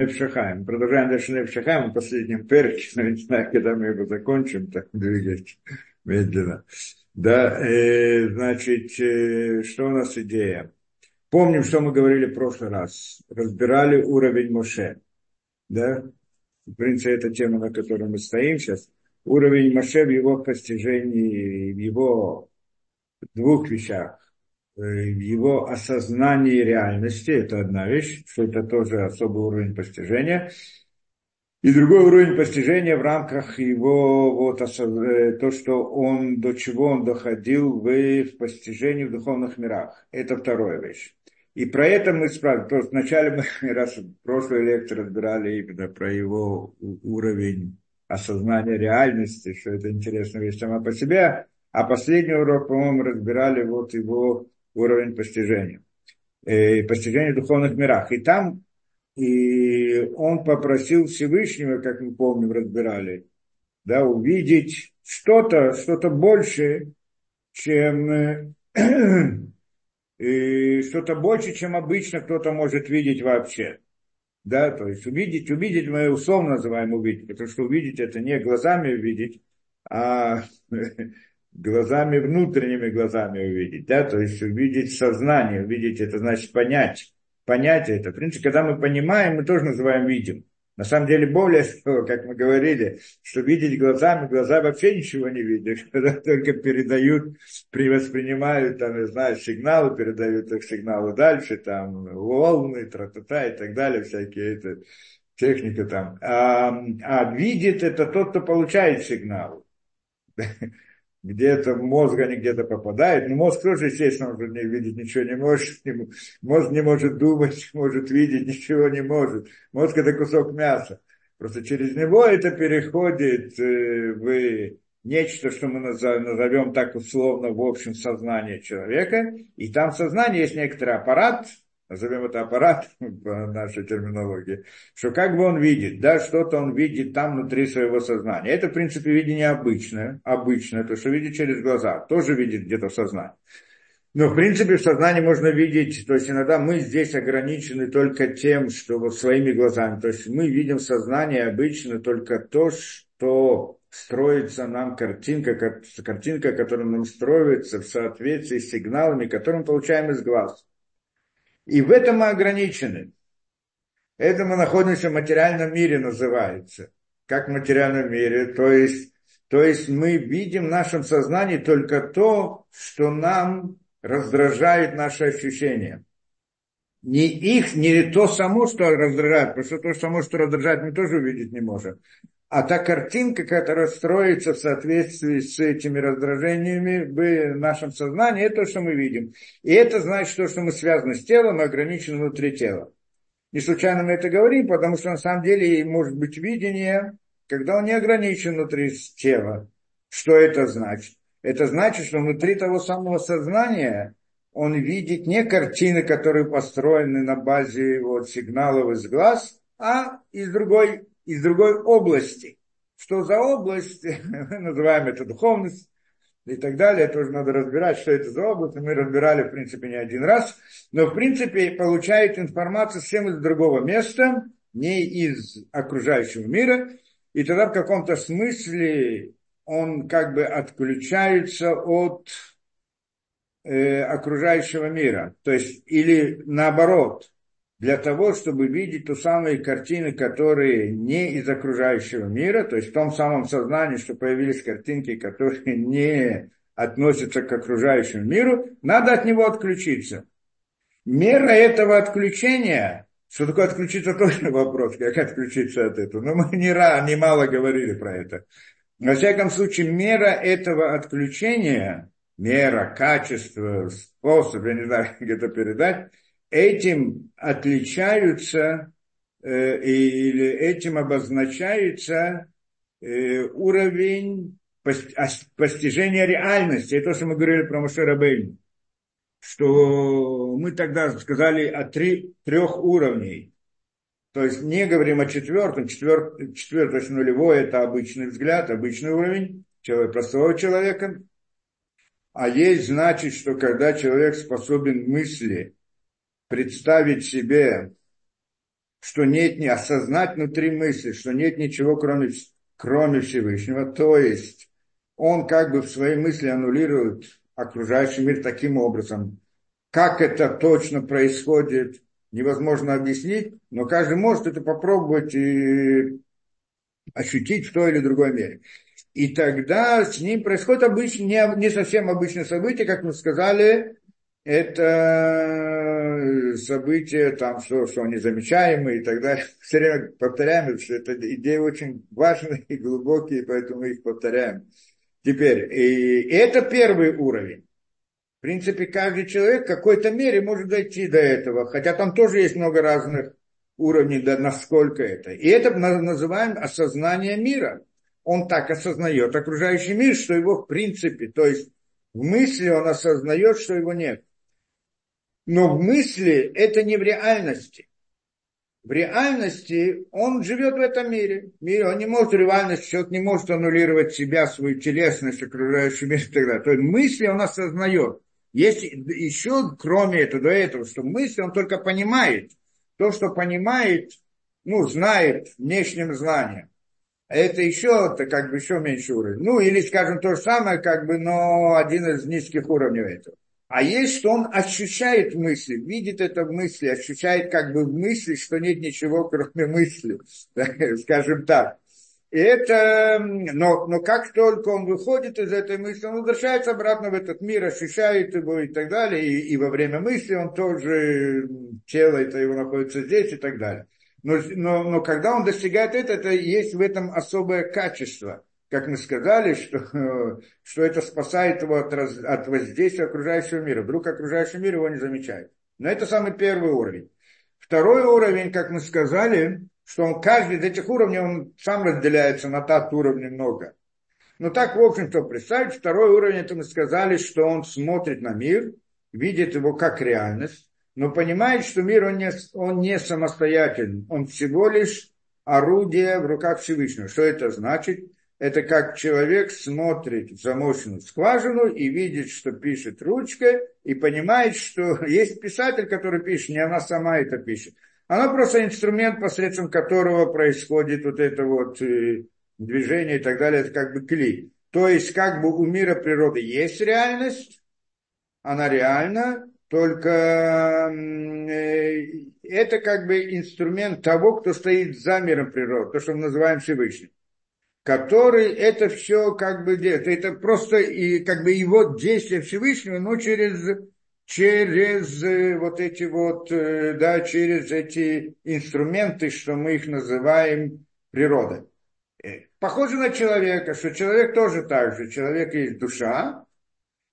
Нефшахаем. Продолжаем дальше Нефшахаем, в последнем перке, но не знаю, когда мы его закончим, так двигать медленно. Да, э, значит, э, что у нас идея? Помним, что мы говорили в прошлый раз. Разбирали уровень Моше. Да? В принципе, это тема, на которой мы стоим сейчас. Уровень Моше в его постижении, в его двух вещах. Э, его осознании реальности, это одна вещь, что это тоже особый уровень постижения. И другой уровень постижения в рамках его, вот, э, то, что он, до чего он доходил в, постижении в духовных мирах. Это вторая вещь. И про это мы спрашивали. То есть вначале мы раз в прошлой лекции разбирали именно про его уровень осознания реальности, что это интересная вещь сама по себе. А последний урок, по-моему, разбирали вот его уровень постижения. Э, постижения духовных мирах. И там и он попросил Всевышнего, как мы помним, разбирали, да, увидеть что-то, что-то большее, чем э, что-то больше, чем обычно кто-то может видеть вообще. Да, то есть увидеть, увидеть мы условно называем увидеть, потому что увидеть это не глазами увидеть, а глазами, внутренними глазами увидеть, да, то есть увидеть сознание, увидеть это значит понять, понятие это. В принципе, когда мы понимаем, мы тоже называем видим. На самом деле, более того, как мы говорили, что видеть глазами, глаза вообще ничего не видят, когда только передают, воспринимают, там, не знаю, сигналы, передают их сигналы дальше, там, волны, тра-та-та и так далее, всякие это, техника там. А, а видит это тот, кто получает сигнал где-то мозг они где-то попадают. Но мозг тоже, естественно, уже не видеть ничего не может. Мозг не может думать, может видеть, ничего не может. Мозг это кусок мяса. Просто через него это переходит э, в нечто, что мы назовем так условно в общем сознание человека. И там в сознании есть некоторый аппарат, назовем это аппарат по нашей терминологии, что как бы он видит, да, что-то он видит там внутри своего сознания. Это, в принципе, видение обычное, обычное, то, что видит через глаза, тоже видит где-то в сознании. Но, в принципе, в сознании можно видеть, то есть иногда мы здесь ограничены только тем, что вот своими глазами, то есть мы видим в сознании обычно только то, что строится нам картинка, картинка, которая нам строится в соответствии с сигналами, которые мы получаем из глаз. И в этом мы ограничены. Это мы находимся в материальном мире, называется. Как в материальном мире. То есть, то есть мы видим в нашем сознании только то, что нам раздражает наши ощущения. Не их, не то само, что раздражает, потому что то само, что раздражает, мы тоже увидеть не можем. А та картинка, которая строится в соответствии с этими раздражениями в нашем сознании, это то, что мы видим. И это значит то, что мы связаны с телом и ограничены внутри тела. Не случайно мы это говорим, потому что на самом деле может быть видение, когда он не ограничен внутри тела. Что это значит? Это значит, что внутри того самого сознания он видит не картины, которые построены на базе вот, сигналов из глаз, а из другой из другой области. Что за область, мы называем это духовность и так далее, тоже надо разбирать, что это за область. Мы разбирали, в принципе, не один раз. Но, в принципе, получает информацию всем из другого места, не из окружающего мира. И тогда в каком-то смысле он как бы отключается от э, окружающего мира. То есть, или наоборот, для того, чтобы видеть ту самую картины, которые не из окружающего мира, то есть в том самом сознании, что появились картинки, которые не относятся к окружающему миру, надо от него отключиться. Мера этого отключения, что такое отключиться, тоже вопрос, как отключиться от этого. Но мы не, рано, не мало говорили про это. Во всяком случае, мера этого отключения, мера, качество, способ, я не знаю, как это передать, этим отличаются э, или этим обозначается э, уровень постижения реальности. Это то, что мы говорили про Мушерабейн. Что мы тогда сказали о три, трех уровней. То есть не говорим о четвертом. Четвер, четвертый, то нулевой, это обычный взгляд, обычный уровень человека, простого человека. А есть значит, что когда человек способен мысли представить себе что нет, не осознать внутри мысли, что нет ничего, кроме, кроме Всевышнего, то есть он как бы в своей мысли аннулирует окружающий мир таким образом. Как это точно происходит, невозможно объяснить, но каждый может это попробовать и ощутить в той или другой мере. И тогда с ним происходит обычно, не, не совсем обычное событие, как мы сказали, это события, там, что, что они замечаемые и так далее. Все время повторяем, что это идеи очень важные и глубокие, поэтому мы их повторяем. Теперь, и это первый уровень. В принципе, каждый человек в какой-то мере может дойти до этого, хотя там тоже есть много разных уровней, да, насколько это. И это называем осознание мира. Он так осознает окружающий мир, что его в принципе, то есть в мысли он осознает, что его нет. Но в мысли это не в реальности. В реальности он живет в этом мире. мире он не может в реальности, человек не может аннулировать себя, свою телесность, окружающий мир и так далее. То есть мысли он осознает. Есть еще, кроме этого, до этого, что мысли он только понимает. То, что понимает, ну, знает внешним знанием. А это еще, это как бы еще меньше уровень. Ну, или, скажем, то же самое, как бы, но один из низких уровней этого. А есть, что он ощущает мысли, видит это в мысли, ощущает как бы в мысли, что нет ничего, кроме мысли, скажем так. И это, но, но как только он выходит из этой мысли, он возвращается обратно в этот мир, ощущает его и так далее, и, и во время мысли он тоже, тело это его находится здесь и так далее. Но, но, но когда он достигает этого, это есть в этом особое качество. Как мы сказали, что, что это спасает его от, раз, от воздействия окружающего мира. Вдруг окружающий мир его не замечает. Но это самый первый уровень. Второй уровень, как мы сказали, что он каждый из этих уровней, он сам разделяется на тат уровни много. Но так, в общем-то, представить, второй уровень, это мы сказали, что он смотрит на мир, видит его как реальность, но понимает, что мир, он не, он не самостоятельный, он всего лишь орудие в руках Всевышнего. Что это значит? Это как человек смотрит в замочную скважину и видит, что пишет ручкой, и понимает, что есть писатель, который пишет, не она сама это пишет. Она просто инструмент, посредством которого происходит вот это вот э, движение и так далее, это как бы клей. То есть как бы у мира природы есть реальность, она реальна, только э, это как бы инструмент того, кто стоит за миром природы, то, что мы называем Всевышним который это все как бы делает. Это просто и как бы его действие Всевышнего, но через через э, вот эти вот, э, да, через эти инструменты, что мы их называем природой. Э, похоже на человека, что человек тоже так же. Человек есть душа,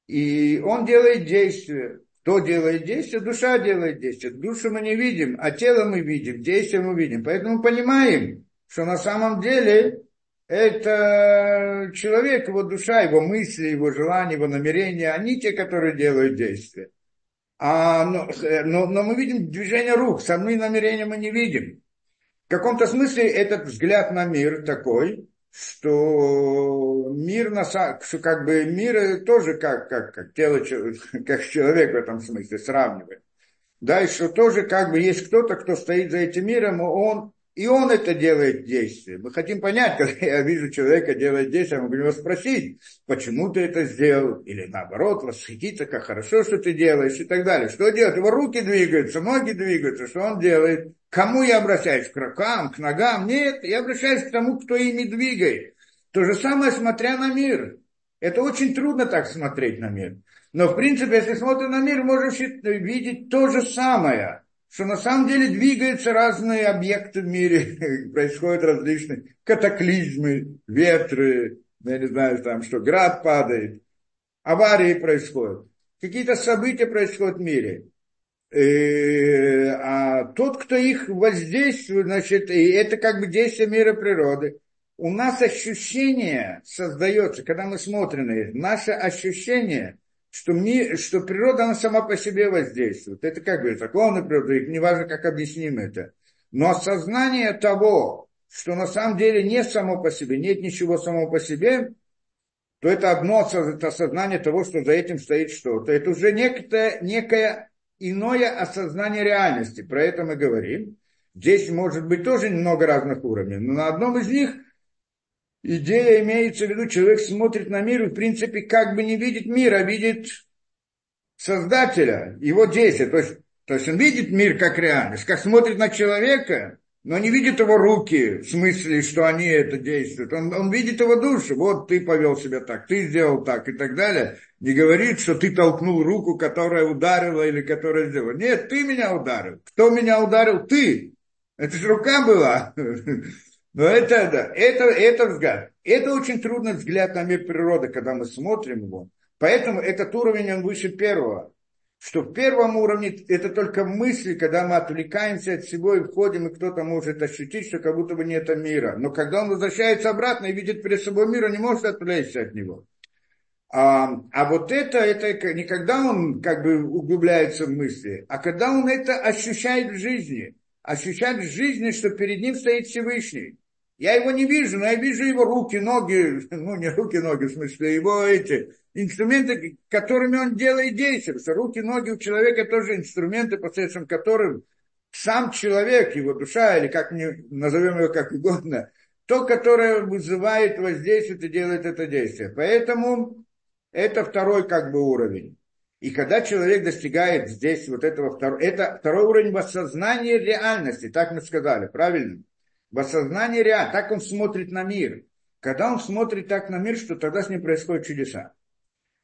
и он делает действия. Кто делает действие? Душа делает действие. Душу мы не видим, а тело мы видим, действие мы видим. Поэтому понимаем, что на самом деле это человек, его душа, его мысли, его желания, его намерения, они те, которые делают действия. А, но, но, но мы видим движение рук, сами намерения мы не видим. В каком-то смысле этот взгляд на мир такой, что мир, на, что как бы мир тоже как, как, как тело, как человек в этом смысле сравнивает. Да, и что тоже как бы есть кто-то, кто стоит за этим миром, он и он это делает действие. Мы хотим понять, когда я вижу человека делает действие, мы будем его спросить, почему ты это сделал, или наоборот, восхититься, как хорошо, что ты делаешь, и так далее. Что делать? Его руки двигаются, ноги двигаются, что он делает? Кому я обращаюсь? К рукам, к ногам? Нет, я обращаюсь к тому, кто ими двигает. То же самое, смотря на мир. Это очень трудно так смотреть на мир. Но, в принципе, если смотрим на мир, можем видеть то же самое – что на самом деле двигаются разные объекты в мире, происходят различные катаклизмы, ветры, я не знаю, там что, град падает, аварии происходят, какие-то события происходят в мире. И, э, а тот, кто их воздействует, значит, и это как бы действие мира природы. У нас ощущение создается, когда мы смотрим на это, наше ощущение – что, мне, что природа, она сама по себе воздействует. Это как бы законы природы, неважно, как объясним это. Но осознание того, что на самом деле не само по себе, нет ничего само по себе, то это одно это осознание того, что за этим стоит что-то. Это уже некое, некое иное осознание реальности. Про это мы говорим. Здесь может быть тоже много разных уровней, но на одном из них идея имеется в виду, человек смотрит на мир и в принципе как бы не видит мира, видит Создателя, его действия. То есть, то есть он видит мир как реальность, как смотрит на человека, но не видит его руки, в смысле, что они это действуют. Он, он видит его душу. Вот ты повел себя так, ты сделал так и так далее. Не говорит, что ты толкнул руку, которая ударила или которая сделала. Нет, ты меня ударил. Кто меня ударил? Ты. Это же рука была. Но это, да, это, это взгляд. Это очень трудный взгляд на мир природы, когда мы смотрим его. Поэтому этот уровень, он выше первого что в первом уровне это только мысли, когда мы отвлекаемся от всего и входим, и кто-то может ощутить, что как будто бы нет мира. Но когда он возвращается обратно и видит перед собой мир, он не может отвлечься от него. А, а вот это, это не когда он как бы углубляется в мысли, а когда он это ощущает в жизни. Ощущает в жизни, что перед ним стоит Всевышний. Я его не вижу, но я вижу его руки, ноги, ну не руки, ноги, в смысле, его эти инструменты, которыми он делает действия. Руки, ноги у человека тоже инструменты, посредством которых сам человек, его душа, или как мы назовем его как угодно, то, которое вызывает воздействие и делает это действие. Поэтому это второй как бы уровень. И когда человек достигает здесь вот этого второго, это второй уровень воссознания реальности, так мы сказали, правильно? В осознании реально, так он смотрит на мир. Когда он смотрит так на мир, что тогда с ним происходят чудеса.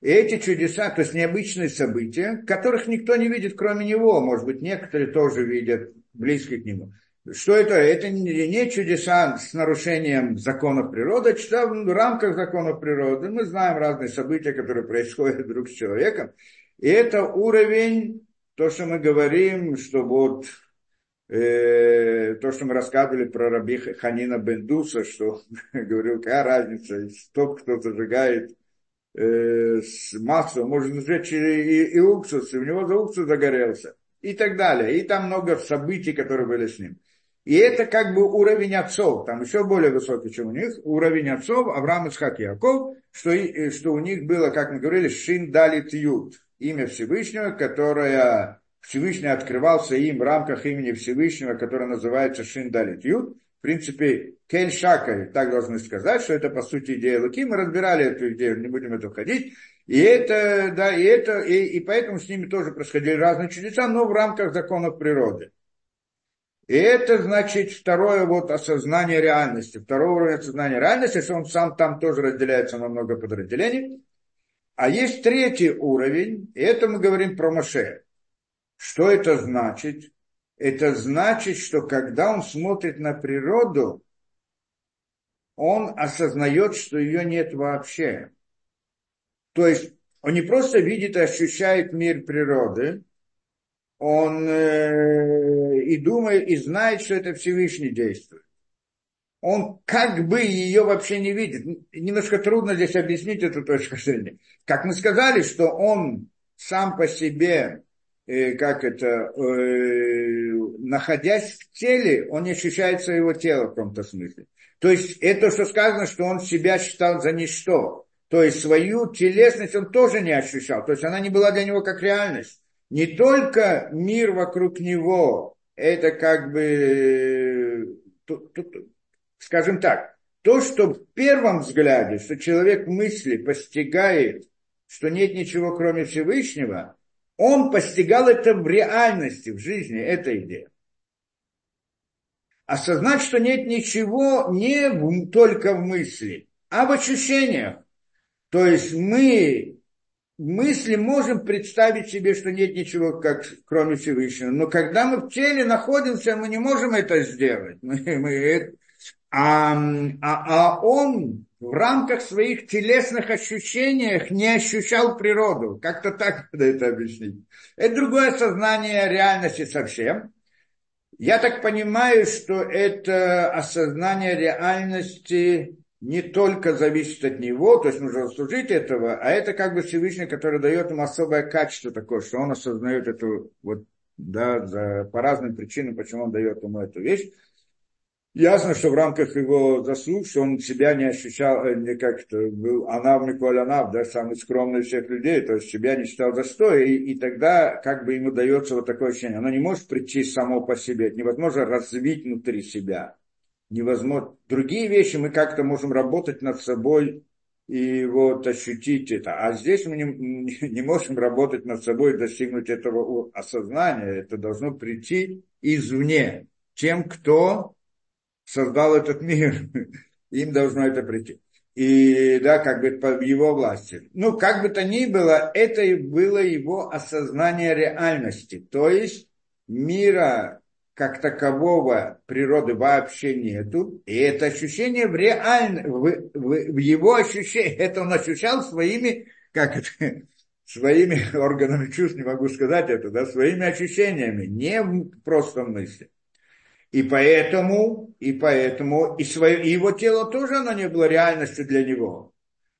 И эти чудеса, то есть необычные события, которых никто не видит, кроме него, может быть, некоторые тоже видят, близко к нему. Что это? Это не чудеса с нарушением законов природы, а в рамках законов природы. Мы знаем разные события, которые происходят друг с человеком. И это уровень, то, что мы говорим, что вот э, то, что мы рассказывали про Раби Ханина Бендуса, что говорил, какая разница, тот, кто зажигает э, с маслом, может зажечь и, и, и уксус, и у него за уксус загорелся, и так далее. И там много событий, которые были с ним. И это как бы уровень отцов, там еще более высокий, чем у них, уровень отцов Авраам, Исхак и Яков, что, что у них было, как мы говорили, Шин Далит Ют, имя Всевышнего, которое Всевышний открывался им в рамках имени Всевышнего, которое называется Шиндалит Юд. В принципе, Кель Шакай, так должны сказать, что это по сути идея Луки. Мы разбирали эту идею, не будем это входить. И это, да, и это, и, и поэтому с ними тоже происходили разные чудеса, но в рамках законов природы. И это значит второе вот осознание реальности. Второй уровень осознания реальности, что он сам там тоже разделяется на много подразделений. А есть третий уровень, и это мы говорим про Моше. Что это значит? Это значит, что когда он смотрит на природу, он осознает, что ее нет вообще. То есть он не просто видит и ощущает мир природы, он э, и думает, и знает, что это Всевышний действует. Он как бы ее вообще не видит. Немножко трудно здесь объяснить эту точку зрения. Как мы сказали, что он сам по себе э, как это, э, находясь в теле, он не ощущает своего тела в каком-то смысле. То есть это, что сказано, что он себя считал за ничто. То есть свою телесность он тоже не ощущал. То есть она не была для него как реальность. Не только мир вокруг него, это как бы, скажем так, то, что в первом взгляде, что человек мысли постигает, что нет ничего кроме Всевышнего, он постигал это в реальности, в жизни, эта идея. Осознать, что нет ничего не в, только в мысли, а в ощущениях. То есть мы мысли можем представить себе, что нет ничего, как, кроме Всевышнего. Но когда мы в теле находимся, мы не можем это сделать. Мы, мы, а, а, а он в рамках своих телесных ощущений не ощущал природу. Как-то так надо это объяснить. Это другое сознание реальности совсем. Я так понимаю, что это осознание реальности не только зависит от него, то есть нужно служить этого, а это как бы Всевышний, который дает ему особое качество такое, что он осознает эту вот, да, за, по разным причинам, почему он дает ему эту вещь. Ясно, что в рамках его заслуг, что он себя не ощущал, э, не как это был Анав Миколь Анав, да, самый скромный из всех людей, то есть себя не считал застоя, и, и тогда как бы ему дается вот такое ощущение. Оно не может прийти само по себе, это невозможно развить внутри себя. Невозможно. Другие вещи мы как-то можем работать над собой и вот ощутить это. А здесь мы не, не можем работать над собой достигнуть этого осознания. Это должно прийти извне. Тем, кто создал этот мир, им должно это прийти. И, да, как бы по его власти. Ну, как бы то ни было, это и было его осознание реальности. То есть мира как такового природы вообще нету. И это ощущение в реально, в, в, в его ощущении, это он ощущал своими, как это, своими органами чувств, не могу сказать это, да, своими ощущениями, не просто мысли. И поэтому, и поэтому, и, свое, и его тело тоже оно не было реальностью для него.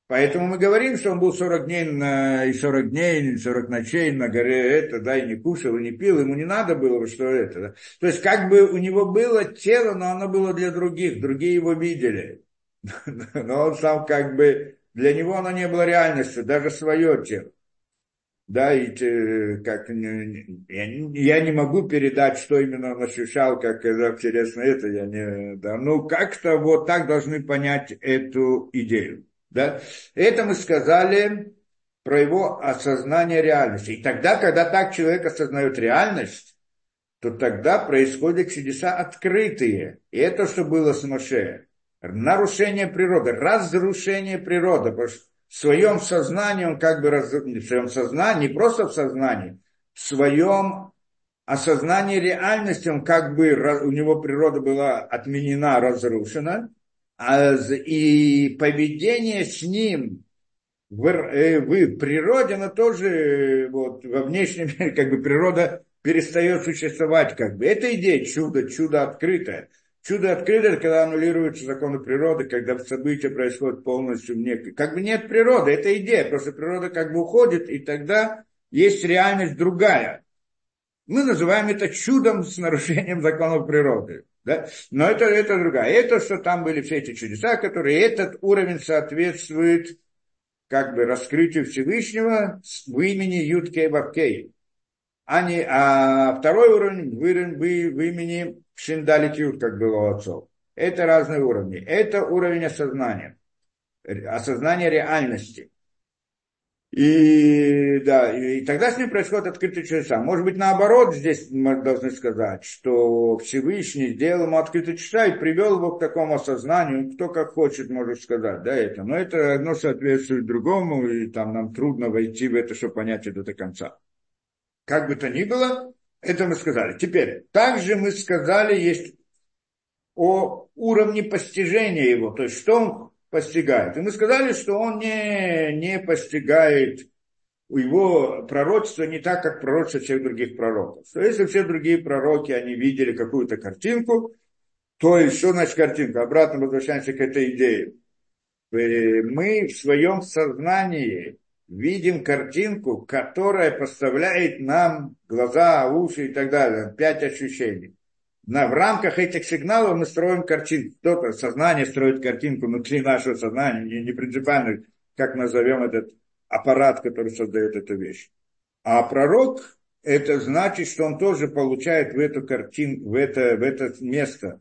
Поэтому мы говорим, что он был 40 дней на, и 40 дней, и 40 ночей на горе это, да, и не кушал, и не пил, ему не надо было, что это. Да. То есть как бы у него было тело, но оно было для других, другие его видели. Но он сам как бы, для него оно не было реальностью, даже свое тело да, и как, я, я не могу передать, что именно он ощущал, как интересно это, я не, да, ну как-то вот так должны понять эту идею, да. Это мы сказали про его осознание реальности. И тогда, когда так человек осознает реальность, то тогда происходят чудеса открытые. И это, что было с Моше. Нарушение природы, разрушение природы. Потому что в своем сознании, он как бы, раз, в своем сознании, не просто в сознании, в своем осознании реальности, он как бы, у него природа была отменена, разрушена, а, и поведение с ним в, э, в природе, оно тоже вот, во внешнем мире, как бы природа перестает существовать, как бы. Это идея чуда, чудо открытое. Чудо открыто, когда аннулируются законы природы, когда события происходят полностью в некой... Как бы нет природы, это идея, просто природа как бы уходит, и тогда есть реальность другая. Мы называем это чудом с нарушением законов природы. Да? Но это, это другая. Это, что там были все эти чудеса, которые этот уровень соответствует как бы раскрытию Всевышнего в имени Юткей Бабкей. А, не, а второй уровень в, в, в имени шиндалитют, как было у отцов. Это разные уровни. Это уровень осознания. Осознание реальности. И, да, и тогда с ним происходит открытые чудеса. Может быть, наоборот, здесь мы должны сказать, что Всевышний сделал ему открытые чудеса и привел его к такому осознанию. Кто как хочет, может сказать, да, это. Но это одно соответствует другому, и там нам трудно войти в это, чтобы понять это до конца. Как бы то ни было, это мы сказали. Теперь, также мы сказали, есть о уровне постижения его, то есть что он постигает. И мы сказали, что он не, не постигает его пророчество не так, как пророчество всех других пророков. То если все другие пророки, они видели какую-то картинку, то есть что значит картинка? Обратно возвращаемся к этой идее. Э, мы в своем сознании видим картинку, которая поставляет нам глаза, уши и так далее, пять ощущений. На, в рамках этих сигналов мы строим картинку. Кто-то сознание строит картинку внутри нашего сознания, не, не принципиально, как назовем этот аппарат, который создает эту вещь. А пророк, это значит, что он тоже получает в эту картинку, в это, в это место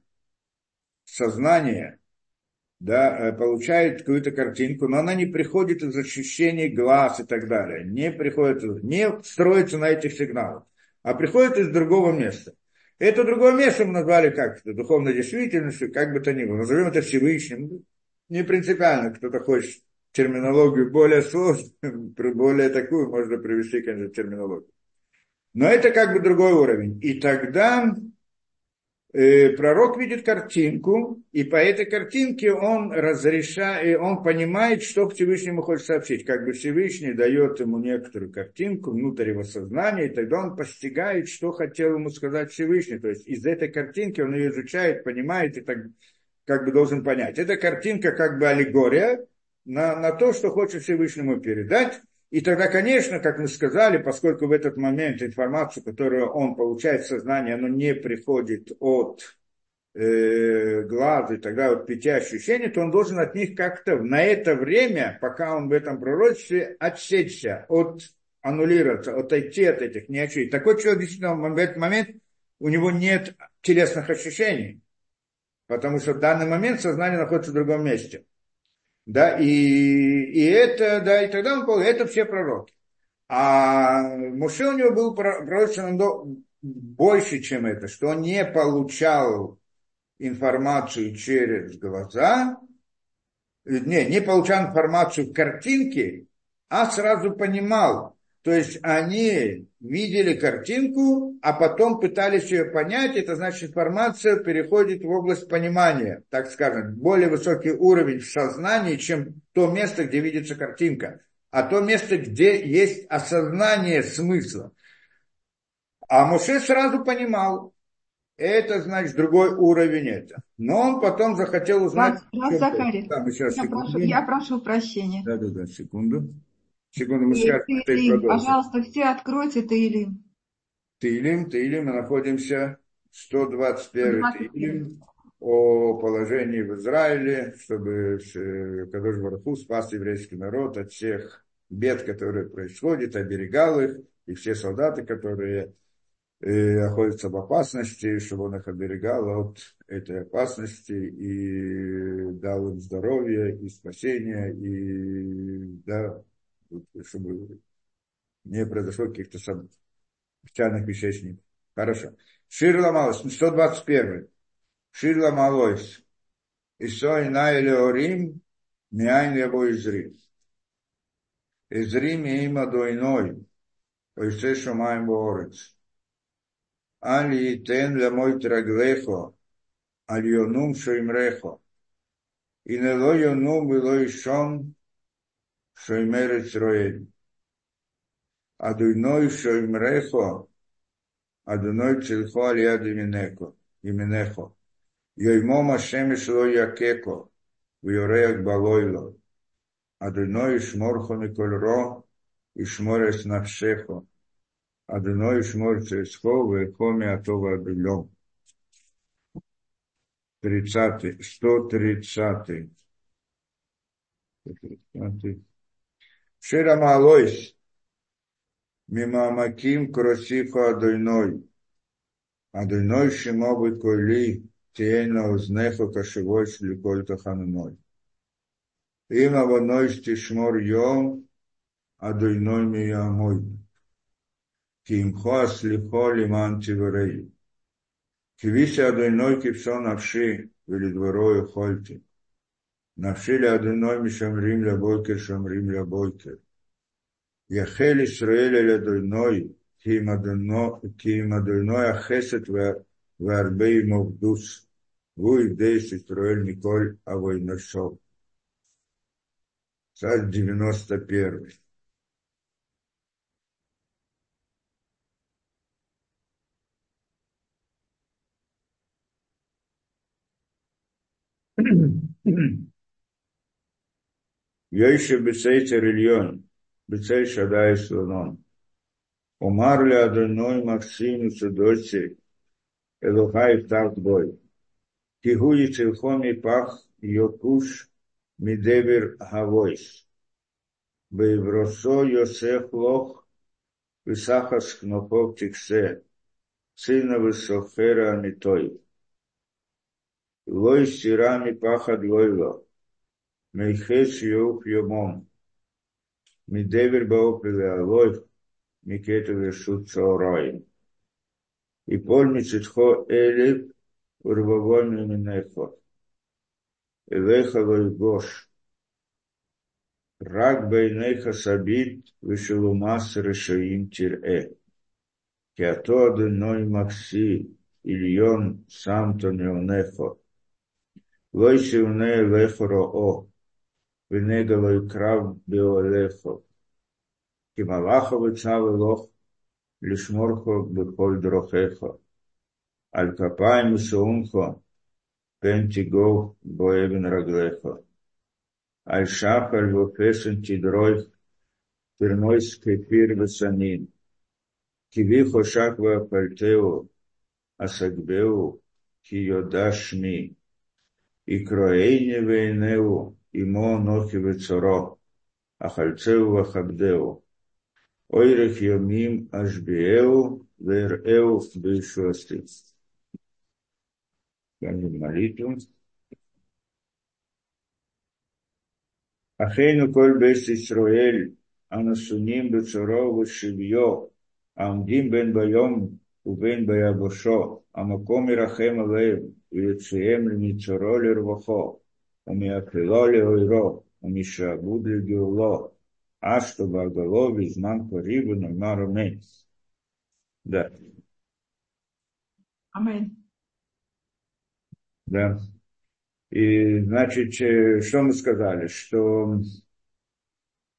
сознание да, э, получает какую-то картинку, но она не приходит из ощущений глаз и так далее, не приходит, не строится на этих сигналах, а приходит из другого места. Это другое место мы назвали как духовной действительностью, как бы то ни было. Назовем это Всевышним. Не принципиально, кто-то хочет терминологию более сложную, более такую, можно привести, конечно, терминологию. Но это как бы другой уровень. И тогда пророк видит картинку, и по этой картинке он разрешает, он понимает, что Всевышнему хочет сообщить. Как бы Всевышний дает ему некоторую картинку внутрь его сознания, и тогда он постигает, что хотел ему сказать Всевышний. То есть из этой картинки он ее изучает, понимает и так как бы должен понять. Эта картинка как бы аллегория на, на то, что хочет Всевышнему передать. И тогда, конечно, как мы сказали, поскольку в этот момент информацию, которую он получает в сознании, она не приходит от э, глаз и тогда вот пяти ощущений, то он должен от них как-то на это время, пока он в этом пророчестве, отсечься, от аннулироваться, отойти от этих не ощущений. Такой человек действительно в этот момент у него нет телесных ощущений, потому что в данный момент сознание находится в другом месте. Да, и, и это, да, и тогда он понял, это все пророки. А Муше у него был пророчен больше, чем это, что он не получал информацию через глаза, не, не получал информацию в картинке, а сразу понимал. То есть они видели картинку, а потом пытались ее понять. Это значит, информация переходит в область понимания, так скажем, более высокий уровень в сознании, чем то место, где видится картинка, а то место, где есть осознание смысла. А Муше сразу понимал, это значит другой уровень это. Но он потом захотел узнать... Раз, Захарий, да, я, прошу, я прошу прощения. Да, да, секунду. Мы Таилим, пожалуйста, все откройте Таилим. Таилим, Таилим, мы находимся 121 Таилим о положении в Израиле, чтобы Кадош Бараху спас еврейский народ от всех бед, которые происходят, оберегал их, и все солдаты, которые и находится в опасности, чтобы он их оберегал от этой опасности и дал им здоровье и спасение, и да, чтобы не произошло каких-то сам... специальных вещей с ним. Хорошо. Шир Ламалойс, ну, 121. Шир Ламалойс. И сой на Элеорим, миайн лебо изри. има миима дойной, ойсе шумаем боорец. Али и тен ле мой траглехо, али онум шо имрехо. И не ло йонум было и шон, Шоймер Исроэль. Адуйной Шоймрехо, Адуной Цельхо Алиад Именеко, Именехо. Йоймо Машем шло Якеко, Вьореах Балойло. Адуйной Шморхо Микольро, Ишморес Навшехо. Адуной Шмор Цельхо, Вехоми Атова Адуйло. 30, 130. 130. Ширама Алойс, Мимамаким Кросифа Адойной, Адойной Шимобы Койли, Тейна Узнеха Кашевой Шликоль Таханной. Им Аваной Штишмор Йом, Адойной Миямой. Кимхо Аслихо Лиман Тиверей. Кивися Адойной Кипсон Авши, Велидворою Хольти. נפשי לאדוני משמרים לבוקר, שומרים לבוקר. יחל ישראל אל אדוני, כי אם אדוני החסד והרבה עמו קדוש, והוא ידש ישראל מכל אבוי נפשו. Псаль 91. Йойше бецейцер Ильон, бецей Шадай Слонон. Умар ли Адоной Максиму Цудоци, Элухай Тарт Бой. Кигуи Цилхоми Пах Йокуш Мидевер Хавойс. Бейвросо Йосех Лох, Висахас Кнопов Тиксе, Сына Высохера Амитой. Лой сирами пахад лойло. Мейхеш Йоух Йомом. Мидевер Баох Леалой. Микету Вешут Цаорой. И помните Тхо Элиф Урвавон Минехо. Элехалой Гош. Рак Бейнеха Сабит Вешелумас Решаим Тир-Э. Киато Аденой Макси Ильон Самто Неонехо. Лойси Унея Лехоро О. ונגל לא יקרב באוהליך. כי מלאך וצב אלוך לשמורך בכל דרכיך. על כפיים ושאומך, פן תיגוב בו אבן רגליך. על שחל ופשן תדרוך, פרנויס כפיר וסנין. כבי חושק ואפלתהו, אסגבהו, כי יודע שמי. יקרואני ועינהו, имо нохи вецоро, ахальцеу вахабдеу, ойрех йомим ашбиэу, верэу бейшуасти. Молитву. Ахейну коль бес Исраэль, анасуним бецоро вешивьё, העומדים בין ביום ובין ביבשו, המקום ירחם עליהם ויוציאם למצורו לרווחו, умиакрило леойро, умишабуд легеуло, а что багало изнанку рибы на Да. Амин. Да. И, значит, что мы сказали? Что,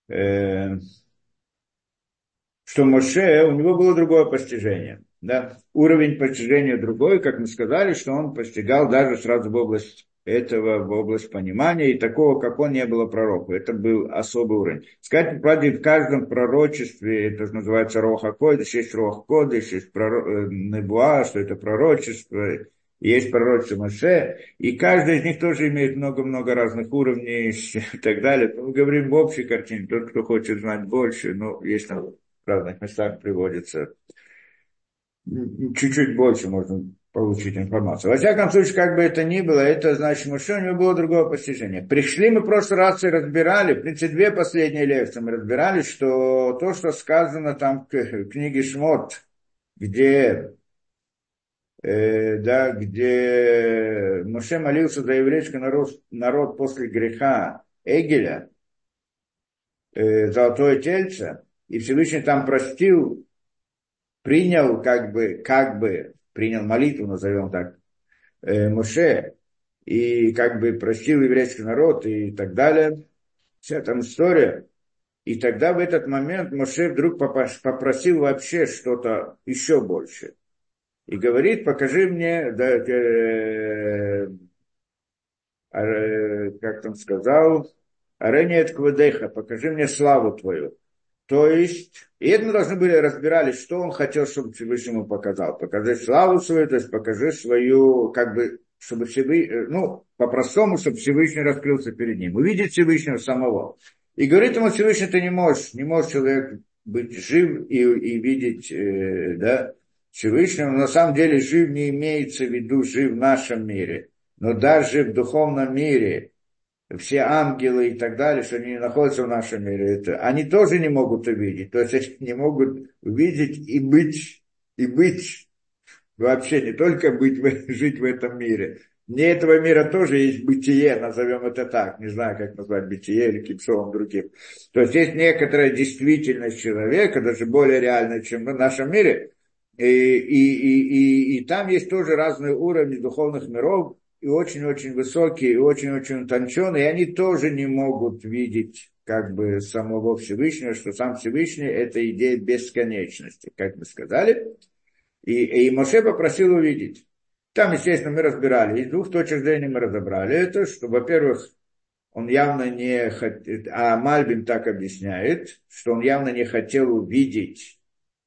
э, что Моше, у него было другое постижение. Да? Уровень постижения другой, как мы сказали, что он постигал даже сразу в область этого, в область понимания, и такого, как он, не было пророка. Это был особый уровень. Сказать, правда, в каждом пророчестве, это называется Роха Кодыш, есть Роха Кодыш, есть проро... Э, Небуа, что это пророчество, есть пророчество Моше, и каждый из них тоже имеет много-много разных уровней и так далее. Мы говорим в общей картине, тот, кто хочет знать больше, ну, есть в разных местах приводится. Чуть-чуть больше можно получить информацию. Во всяком случае, как бы это ни было, это значит, что у него было другое постижение. Пришли мы в прошлый раз и разбирали, в принципе, две последние лекции мы разбирали, что то, что сказано там в книге Шмот, где э, да, где Моше молился за еврейский народ, народ после греха Эгеля, э, золотое тельце, и Всевышний там простил, принял как бы, как бы, принял молитву, назовем так, э, Моше, и как бы простил еврейский народ и так далее. Вся там история. И тогда в этот момент Моше вдруг попросил вообще что-то еще больше. И говорит, покажи мне, да, э, э, как там сказал, Аренет Квадеха, покажи мне славу твою. То есть, и это мы должны были разбирались, что он хотел, чтобы Всевышнему показал. Покажи славу свою, то есть покажи свою, как бы, чтобы Всевышний, э, ну, по-простому, чтобы Всевышний раскрылся перед ним. Увидеть Всевышнего самого. И говорит ему Всевышний, ты не можешь, не можешь человек быть жив и, и видеть, э, да, Всевышнего. На самом деле жив не имеется в виду жив в нашем мире, но даже в духовном мире все ангелы и так далее, что они находятся в нашем мире, это, они тоже не могут увидеть. То есть они не могут увидеть и быть, и быть вообще, не только быть, жить в этом мире. Вне этого мира тоже есть бытие, назовем это так, не знаю, как назвать бытие или каким словом другим. То есть есть некоторая действительность человека, даже более реальная, чем в нашем мире, и, и, и, и, и там есть тоже разные уровни духовных миров, и очень-очень высокие, и очень-очень утонченные, и они тоже не могут видеть как бы самого Всевышнего, что сам Всевышний – это идея бесконечности, как мы сказали. И, и Моше попросил увидеть. Там, естественно, мы разбирали. Из двух точек зрения мы разобрали это, что, во-первых, он явно не хотел, а Мальбин так объясняет, что он явно не хотел увидеть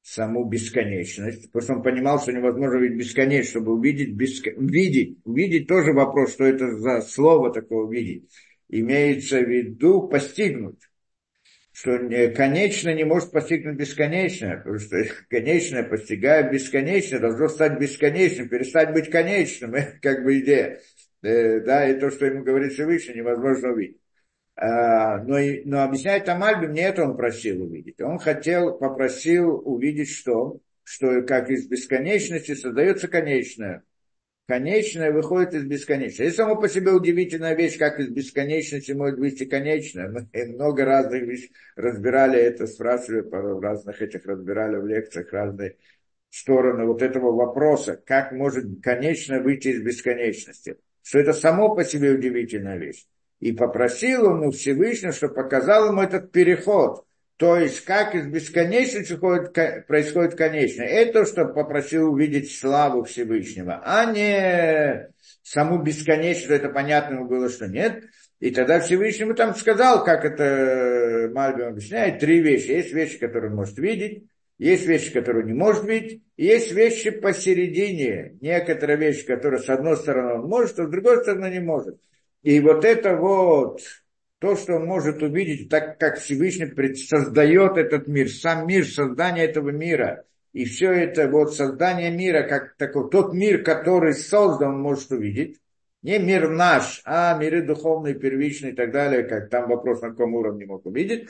саму бесконечность, потому что он понимал, что невозможно видеть бесконечность, чтобы увидеть, беско... видеть, увидеть тоже вопрос, что это за слово такое увидеть. Имеется в виду постигнуть, что конечно не может постигнуть бесконечное, потому что конечное, постигая бесконечное, должно стать бесконечным, перестать быть конечным, это как бы идея. Э, да, и то, что ему говорит Всевышний, невозможно увидеть. А, но, но объясняет там Альбим, не это он просил увидеть. Он хотел, попросил увидеть что? Что как из бесконечности создается конечное. Конечное выходит из бесконечного. Это само по себе удивительная вещь, как из бесконечности может выйти конечное. Мы много разных вещей разбирали это, спрашивали, в разных этих разбирали в лекциях разные стороны вот этого вопроса, как может конечное выйти из бесконечности. Что это само по себе удивительная вещь. И попросил он у Всевышнего, чтобы показал ему этот переход. То есть, как из бесконечности происходит конечное. Это, что попросил увидеть славу Всевышнего, а не саму бесконечность, это понятно ему было, что нет. И тогда Всевышнему там сказал, как это Мальбим объясняет, три вещи. Есть вещи, которые он может видеть, Есть вещи, которые не может видеть, есть вещи посередине. Некоторые вещи, которые с одной стороны он может, а с другой стороны не может. И вот это вот, то, что он может увидеть, так как Всевышний создает этот мир, сам мир, создание этого мира, и все это вот создание мира, как такой, тот мир, который создан, он может увидеть. Не мир наш, а миры духовные, первичные и так далее, как там вопрос, на каком уровне мог увидеть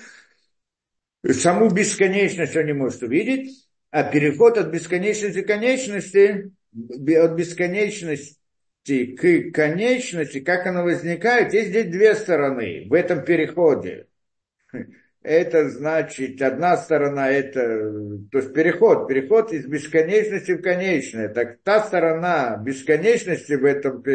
саму бесконечность он не может увидеть, а переход от бесконечности к конечности, от бесконечности к конечности, как оно возникает, есть здесь две стороны в этом переходе. Это значит, одна сторона это, то есть переход, переход из бесконечности в конечное. Так та сторона бесконечности в этом, в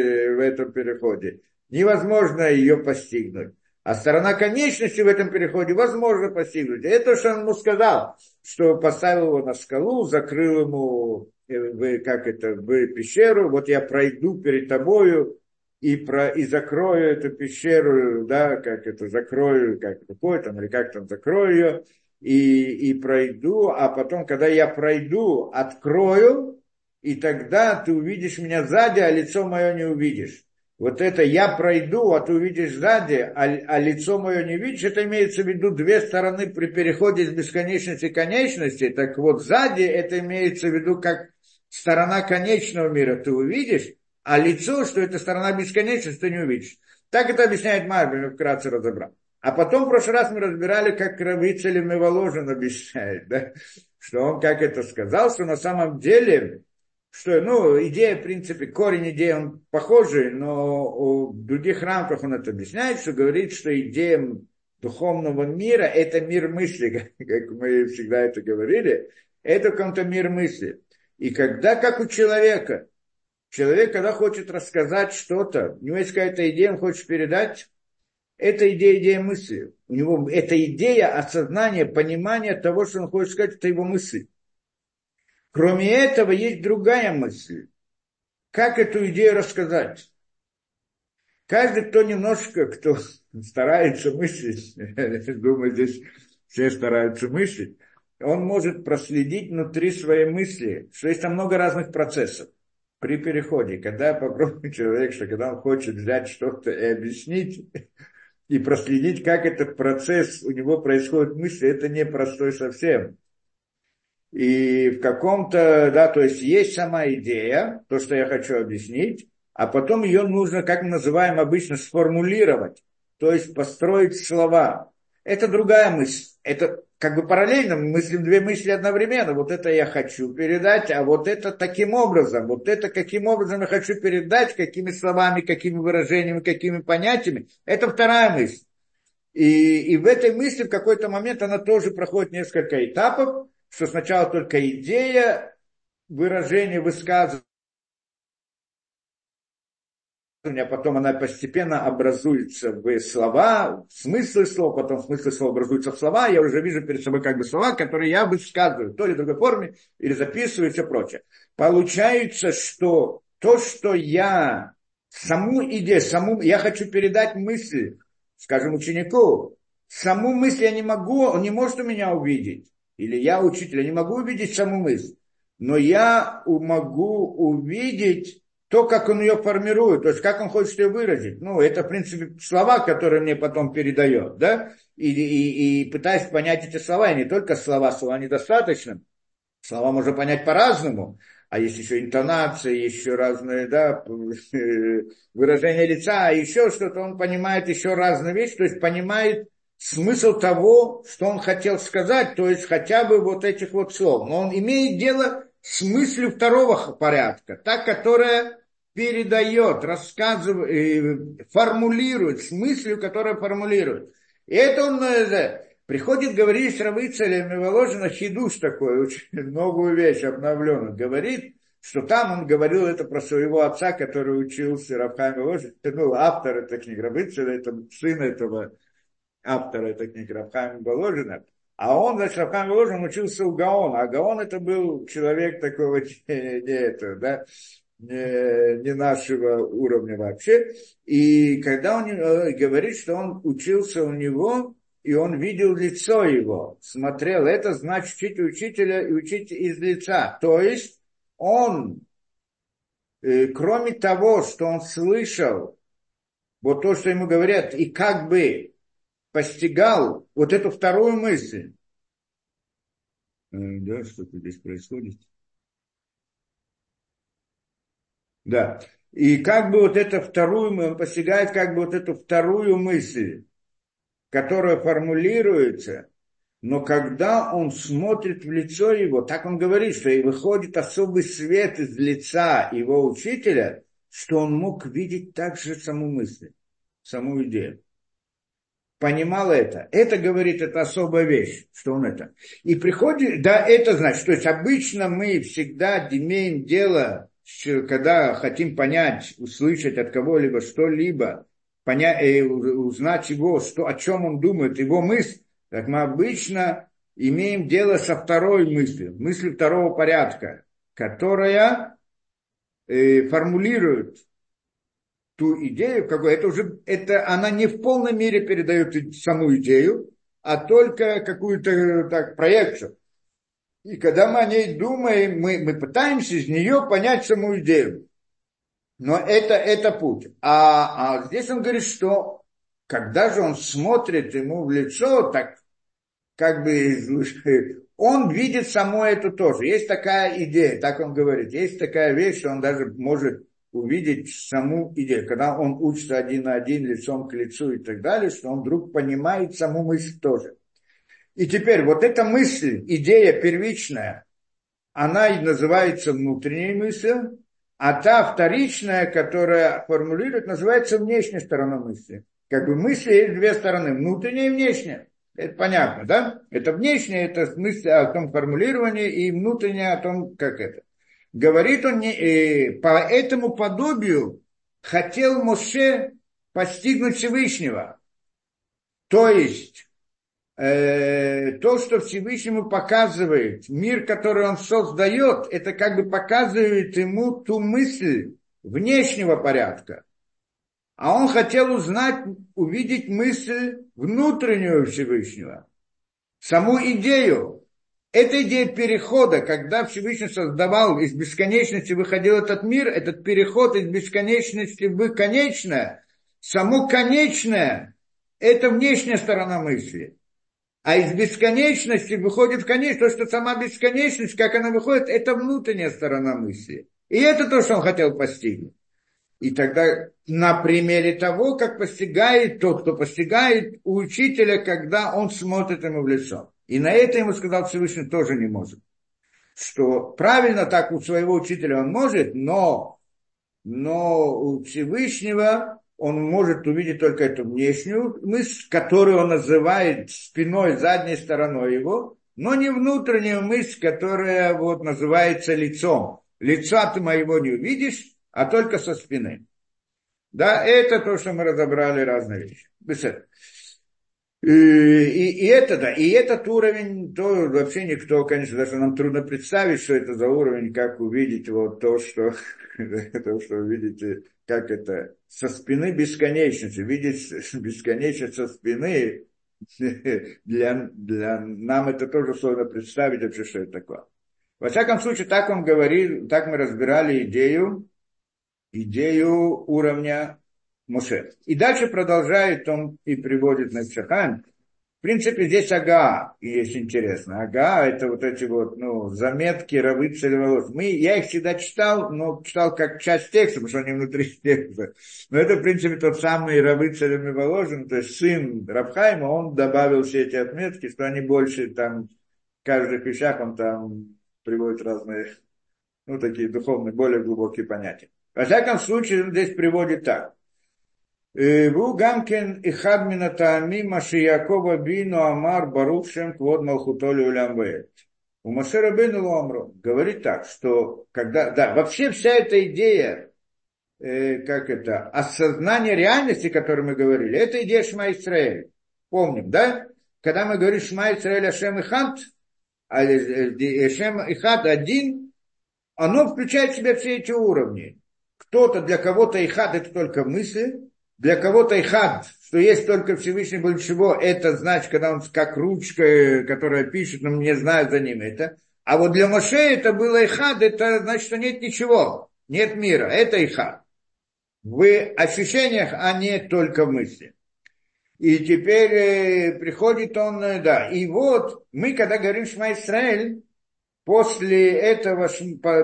этом переходе, невозможно ее постигнуть. А сторона конечности в этом переходе возможно постигнуть. Это то, что он ему сказал, что поставил его на скалу, закрыл ему, в, как это, в пещеру, вот я пройду перед тобою и, про, и закрою эту пещеру, да, как это, закрою, как рукой там, или как там, закрою ее, и, и пройду, а потом, когда я пройду, открою, и тогда ты увидишь меня сзади, а лицо мое не увидишь вот это я пройду, а ты увидишь сзади, а, а лицо мое не видишь, это имеется в виду две стороны при переходе из бесконечности к конечности. Так вот, сзади это имеется в виду как сторона конечного мира ты увидишь, а лицо, что это сторона бесконечности, ты не увидишь. Так это объясняет Марбин, вкратце разобрал. А потом в прошлый раз мы разбирали, как Равицелем и Воложин объясняет, да? что он как это сказал, что на самом деле что, ну, идея, в принципе, корень идеи, он похожий, но в других рамках он это объясняет, что говорит, что идея духовного мира – это мир мысли, как мы всегда это говорили, это какой-то мир мысли. И когда, как у человека, человек, когда хочет рассказать что-то, у него есть какая-то идея, он хочет передать, это идея, идея мысли. У него это идея осознания, понимания того, что он хочет сказать, это его мысль. Кроме этого, есть другая мысль. Как эту идею рассказать? Каждый, кто немножко, кто старается мыслить, думаю, здесь все стараются мыслить, он может проследить внутри своей мысли, что есть там много разных процессов при переходе. Когда попробует человек, что когда он хочет взять что-то и объяснить, и проследить, как этот процесс у него происходит мысли, это непростой совсем. И в каком-то, да, то есть есть сама идея, то, что я хочу объяснить, а потом ее нужно, как мы называем обычно, сформулировать, то есть построить слова. Это другая мысль. Это как бы параллельно, мы мыслим две мысли одновременно. Вот это я хочу передать, а вот это таким образом. Вот это каким образом я хочу передать, какими словами, какими выражениями, какими понятиями. Это вторая мысль. И, и в этой мысли в какой-то момент она тоже проходит несколько этапов что сначала только идея выражения, высказывания, а потом она постепенно образуется в слова, в смыслы слов, потом смыслы слов образуются в слова, я уже вижу перед собой как бы слова, которые я высказываю, то ли в другой форме, или записываю и все прочее. Получается, что то, что я, саму идею, саму, я хочу передать мысль, скажем, ученику, саму мысль я не могу, он не может у меня увидеть или я учитель, я не могу увидеть саму мысль, но я могу увидеть то, как он ее формирует, то есть как он хочет ее выразить. Ну, это, в принципе, слова, которые мне потом передает, да, и, и, и пытаюсь понять эти слова, и не только слова, слова недостаточно, слова можно понять по-разному, а есть еще интонации, еще разные, да, выражения лица, а еще что-то, он понимает еще разные вещи, то есть понимает смысл того, что он хотел сказать, то есть хотя бы вот этих вот слов. Но он имеет дело с мыслью второго порядка, та, которая передает, рассказывает, э, формулирует, с мыслью, которая формулирует. И это он э, приходит говорить с Равыцелем и Воложина хидуш такой, очень новую вещь обновленную, говорит, что там он говорил это про своего отца, который учился Равхайм Воложин, ну, автор этой книги, Равыцеля, это сын этого автора этой книги Рабхайм Воложина, а он, значит, Рабхайм Воложин учился у Гаона, а Гаон это был человек такого не, не этого, да, не, не нашего уровня вообще. И когда он э, говорит, что он учился у него, и он видел лицо его, смотрел. Это значит учить учителя и учить из лица. То есть он, э, кроме того, что он слышал, вот то, что ему говорят, и как бы постигал вот эту вторую мысль. Э, да, что-то здесь происходит. Да. И как бы вот эту вторую, он постигает как бы вот эту вторую мысль, которая формулируется, но когда он смотрит в лицо его, так он говорит, что и выходит особый свет из лица его учителя, что он мог видеть также саму мысль, саму идею. Понимал это. Это говорит, это особая вещь, что он это. И приходит, да, это значит, то есть обычно мы всегда имеем дело когда хотим понять, услышать от кого-либо что-либо, понять, э, узнать его, что, о чем он думает, его мысль, так мы обычно имеем дело со второй мыслью, мыслью второго порядка, которая э, формулирует ту идею, какой это уже, это она не в полной мере передает саму идею, а только какую-то так, проекцию. И когда мы о ней думаем, мы, мы пытаемся из нее понять саму идею. Но это, это путь. А, а здесь он говорит, что когда же он смотрит ему в лицо, так как бы он видит само это тоже. Есть такая идея, так он говорит, есть такая вещь, что он даже может увидеть саму идею. Когда он учится один на один, лицом к лицу и так далее, что он вдруг понимает саму мысль тоже. И теперь вот эта мысль, идея первичная, она и называется внутренней мыслью, а та вторичная, которая формулирует, называется внешней стороной мысли. Как бы мысли есть две стороны, внутренняя и внешняя. Это понятно, да? Это внешнее, это мысль о том формулировании, и внутреннее о том, как это. Говорит он, э, по этому подобию хотел Моше постигнуть Всевышнего. То есть, э, то, что Всевышнему показывает, мир, который он создает, это как бы показывает ему ту мысль внешнего порядка. А он хотел узнать, увидеть мысль внутреннюю Всевышнего, саму идею. Эта идея перехода, когда Всевышний создавал из бесконечности, выходил этот мир, этот переход из бесконечности в конечное, само конечное, это внешняя сторона мысли. А из бесконечности выходит в конечность, то, что сама бесконечность, как она выходит, это внутренняя сторона мысли. И это то, что он хотел постигнуть. И тогда на примере того, как постигает тот, кто постигает у учителя, когда он смотрит ему в лицо. И на это ему сказал Всевышний тоже не может. Что правильно так у своего учителя он может, но, но у Всевышнего он может увидеть только эту внешнюю мысль, которую он называет спиной, задней стороной его, но не внутреннюю мысль, которая вот называется лицом. Лица ты моего не увидишь, а только со спины. Да, это то, что мы разобрали разные вещи. И, и, и это, да, и этот уровень, то вообще никто, конечно, даже нам трудно представить, что это за уровень, как увидеть вот то, что, то, что вы видите, как это, со спины бесконечности, видеть бесконечность со спины, для, для нам это тоже сложно представить вообще, что это такое. Во всяком случае, так он говорил, так мы разбирали идею, идею уровня Моше. И дальше продолжает он и приводит на. В принципе, здесь ага есть интересно. Ага это вот эти вот, ну, заметки рабы целеволос. Мы, я их всегда читал, но читал как часть текста, потому что они внутри текста. Но это, в принципе, тот самый рабы целеволожен, то есть сын Рабхайма, он добавил все эти отметки, что они больше там, в каждых вещах он там приводит разные, ну, такие духовные, более глубокие понятия. Во всяком случае, он здесь приводит так. והוא גם כן אחד מן הטעמים מה שיעקב אבינו אמר ברוך שם כבוד מלכותו לעולם ועד. У Маше Рабейну Ломру говорит так, что когда, да, вообще вся эта идея, э, как это, осознание реальности, о которой мы говорили, это идея Шма Исраэль. Помним, да? Когда мы говорим Шма Исраэль Ашем и Хант, Ашем и Хант один, оно включает в себя все эти уровни. Кто-то для кого-то Ихат это только мысли, для кого-то ихад, что есть только Всевышний большего, это значит, когда он как ручка, которая пишет, но не знаю за ним это. А вот для Моше это было ихад, это значит, что нет ничего, нет мира, это ихад. В ощущениях, а не только в мысли. И теперь э, приходит он, э, да, и вот мы, когда говорим Шма Исраэль, После этого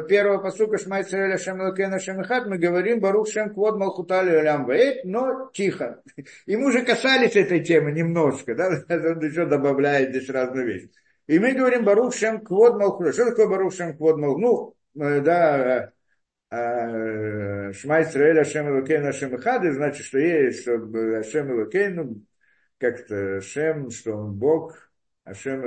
первого посука Шма Исраэля Шем мы говорим Барух Шем Квод Малхутали Ваэт, но тихо. И мы уже касались этой темы немножко, да, он еще добавляет здесь разные вещи. И мы говорим Барух Шем Квод Малхутали. Что такое Барух Шем Квод Малхутали? Ну, э, да, э, э, Шма Исраэля Шем значит, что есть, Шем Лакена, как-то Шем, что он Бог, Ашем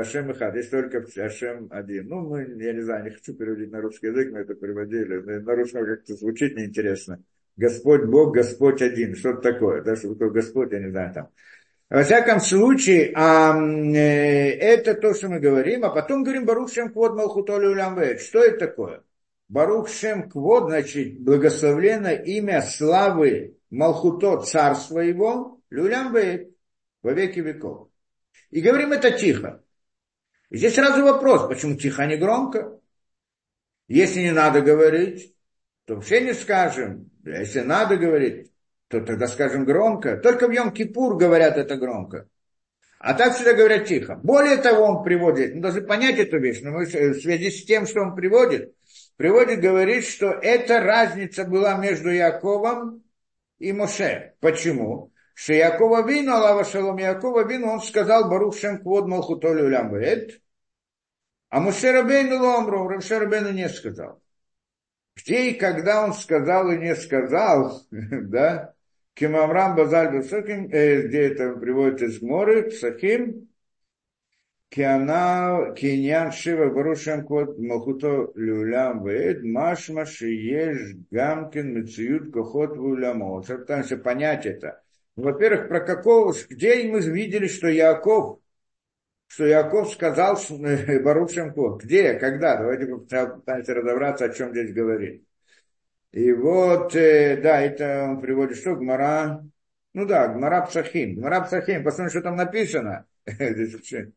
Ашем Ихад. Есть только Ашем один. Ну, мы, я не знаю, не хочу переводить на русский язык, мы это переводили. На русском как-то звучит неинтересно. Господь Бог, Господь один. Что-то такое. Да, что такое Господь, я не знаю там. Во всяком случае, а, э, это то, что мы говорим, а потом говорим Барух Шем Квод Малхутоли Улям Что это такое? Барух Шем Квод, значит, благословлено имя славы Малхуто, царства его, Люлям во веки веков. И говорим это тихо. И здесь сразу вопрос, почему тихо, а не громко? Если не надо говорить, то вообще не скажем. Если надо говорить, то тогда скажем громко. Только в Йом-Кипур говорят это громко. А так всегда говорят тихо. Более того, он приводит, мы должны понять эту вещь, но мы в связи с тем, что он приводит, приводит, говорит, что эта разница была между Яковом и Моше. Почему? Что Якова Вину, Аллаха Шалом Якова Вину, он сказал Барух Шем Квод Малхутолю Улям а Муше Рабейну Ломру, Муше Рабейну не сказал. Где и когда он сказал и не сказал, да, Кимамрам Базаль Бусаким, э, где это приводит из Гморы, Псахим, Киана, Киньян Шива Барушем Кот Махуто Люлям Вейд, Машма Шиеш Гамкин Мециют Кохот Вулямо. Пытаемся понять это. Во-первых, про какого, где мы видели, что Яков, что Яков сказал Барух Шемко. Где, когда? Давайте попытаемся разобраться, о чем здесь говорит. И вот, э, да, это он приводит, что Гмара, ну да, Гмара Псахим. Гмара Псахим, посмотрим, что там написано. Здесь вообще,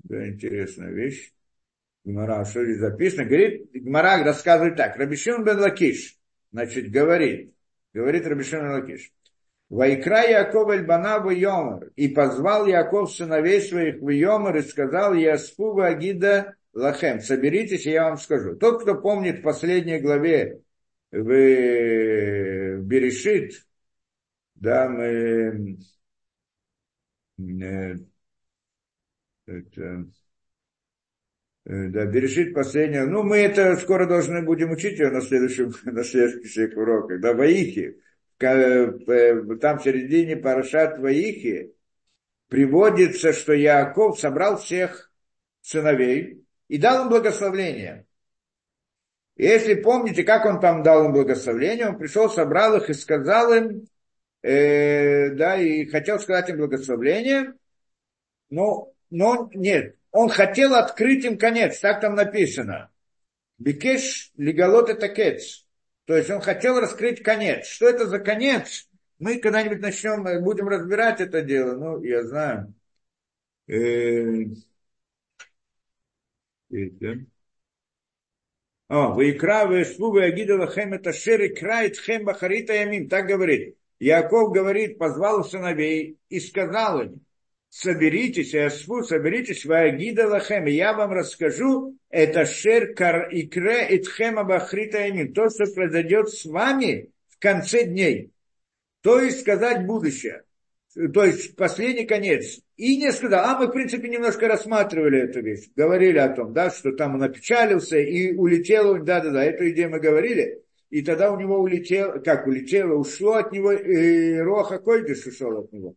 да, интересная вещь. Гмара, что здесь записано? Говорит, Гмара рассказывает так. рабби Шимон бен Лакиш, значит, говорит, говорит рабби Шимон бен Лакиш. ויקרא יעקב אל בניו ויאמר. И позвал Яков сыновей своих ויאמר и сказал האספו ואגידה לכם. Соберитесь, я вам скажу. Тот, кто помнит в последней главе в, Берешит, да, мы э, это, э, да, Берешит последняя. Ну, мы это скоро должны будем учить ее на следующем, на следующих уроках. Да, Ваихи. Э, там в середине Парашат Ваихи приводится, что Яаков собрал всех сыновей и дал им благословение. И если помните, как он там дал им благословение, он пришел, собрал их и сказал им, э, да, и хотел сказать им благословение, но, но нет, он хотел открыть им конец, так там написано. Бикеш лигалот это кец. То есть он хотел раскрыть конец. Что это за конец? Мы когда-нибудь начнем, э, будем разбирать это дело. Ну, я знаю. Э, О, вы икра, вы шву, вы агидала хэм это шер крает хэм бахарита ямим. Так говорит. Яков говорит, позвал сыновей и сказал им, соберитесь, Ясфу, соберитесь, Ваагида Лахем, я вам расскажу, это шер кар икре итхем абахрита то, что произойдет с вами в конце дней. То есть сказать будущее. То есть последний конец. И не сказал, а мы, в принципе, немножко рассматривали эту вещь. Говорили о том, да, что там он опечалился и улетел, да-да-да, эту идею мы говорили. И тогда у него улетело, как улетело, ушло от него, и Роха Койдыш ушел от него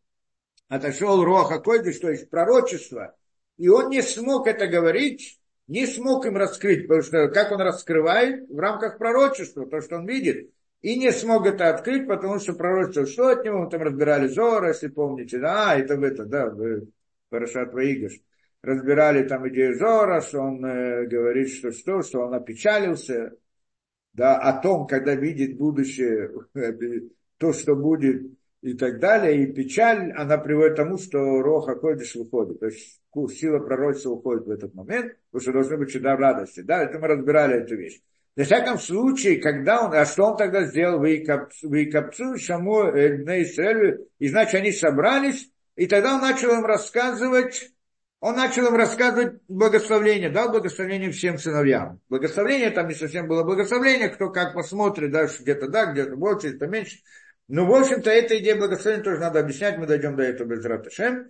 отошел Роха Койдыш, то есть пророчество, и он не смог это говорить, не смог им раскрыть, потому что как он раскрывает в рамках пророчества, то, что он видит, и не смог это открыть, потому что пророчество что от него, мы там разбирали Зора, если помните, да, это в это, да, в Парашат Ваигаш, разбирали там идею Зора, что он э, говорит, что что, что он опечалился, да, о том, когда видит будущее, то, что будет и так далее. И печаль, она приводит к тому, что Роха Койдыш выходит. То есть сила пророчества уходит в этот момент, потому что должны быть чуда радости. Да, это мы разбирали эту вещь. На всяком случае, когда он, а что он тогда сделал? Вы и копцу, шаму, на Израилю, и значит, они собрались, и тогда он начал им рассказывать, он начал им рассказывать благословление, дал благословение всем сыновьям. Благословение там не совсем было благословение, кто как посмотрит, да, где-то да, где-то больше, где-то меньше. Но, в общем-то, эта идея благословения тоже надо объяснять, мы дойдем до этого без Раташем.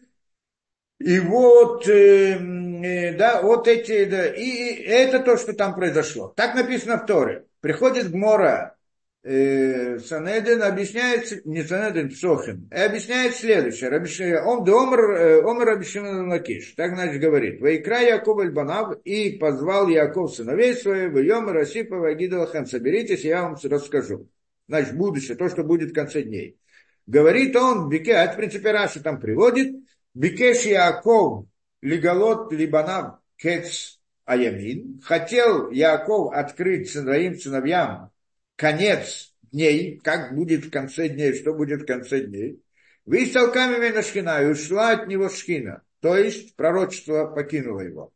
И вот, э, э, да, вот эти, да, и, и это то, что там произошло. Так написано в Торе. Приходит Гмора, э, Санедин объясняет, не Санедин, Сохин, и объясняет следующее. Он де омр, э, объясняет Лакиш. Так, значит, говорит. Вайкра Яков Альбанав и позвал Яков сыновей своих, в Йомер Асипа Вагидалахам, соберитесь, я вам расскажу. Значит, будущее, то, что будет в конце дней. Говорит он, Бике, это, в принципе, Раши там приводит, Бикеш Яаков Лигалот Либанав Кец Аямин. Хотел Яаков открыть своим сыновьям конец дней, как будет в конце дней, что будет в конце дней. Вы столками на шхина, и ушла от него шхина. То есть пророчество покинуло его.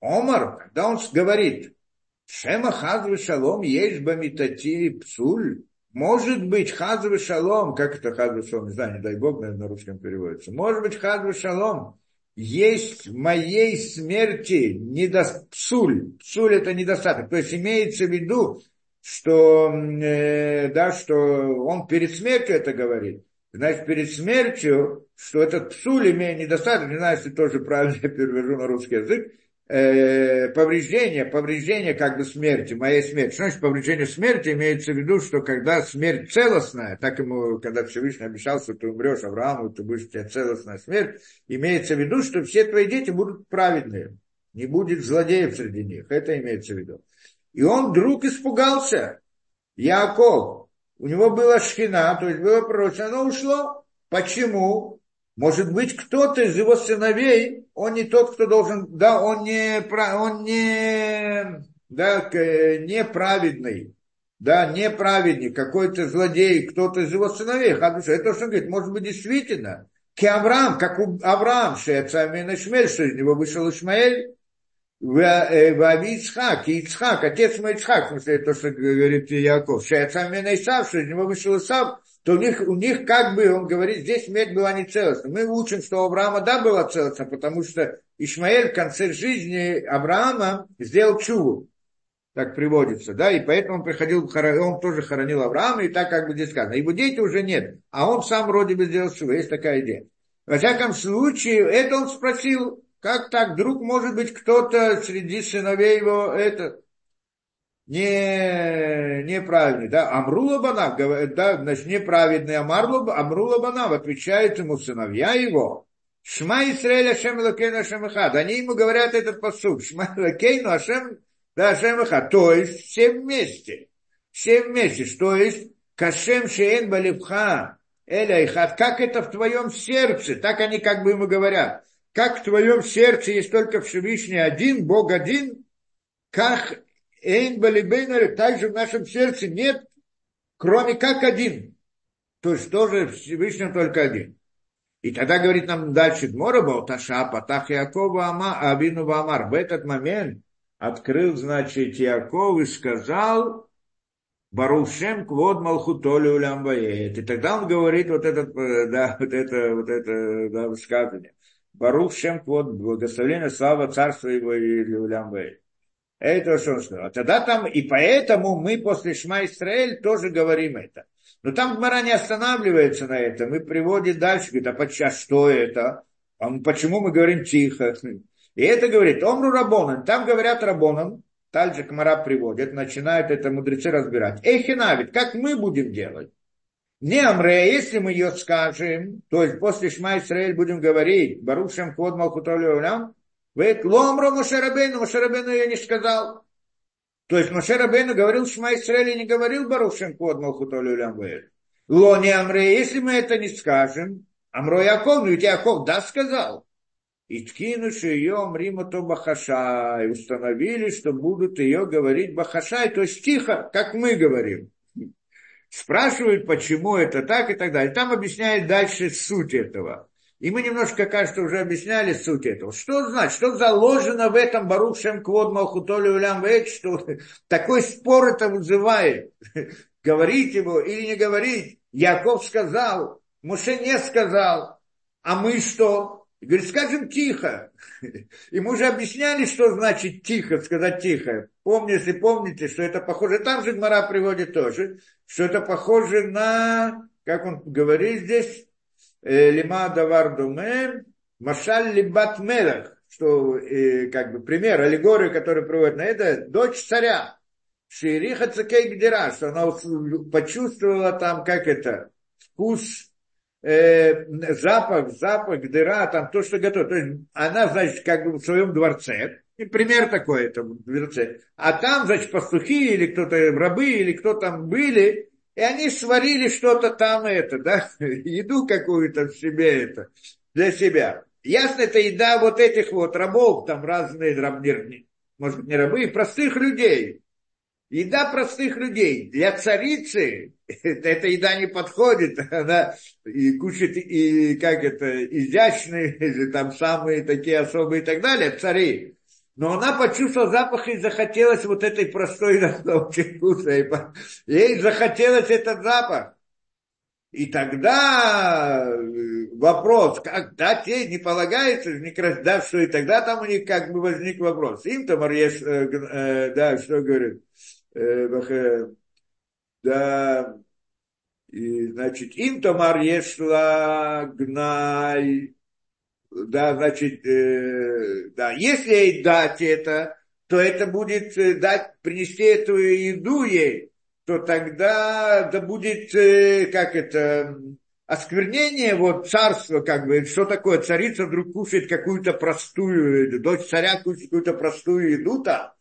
Омар, когда он говорит, Шема хазвы шалом есть бамитати псуль, может быть, хазвы шалом, как это хазвы шалом, не знаю, не дай бог, наверное, на русском переводится. Может быть, хазвы шалом, есть в моей смерти недо... псуль. Псуль это недостаток. То есть имеется в виду, что, э, да, что он перед смертью это говорит. Значит, перед смертью, что этот псуль имеет недостаток, не знаю, если тоже правильно я перевожу на русский язык, э, повреждение, повреждение как бы смерти, моей смерти. Что значит повреждение смерти? Имеется в виду, что когда смерть целостная, так ему, когда Всевышний обещал, что ты умрешь Аврааму, ты будешь у тебя целостная смерть, имеется в виду, что все твои дети будут праведные, не будет злодеев среди них. Это имеется в виду. И он вдруг испугался. Яков, у него была шхина, то есть было пророчество, оно ушло. Почему? Может быть, кто-то из его сыновей, он не тот, кто должен, да, он не, он не, да, неправедный, да, неправедник, какой-то злодей, кто-то из его сыновей. Это то, что он говорит, может быть, действительно, Ки Авраам, как у Авраам, Шеяцамина Шмель, что из него вышел Ишмаэль, Вави Ицхак, и Ицхак, отец мой Ицхак, в смысле, то, что говорит Яков, Шеяцамина Исав, что из него вышел Исав, то у них, у них как бы, он говорит, здесь смерть была не целостна. Мы учим, что у Авраама да была целостна, потому что Ишмаэль в конце жизни Авраама сделал чуву. Так приводится, да, и поэтому он приходил, он тоже хоронил Авраама, и так как бы здесь сказано. Его дети уже нет, а он сам вроде бы сделал чуву, есть такая идея. Во всяком случае, это он спросил, как так, вдруг может быть кто-то среди сыновей его, это, не, неправильный, да, Амрула Банав, да, значит, неправедный Амарлу, Амрула Банав, отвечает ему сыновья его, Шма Исраэль Ашем Лакейну Ашем Ихад, они ему говорят этот посуд, Шма Лакейну Ашем, да, Ашем Ихад, то есть все вместе, все вместе, то есть Кашем Шеен Балибха, Эля Ихад, как это в твоем сердце, так они как бы ему говорят, как в твоем сердце есть только Всевышний один, Бог один, как Эйн Балибейнер, также в нашем сердце нет, кроме как один. То есть тоже Всевышний только один. И тогда говорит нам дальше Гмора Балташа, Патах Якова Ама, Абину Вамар. В этот момент открыл, значит, Яков и сказал, Барушем квод малхутоли улямбает. И тогда он говорит вот этот, э, да, вот это, вот это, да, высказывание. Барушем квод, благословение, слава царства его и улямбает. Это что он сказал. Тогда там, и поэтому мы после Шма Исраэль тоже говорим это. Но там Гмара не останавливается на этом и приводит дальше, говорит, а подчас что это? А почему мы говорим тихо? И это говорит Омру Рабонан. Там говорят Рабонан, также Гмара приводит, начинают это мудрецы разбирать. Эхинавит, как мы будем делать? Не Амре, если мы ее скажем, то есть после Шма Исраэль будем говорить, Барушем Ход Малхутолю Вейт ломро Мошерабейну, Мошерабейну я не сказал. То есть Мошерабейну говорил Шма Исраэль не говорил Барушем Код Малхутолю Лямвейт. Ло не Амре, если мы это не скажем, Амро Яков, ну ведь Яков да сказал. И ткинувши ее Амрима то Бахаша, и установили, что будут ее говорить Бахашай, то есть тихо, как мы говорим. Спрашивают, почему это так и так далее. Там объясняет дальше суть этого. И мы немножко, кажется, уже объясняли суть этого. Что значит, что заложено в этом Барух Шем Квод Малхутоли Улям Вейт, что такой спор это вызывает. Говорить его или не говорить. Яков сказал, Муше не сказал. А мы что? Говорит, скажем тихо. И мы уже объясняли, что значит тихо, сказать тихо. Помните, если помните, что это похоже, там же Гмара приводит тоже, что это похоже на, как он говорит здесь, лима давар думе, машаль либат мелах, что э, как бы пример, аллегорию, который приводит на это, дочь царя. Шириха цекей гдера, что она почувствовала там, как это, вкус э, запах, запах, дыра, там то, что готово. То есть она, значит, как бы в своем дворце, и пример такой это в дворце. А там, значит, пастухи или кто-то, рабы или кто там были, и они сварили что-то там это, да, еду какую-то в себе это, для себя. Ясно, это еда вот этих вот рабов, там разные, может быть, не рабы, простых людей. Еда простых людей. Для царицы эта еда не подходит. Она и кушает, и как это, изящные, там самые такие особые и так далее, цари. Но она почувствовала запах и захотелось вот этой простой очень вкусной. Ей захотелось этот запах. И тогда э, вопрос, когда те не полагается, не да, что и тогда там у них как бы возник вопрос. Им там э, э, да, что говорит, э, да, и, значит, им томар ешла гнай, да, значит, э, да, если ей дать это, то это будет э, дать, принести эту еду ей, то тогда да будет, э, как это, осквернение вот царства, как бы, что такое, царица вдруг кушает какую-то простую, дочь царя кушает какую-то простую еду там,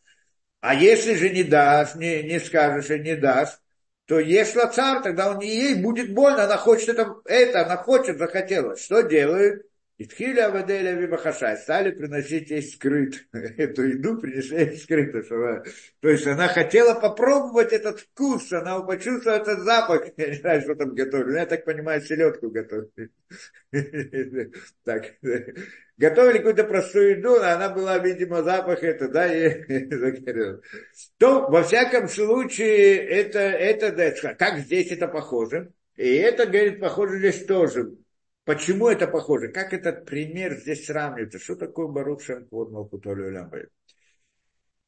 а если же не дашь, не, не скажешь и не дашь, то ешла царь, тогда он ей будет больно, она хочет это, это она хочет, захотела. Что делают? Итхили Аваделя Вибахашай, стали приносить ей скрыт. Эту еду принесли ей скрыто. Чтобы... То есть она хотела попробовать этот вкус, она почувствовала этот запах. Я не знаю, что там готовили. Я так понимаю, селедку готовили. Так. Готовили какую-то простую еду, а она была, видимо, запах это, да, и То, во всяком случае, это, это, как здесь это похоже. И это, говорит, похоже здесь тоже Почему это похоже? Как этот пример здесь сравнивается? Что такое Барух Шенквод Малкутолю Лямбай?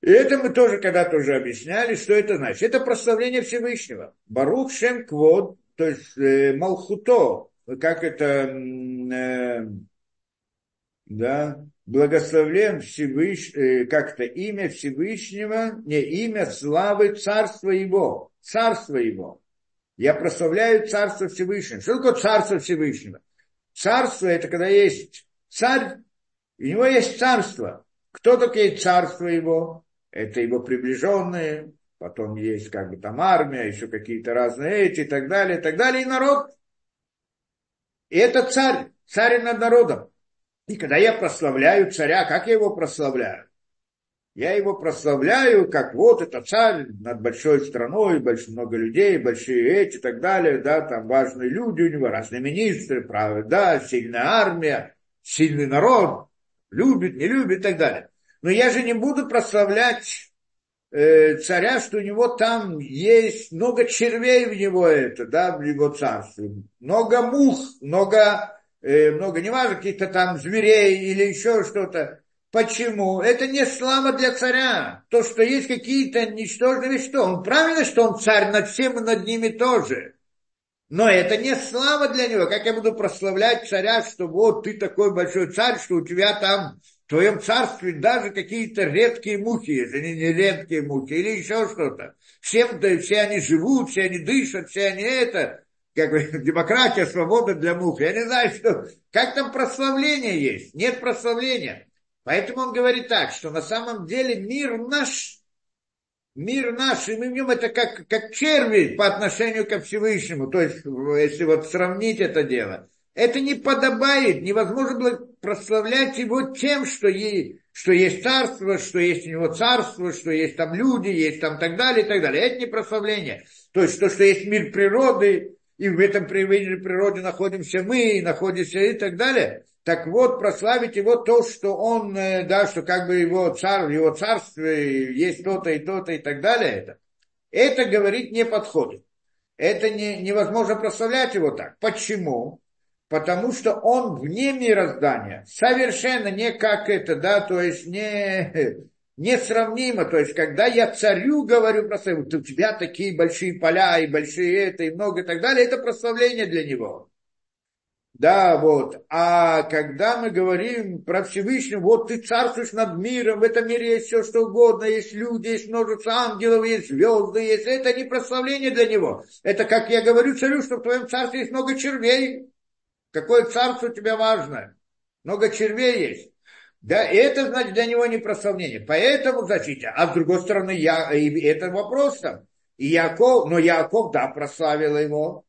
И это мы тоже когда-то уже объясняли, что это значит. Это прославление Всевышнего. Барух Шем Квод, то есть э, Малхуто, как это, э, да, благословлен Всевыш, э, как-то имя Всевышнего, не имя славы царства его, царства его. Я прославляю царство Всевышнего. Что такое царство Всевышнего? Царство – это когда есть царь, у него есть царство. Кто такие царство его? Это его приближенные, потом есть как бы там армия, еще какие-то разные эти и так далее, и так далее, и народ. И это царь, царь над народом. И когда я прославляю царя, как я его прославляю? Я его прославляю, как вот это царь над большой страной, больш, много людей, большие эти и так далее, да, там важные люди у него, разные министры, правда, да, сильная армия, сильный народ, любит, не любит и так далее. Но я же не буду прославлять э, царя, что у него там есть много червей в него это, да, в его царстве, много мух, много, э, много, неважно, каких-то там зверей или еще что-то. Почему? Это не слава для царя. То, что есть какие-то ничтожные что. Он правильно, что он царь над всем и над ними тоже. Но это не слава для него. Как я буду прославлять царя, что вот ты такой большой царь, что у тебя там в твоем царстве даже какие-то редкие мухи есть, они не редкие мухи, или еще что-то. Всем, да, все они живут, все они дышат, все они это, как бы демократия, свобода для мух. Я не знаю, что, как там прославление есть. Нет прославления. Поэтому он говорит так, что на самом деле мир наш, мир наш, и мы в нем это как, как черви по отношению ко Всевышнему. То есть, если вот сравнить это дело, Это не подобает, невозможно было прославлять его тем, что, ей, что есть царство, что есть у него царство, что есть там люди, есть там так далее, и так далее. Это не прославление. То есть то, что есть мир природы, и в этом природе находимся мы, и находимся и так далее. Так вот, прославить его то, что он, э, да, что как бы его царь, его царство, есть то-то и то-то и так далее, это, это говорить не подходит. Это не, невозможно прославлять его так. Почему? Потому что он вне мироздания. Совершенно не как это, да, то есть не, несравнимо. То есть, когда я царю говорю про у тебя такие большие поля и большие это, и много и так далее, это прославление для него. Да, вот. А когда мы говорим про Всевышнего, вот ты царствуешь над миром, в этом мире есть все, что угодно, есть люди, есть множество ангелов, есть звезды, есть... Это не прославление для него. Это как я говорю царю, что в твоем царстве есть много червей. Какое царство у тебя важное? Много червей есть. Да, это, значит, для него не прославление. Поэтому, значит, а с другой стороны, я, и это вопрос там. И Яков, но Яков, да, прославил его.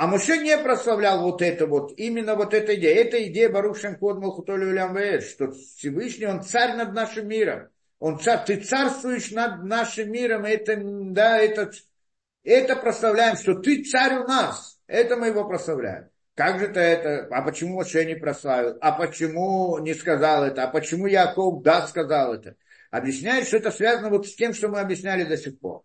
А Моше не прославлял вот это вот, именно вот эта идея. Это идея Барушем Код Малхутолю что Всевышний, он царь над нашим миром. Он царь, ты царствуешь над нашим миром, это, да, это, это прославляем, что ты царь у нас. Это мы его прославляем. Как же это это? А почему Моше не прославил? А почему не сказал это? А почему Яков да сказал это? Объясняет, что это связано вот с тем, что мы объясняли до сих пор.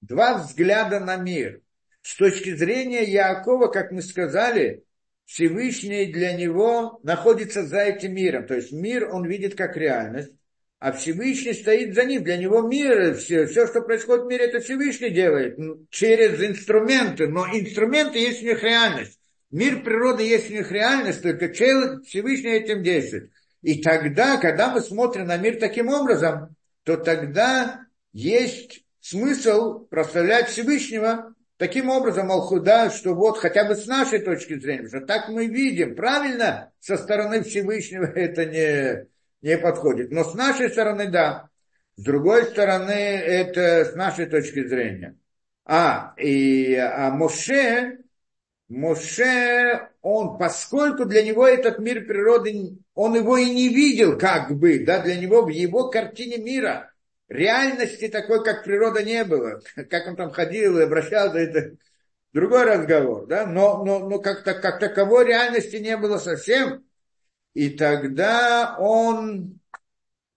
Два взгляда на мир – с точки зрения Якова, как мы сказали, Всевышний для него находится за этим миром. То есть мир он видит как реальность, а Всевышний стоит за ним. Для него мир, все, все, что происходит в мире, это Всевышний делает через инструменты. Но инструменты есть у них реальность. Мир природы есть у них реальность, только Всевышний этим действует. И тогда, когда мы смотрим на мир таким образом, то тогда есть смысл прославлять Всевышнего Таким образом, Алхуда, что вот хотя бы с нашей точки зрения, что так мы видим, правильно, со стороны Всевышнего это не, не подходит. Но с нашей стороны, да. С другой стороны, это с нашей точки зрения. А, и а Моше, Моше, он, поскольку для него этот мир природы, он его и не видел как бы, да, для него в его картине мира – Реальности такой, как природа, не было. Как он там ходил и обращался, это другой разговор. Да? Но, но, но как, так, как таковой реальности не было совсем. И тогда он...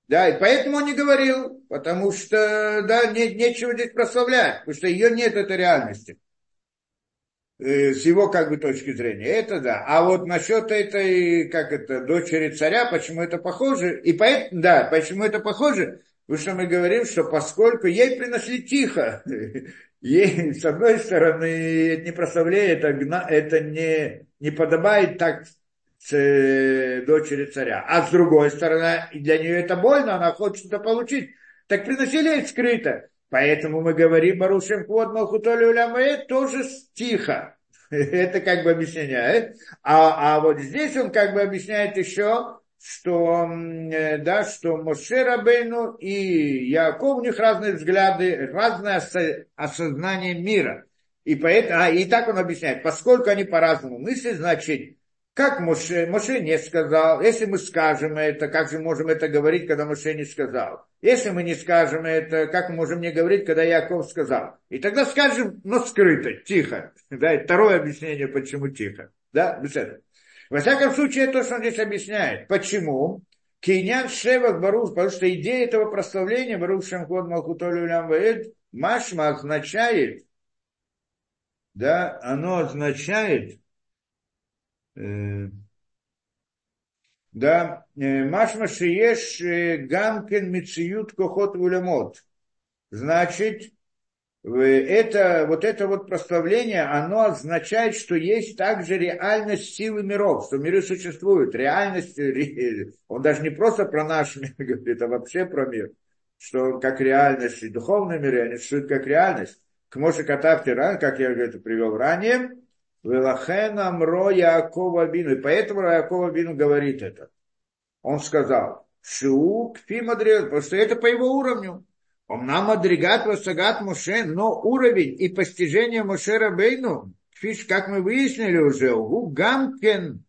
Да, и поэтому он не говорил, потому что, да, не, нечего здесь прославлять, потому что ее нет, этой реальности. Э, с его, как бы, точки зрения. Это да. А вот насчет этой, как это, дочери царя, почему это похоже, и поэтому, да, почему это похоже, Потому что мы говорим, что поскольку ей приносили тихо, ей, с одной стороны, это не прославляет, это не, не подобает так с э, дочери царя. А с другой стороны, для нее это больно, она хочет это получить. Так приносили ей скрыто. Поэтому мы говорим, Барушем Квот Малхутоли Улямаэ, тоже тихо. Это как бы объяснение. А, а вот здесь он как бы объясняет еще, что, э, да, что Моше Рабейну и Яков, у них разные взгляды, разное осознание мира. И, поэтому, а, и так он объясняет, поскольку они по-разному мыслят, значит, как Моше, Моше не сказал, если мы скажем это, как же можем это говорить, когда Моше не сказал? Если мы не скажем это, как мы можем не говорить, когда Яков сказал? И тогда скажем, но скрыто, тихо. Да, второе объяснение, почему тихо. Да, без этого. Во всяком случае, это то, что он здесь объясняет. Почему? Кинян Шевах Баруш, потому что идея этого прославления Баруш Шамхот Малхутолю Ваэд, Машма означает, да, оно означает, э, да, э, Машма Шиеш э, Гамкен Мициют Кохот Вулемот. Значит, это, вот это вот прославление, оно означает, что есть также реальность силы миров, что миры существуют. Реальность, он даже не просто про наш мир говорит, а вообще про мир. Что как реальность, и духовные миры, они существуют как реальность. К Моше Катавте, как я это привел ранее, Велахенам Ро Якова Бину. И поэтому Якова Бину говорит это. Он сказал, Шу Кфи потому что это по его уровню. Он нам адригат васагат Моше, но уровень и постижение Моше Рабейну, как мы выяснили уже, у Гамкен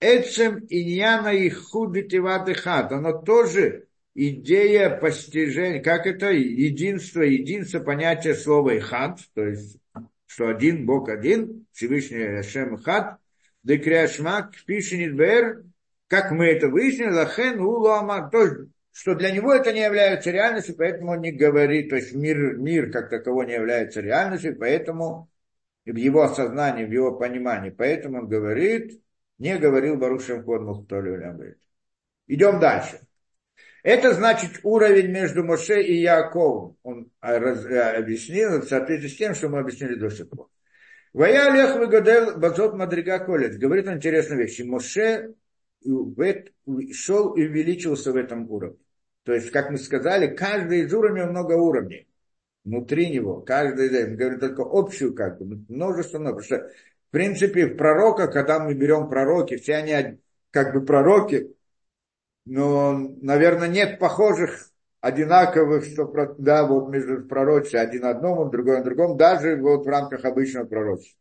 Эцем Иньяна и Худитиватыхат, оно тоже идея постижения, как это единство, единство понятия слова Ихат, то есть, что один Бог один, Всевышний Ашем Ихат, Декриашмак, Пишинит Бер, как мы это выяснили, Лахен Улама, то есть, что для него это не является реальностью, поэтому он не говорит, то есть мир, мир как таковой не является реальностью, поэтому в его осознании, в его понимании, поэтому он говорит, не говорил Барушем Код Мухтолю Идем дальше. Это значит уровень между Моше и Яковом. Он а, раз, а, объяснил в соответствии с тем, что мы объяснили до сих пор. Вая Олег выгодел базот Мадрига Колец. Говорит он интересную вещь. Моше шел и увеличился в этом уровне. То есть, как мы сказали, каждый из уровней много уровней. Внутри него, каждый из них, говорит только общую как бы, множество, много. Потому что, в принципе, в пророка, когда мы берем пророки, все они как бы пророки, но, наверное, нет похожих одинаковых, что, да, вот между пророчеством один одному, другой другом, даже вот в рамках обычного пророчества.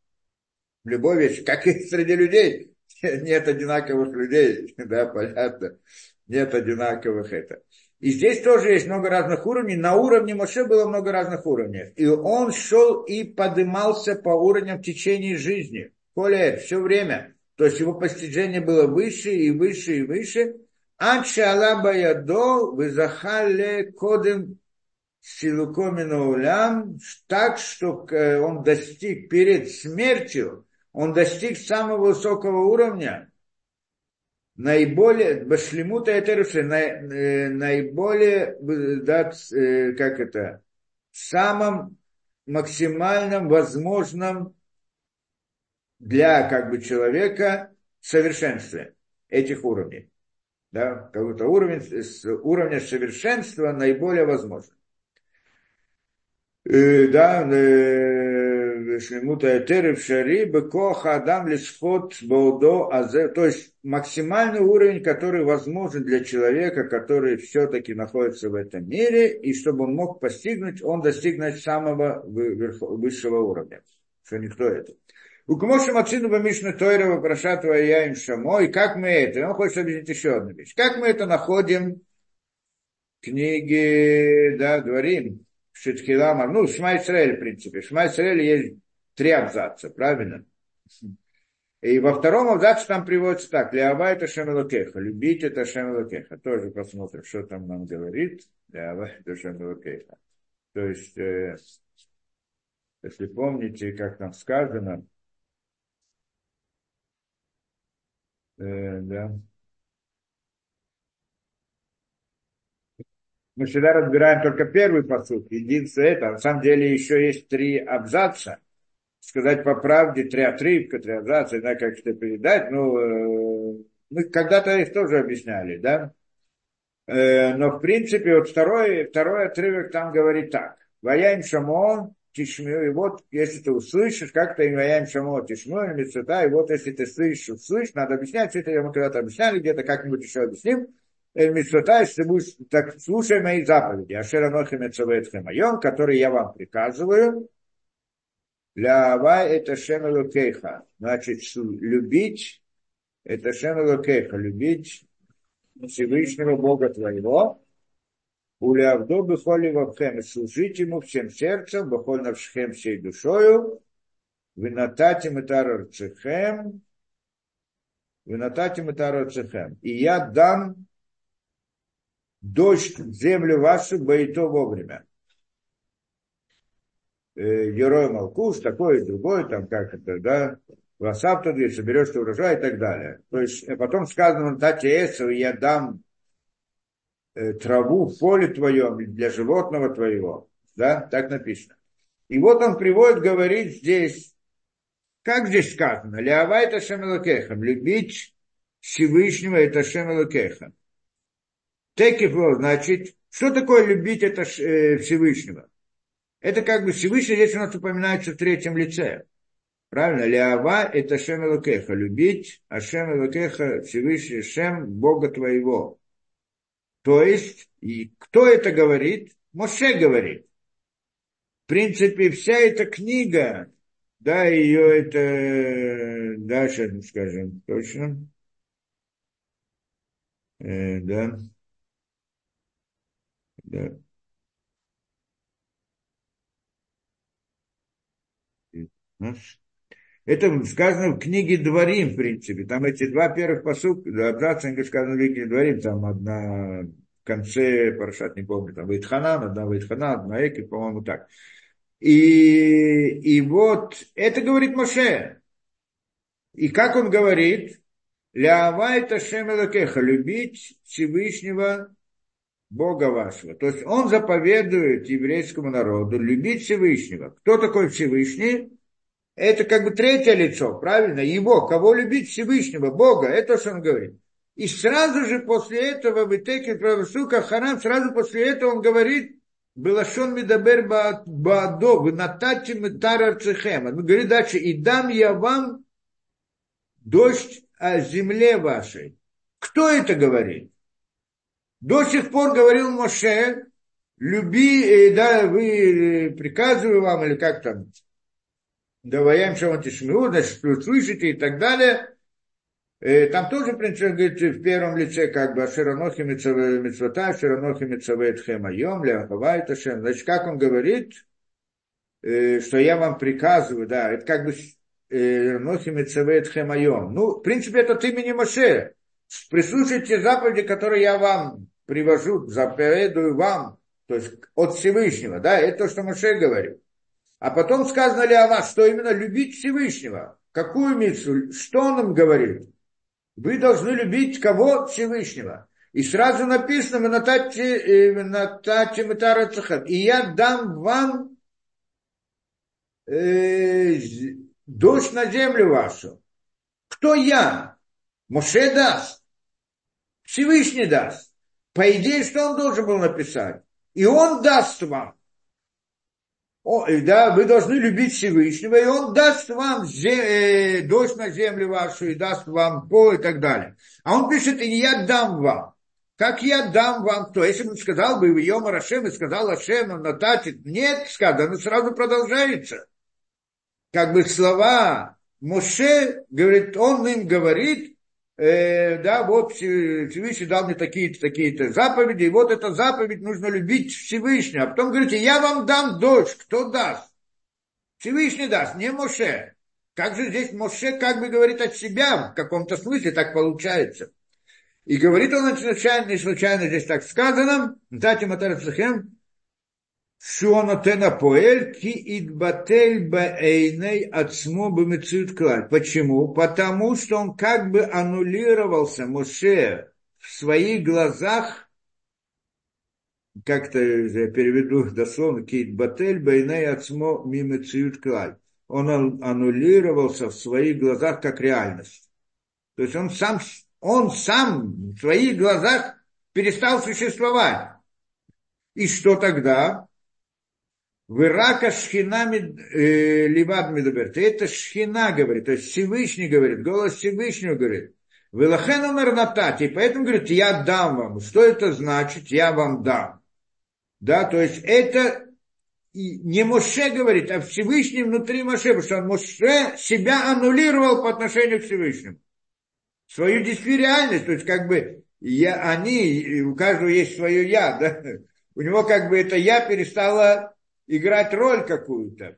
Любой вещь, как и среди людей, нет одинаковых людей, да, понятно, нет одинаковых это. И здесь тоже есть много разных уровней. На уровне Моше было много разных уровней. И он шел и поднимался по уровням в течение жизни. Коле, все время. То есть его постижение было выше и выше и выше. Анчала баядо вызахале кодем силукомину улям, так, что э, он достиг перед смертью, он достиг самого высокого уровня, наиболее, башлемута это наиболее, да, как это, самом максимальном возможном для как бы человека совершенстве этих уровней да, какой-то уровень, уровня совершенства наиболее возможен. Э, да, э, Шлемута Этерев Шари, Бекоха Адам Лишхот Баудо Азе, то есть максимальный уровень, который возможен для человека, который все-таки находится в этом мире, и чтобы он мог постигнуть, он достигнуть самого высшего уровня, что никто это. У Кмоша Мацину Бамишна Тойрова Прошатова Яим Шамо. И как мы это? Он хочет объяснить еще одну вещь. Как мы это находим в книге, да, Дворим, Шиткиламар, ну, Шма Исраэль, в принципе. В Шма есть три абзаца, правильно? И во втором абзаце там приводится так. Леава это Шемелокеха. Любить это Шемелокеха. Тоже посмотрим, что там нам говорит. Леава это Шемелокеха. То есть, э, если помните, как там сказано, Э, да. Мы всегда разбираем только первый посуд, единственное это. На самом деле еще есть три абзаца. Сказать по правде, три отрывка, три абзаца, не как это передать. Ну, э, мы когда-то их тоже объясняли, да. Э, но, в принципе, вот второй, второй отрывок там говорит так. Ваяем шамон, тишмю, и вот если ты услышишь, как то инваяем шамо тишмю, или и вот если ты слышишь, услышишь, надо объяснять, все это мы когда-то объясняли, где-то как-нибудь еще объясним, или мецета, если будешь, так слушай мои заповеди, ашера нохи мецавеетхем айом, которые я вам приказываю, для ава это шем элокейха, значит, любить, это шем элокейха, любить Всевышнего Бога твоего, Улявду бихоли вабхем, служить ему всем сердцем, бахоль навшхем всей душою, винататим и тарарцехем, винататим и тарарцехем. И я дам дождь в землю вашу, боито вовремя. Герой Малкуш, такой и другой, там как это, да, Васап ты соберешь урожай и так далее. То есть потом сказано, дайте Эсу, я дам Э, траву в поле твоем для животного твоего. Да, так написано. И вот он приводит, говорит здесь, как здесь сказано, Леава это Шемелокеха, любить Всевышнего это Шемелокеха. Текифло, значит, что такое любить это э, Всевышнего? Это как бы Всевышний здесь у нас упоминается в третьем лице. Правильно? Леава это Шемелокеха, любить, а Шемелокеха Всевышний Шем Бога твоего. То есть, и кто это говорит? Моше говорит. В принципе, вся эта книга, Да, ее это, да, сейчас мы скажем точно. Э, да. Да. Это сказано в книге Дворим, в принципе. Там эти два первых посук, абзаца сказано в книге Дворим, там одна в конце, Парашат, не помню, там Вайтханан, одна Вайтханан, одна Эки, по-моему, так. И, и вот это говорит Моше. И как он говорит, Лявай Ташем Элакеха, любить Всевышнего Бога вашего. То есть он заповедует еврейскому народу любить Всевышнего. Кто такой Всевышний? Это как бы третье лицо, правильно? Его, кого любить Всевышнего, Бога, это что он говорит. И сразу же после этого, в Итеке Правосука Харам, сразу после этого он говорит, Белашон Медабер Баадо, вы натати Метара Цехем. Он говорит дальше, и дам я вам дождь о земле вашей. Кто это говорит? До сих пор говорил Моше, люби, э, да, вы э, приказываю вам, или как там, даваем шаман тишмиу, значит, вы слышите и так далее. Э, там тоже, в принципе, говорит, в первом лице, как бы, Аширанохи Мицвата, Аширанохи Мицавет Хемайом, Ляхавай Ташем. Значит, как он говорит, что я вам приказываю, да, это как бы Нохи Мицавет Хемайом. Ну, в принципе, это от имени Моше. Прислушайте заповеди, которые я вам привожу, заповедую вам, то есть от Всевышнего, да, это то, что Моше говорит. А потом сказано ли о вас, что именно любить Всевышнего. Какую мицу? Что он нам говорит? Вы должны любить кого? Всевышнего. И сразу написано, э, и я дам вам э, дождь на землю вашу. Кто я? Моше даст. Всевышний даст. По идее, что он должен был написать? И он даст вам. О, да, вы должны любить Всевышнего, и он даст вам э, дождь на землю вашу, и даст вам по и так далее. А он пишет, и я дам вам. Как я дам вам то? Если бы он сказал бы Йома Рашем и сказал Ашем, нататит, нет, сказано, сразу продолжается. Как бы слова Моше, говорит, он им говорит, э, да, вот Всевышний дал мне такие-то, такие-то заповеди, и вот эта заповедь нужно любить Всевышнего. А потом говорите, я вам дам дочь, кто даст? Всевышний даст, не Моше. Как же здесь Моше как бы говорит от себя, в каком-то смысле так получается. И говорит он случайно, не случайно здесь так сказано, Тати Матар Цехем, Шуанотена поэль ки идбатель баэйней отсмо бамецют клаль. Почему? Потому что он как бы аннулировался, Моше, в своих глазах, как-то я переведу дословно, ки идбатель баэйней отсмо мимецют клаль. Он аннулировался в своих глазах как реальность. То есть он сам, он сам в своих глазах перестал существовать. И что тогда? Вырака шхинами э, ливад медуберт. Это шхина говорит, то есть Всевышний говорит, голос Всевышнего говорит. Вилахен умер натати, поэтому говорит, я дам вам. Что это значит? Я вам дам. Да, то есть это не Моше говорит, а Всевышний внутри Моше, потому что он Моше себя аннулировал по отношению к Всевышнему. Свою действительность, то есть как бы я, они, у каждого есть свое я, да? У него как бы это я перестало играть роль какую-то.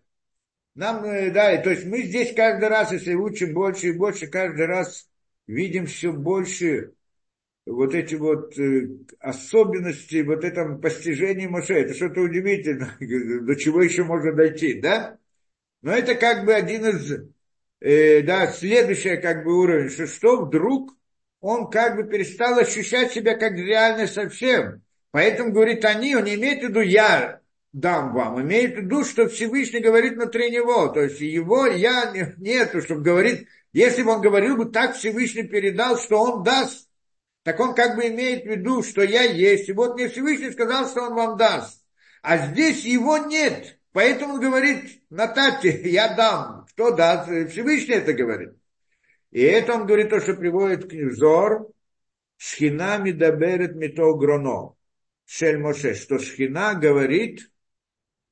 Нам, э, да, то есть мы здесь каждый раз, если учим больше и больше, каждый раз видим все больше вот эти вот э, особенности, вот этом постижении Моше. Это что-то удивительное, до чего еще можно дойти, да? Но это как бы один из, э, да, следующий как бы уровень, что, что вдруг он как бы перестал ощущать себя как реально совсем. Поэтому говорит они, он не имеет в виду я, дам вам. Имеет в виду, что Всевышний говорит внутри него. То есть его я нету, чтобы говорить, если бы он говорил бы так, Всевышний передал, что он даст, так он как бы имеет в виду, что я есть. И вот мне Всевышний сказал, что он вам даст. А здесь его нет. Поэтому он говорит, Натати, я дам. Кто даст? Всевышний это говорит. И это он говорит то, что приводит к взор. Шхина мидаберет мито гроно. Шель Моше, что Шхина говорит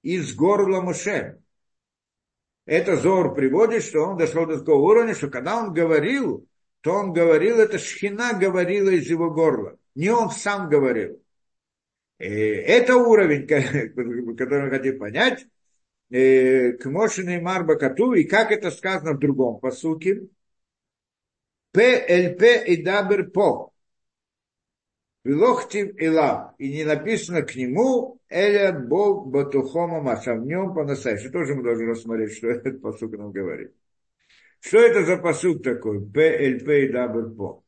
из горла Моше. Это Зор приводит, что он дошел до такого уровня, что когда он говорил, то он говорил, это шхина говорила из его горла. Не он сам говорил. И это уровень, который мы хотим понять. כמו שנאמר בכתוב, и как это сказано в другом посуке. פה אל פה אדבר בו. ולא כתיב אליו. И не написано к нему אלא בו בתוכו ממש. В нем по-настоящему. Тоже мы должны рассмотреть, что этот посук нам говорит. Что это за посук такой? פה אל פה אדבר בו.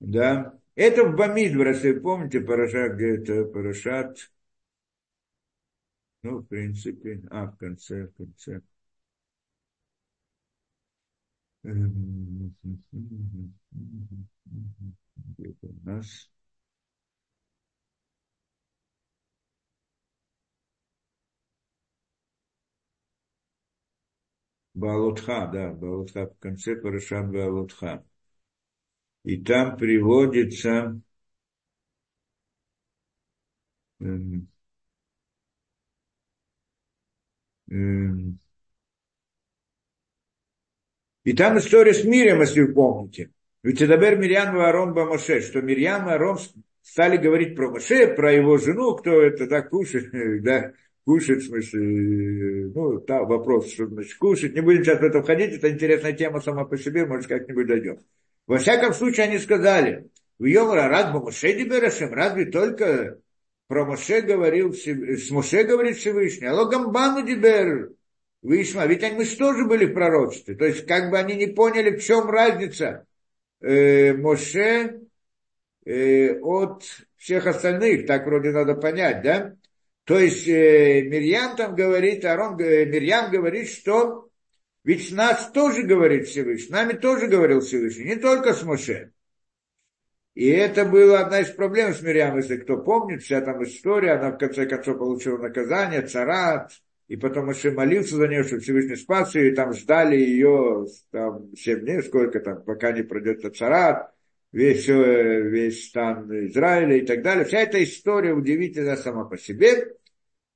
Да. Это в Бамидбра, если помните, Парашат, где это Парашат. Ну, в принципе, а, в конце, в конце. Где-то у нас. Балутха, да, Балутха, в конце Парашат Балутха. И там приводится эм, эм, и там история с Мирием, если вы помните. Ведь Эдабер Мирьян и Арон Бамоше, что Мирьян и Арон стали говорить про Моше, про его жену, кто это да, кушает, да, кушать, в смысле, ну, да, вопрос, что значит кушать. Не будем сейчас в это входить, это интересная тема сама по себе, может, как-нибудь дойдем. Во всяком случае, они сказали, в Йомара Радба Моше Диберашем, разве только про Моше говорил, с Моше говорит Всевышний, а Логамбану Дибер, Вишма, ведь они, же тоже были в пророчестве. То есть, как бы они не поняли, в чем разница э, Моше э, от всех остальных, так вроде надо понять, да? То есть э, Мирьям там говорит, Арон, э, Мирьям говорит, что ведь нас тоже говорит Всевышний, нами тоже говорил Всевышний, не только с Моше. И это была одна из проблем с Мирьям, если кто помнит, вся там история, она в конце концов получила наказание, царат, и потом Моше молился за нее, чтобы Всевышний спас ее, и там ждали ее там, 7 дней, сколько там, пока не пройдет царат, весь, э, весь стан Израиля и так далее. Вся эта история удивительна сама по себе.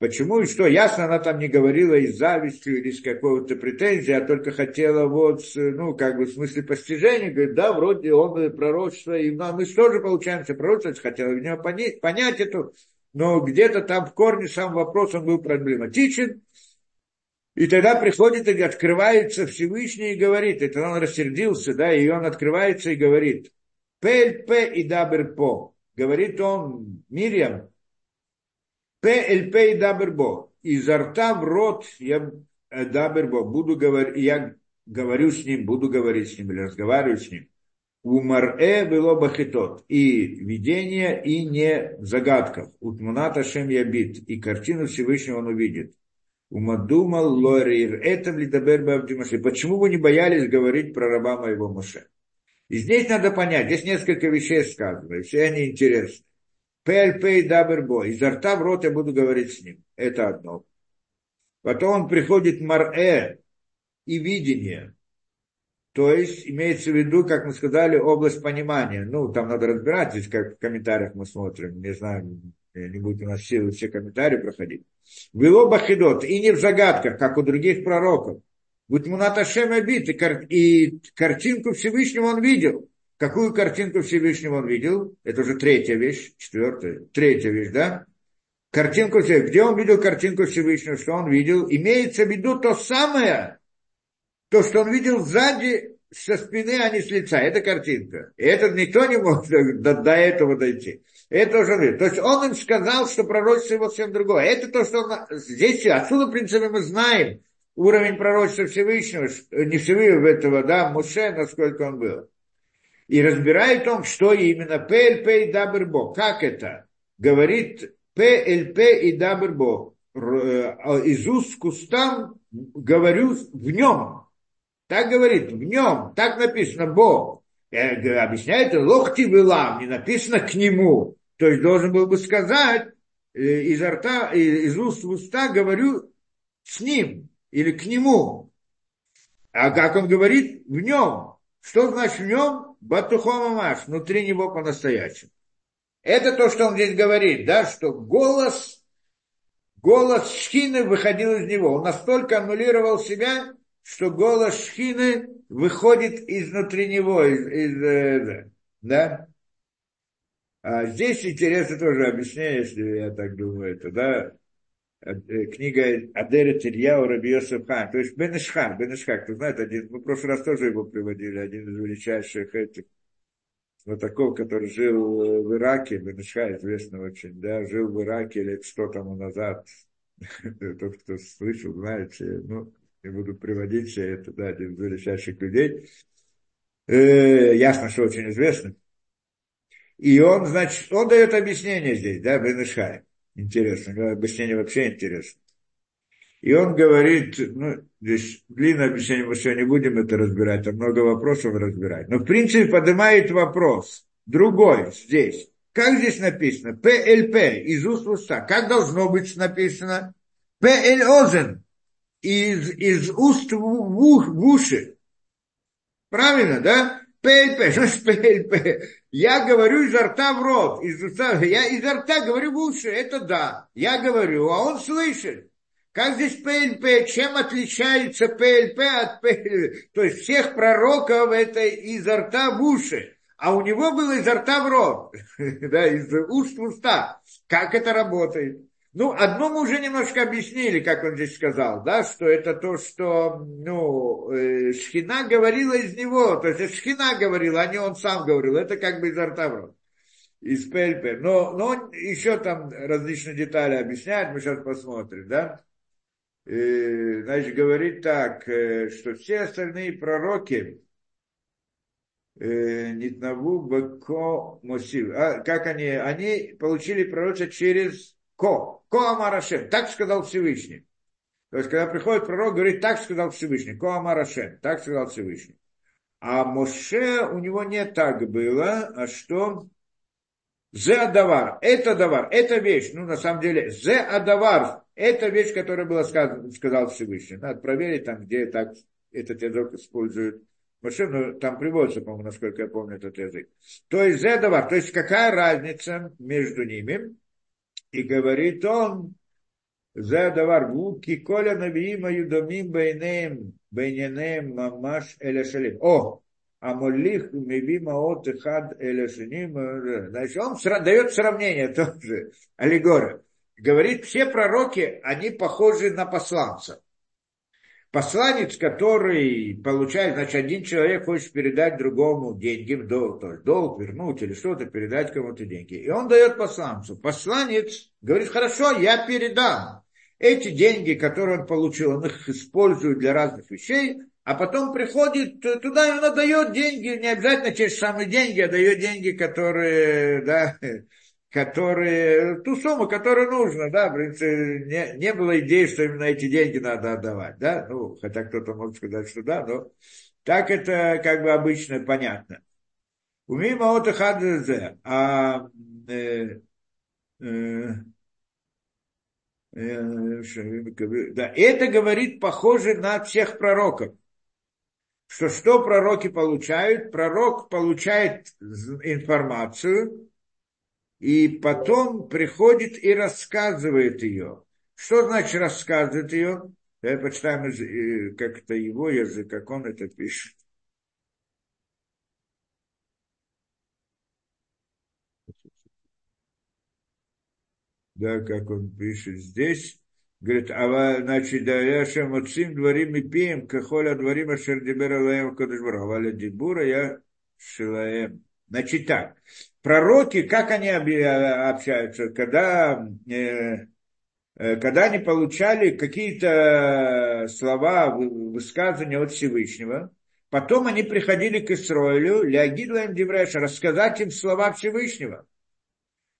Почему и что? Ясно, она там не говорила из зависти или из какого-то претензии, а только хотела вот, ну, как бы в смысле постижения, говорит, да, вроде он пророчество, и ну, мы тоже получаем пророчество, хотела в него понять, понять эту, но где-то там в корне сам вопрос, он был проблематичен, и тогда приходит и открывается Всевышний и говорит, это он рассердился, да, и он открывается и говорит, Пель и Дабер По, говорит он Мирьям, ПЛП и Дабербо. Изо рта в рот я э, Дабербо. Буду говорить, я говорю с ним, буду говорить с ним или разговариваю с ним. Умар-э было бахитот. И видение, и не в загадках. Утмуната шем ябит. И картину Всевышнего он увидит. Умадумал лорир. Это ли дабер Почему вы не боялись говорить про раба моего Моше? И здесь надо понять, здесь несколько вещей сказано, все они интересны. Пельпей дабербо. Изо рта в рот я буду говорить с ним. Это одно. Потом приходит марэ и видение. То есть имеется в виду, как мы сказали, область понимания. Ну, там надо разбирать, здесь как в комментариях мы смотрим. Не знаю, не будет у нас все, все комментарии проходить. Вело бахидот, и не в загадках, как у других пророков. Будь мунаташем обид, и, кар, и картинку Всевышнего он видел. Какую картинку Всевышнего он видел? Это уже третья вещь, четвертая, третья вещь, да? Картинку Всевышнего. Где он видел картинку Всевышнего? Что он видел? Имеется в виду то самое, то, что он видел сзади, со спины, а не с лица. Это картинка. И это никто не мог до, до этого дойти. Это уже видел. То есть он им сказал, что пророчество его совсем другое. Это то, что он... Здесь, отсюда, в принципе, мы знаем уровень пророчества Всевышнего, не Всевышнего этого, да, Муше, насколько он был и разбирает он, что именно ПЛП и Дабербо. Как это? Говорит ПЛП и Дабербо. Э, из уст к устам говорю в нем. Так говорит, в нем. Так написано Бог. Объясняет, лохти вылам, не написано к нему. То есть должен был бы сказать, э, из рта, из уст в уста говорю с ним или к нему. А как он говорит? В нем. Что значит в нем? Батухома Маш, внутри него по-настоящему. Это то, что он здесь говорит, да, что голос голос Шхины выходил из него. Он настолько аннулировал себя, что голос Шхины выходит изнутри него, из, из, э, да? А здесь интересно тоже объяснение, если я так думаю, это, да, э, книга Адера Тирьяу Раби Йосеф Хан, то есть Бен Ишхан, Бен Ишхан, кто знает, один, мы в прошлый раз тоже его приводили, один из величайших этих вот такого, который жил в Ираке, Бен Ишхан, известный очень, да, жил в Ираке лет сто тому назад, тот, кто слышал, знаете, ну, не буду приводить все это, да, один из величайших людей, э, ясно, что очень известный, и он, значит, он дает объяснение здесь, да, Бенешхай. Интересно, объяснение вообще интересно. И он говорит, ну, здесь длинное объяснение мы сегодня будем это разбирать, там много вопросов разбирать. Но в принципе поднимает вопрос, другой здесь. Как здесь написано? פה אל פה, из уст в уста. Как должно быть написано? פה אל אוזן, из, из уст в, в, в уши. Правильно, да? ПЛП, что ж ПЛП? Я говорю изо рта в рот, из уста, я изо рта говорю в уши, это да, я говорю, а он слышит. Как здесь ПЛП, чем отличается ПЛП от ПЛП? То есть всех пророков это изо рта в уши, а у него было изо рта в рот, да, из уст в уста. Как это работает? Ну, одно мы уже немножко объяснили, как он здесь сказал, да, что это то, что, ну, э, Шхина говорила из него, то есть Шхина говорила, а не он сам говорил, это как бы из рта из ПЛП. Но, но он еще там различные детали объясняет, мы сейчас посмотрим, да. И, значит, говорит так, э, что все остальные пророки, э, Нитнаву Бако Мосив, а, как они, они получили пророчество через Ко. Ко Амарашем. Так сказал Всевышний. То есть, когда приходит пророк, говорит, так сказал Всевышний. Ко Амарашем. Так сказал Всевышний. А Моше у него не так было, а что? Зе Адавар. Это Адавар. Это вещь. Ну, на самом деле, Зе Адавар. Это вещь, которая была сказана, сказал Всевышний. Надо проверить там, где так этот язык используют. Моше, ну, там приводится, по-моему, насколько я помню этот язык. То есть, Зе Адавар. То есть, какая разница между ними? И говорит он, за давар гуки коля навиима юдомим бейнеем бейненеем мамаш элешалим. О, а молих мивима от хад элешиним. Значит, он дает сравнение тоже, аллегора. Говорит, все пророки, они похожи на посланца посланец, который получает, значит, один человек хочет передать другому деньги долг, то есть долг вернуть или что-то, передать кому-то деньги. И он дает посланцу. Посланец говорит, хорошо, я передам. Эти деньги, которые он получил, он их использует для разных вещей, а потом приходит туда, и он отдает деньги, не обязательно те же самые деньги, а дает деньги, которые, да, которые, ту сумму, которую нужно, да, в принципе, не, не было идеи, что именно эти деньги надо отдавать, да, ну, хотя кто-то может сказать, что да, но так это как бы обычно понятно. У мимо от хадзе, а э, э, э, да, это говорит похоже на всех пророков. Что что пророки получают? Пророк получает информацию, и потом приходит и рассказывает ее. Что значит рассказывает ее? Я почитаем э, как-то его язык, как он это пишет. Да, как он пишет здесь. Говорит, а значит, да я шамацим дворим и пием, кахоля дворим ашер дибера лаем кадышбара, валя дибура я шилаем. Значит так, пророки, как они общаются, когда, э, э, когда они получали какие-то слова, высказывания от Всевышнего, потом они приходили к Исроилю, Леогидлаем Девреша, рассказать им слова Всевышнего.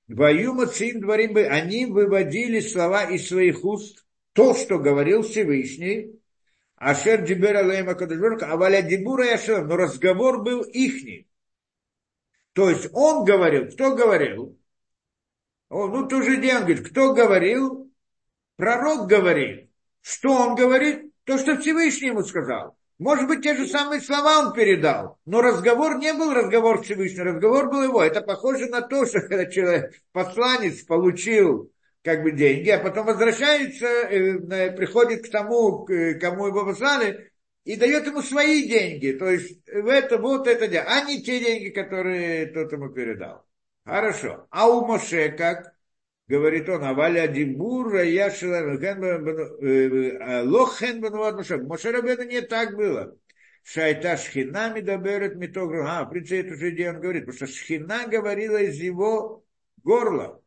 Ваюма цим дворим бы, они выводили слова из своих уст, то, что говорил Всевышний, Ашер Дибера Лейма Кадажборка, а Валя Дибура Яшер, но разговор был ихний. То есть он говорил, кто говорил? Он, ну, тоже день говорит, кто говорил? Пророк говорит. Что он говорит? То, что Всевышний ему сказал. Может быть, те же самые слова он передал, но разговор не был разговор Всевышнего, разговор был его. Это похоже на то, что когда человек, посланец получил как бы деньги, а потом возвращается, э, приходит к тому, кому его послали, и дает ему свои деньги. То есть в это, вот это дело, а не те деньги, которые тот ему передал. Хорошо. А у Моше как? Говорит он, аваля дибура, я лохен бануат Моше. Моше Рабену не так было. Шайта шхина медаберет митогру. А, в принципе, эту же идею он говорит, потому что шхина говорила из его горла.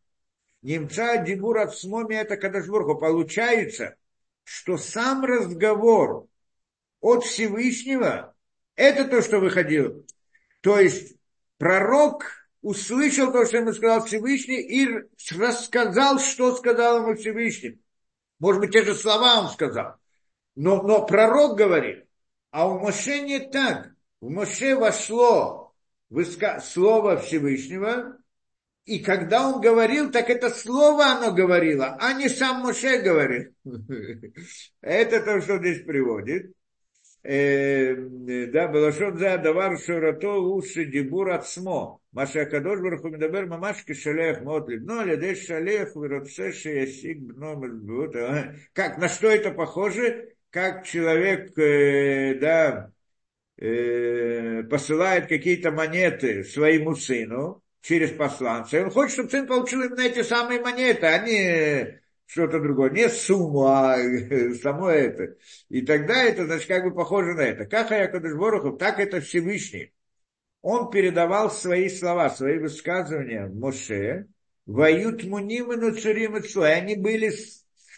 Немца дибур от смоми это кадашбургу. Получается, что сам разговор от Всевышнего, это то, что выходило. То есть пророк услышал то, что ему сказал Всевышний, и рассказал, что сказал ему Всевышний. Может быть, те же слова он сказал. Но, но пророк говорит, а у Моше не так. В Моше вошло слово Всевышнего, и когда он говорил, так это слово оно говорило, а не сам Моше говорит. Это то, что здесь приводит. Да, Балашон за давар шурато лучше дебур от смо. Маша Акадош Бараху Медабер Мамашки Шалех Мот Либно, Лядеш Шалех Виротсеши Ясик Бно Как, на что это похоже? Как человек, да, посылает какие-то монеты своему сыну через посланца, и он хочет, чтобы сын получил именно эти самые монеты, а не что-то другое. Не сумму, а само это. И тогда это, значит, как бы похоже на это. Как Аякадыш Борохов, так это Всевышний. Он передавал свои слова, свои высказывания Моше, воют муним и нуцурим и они были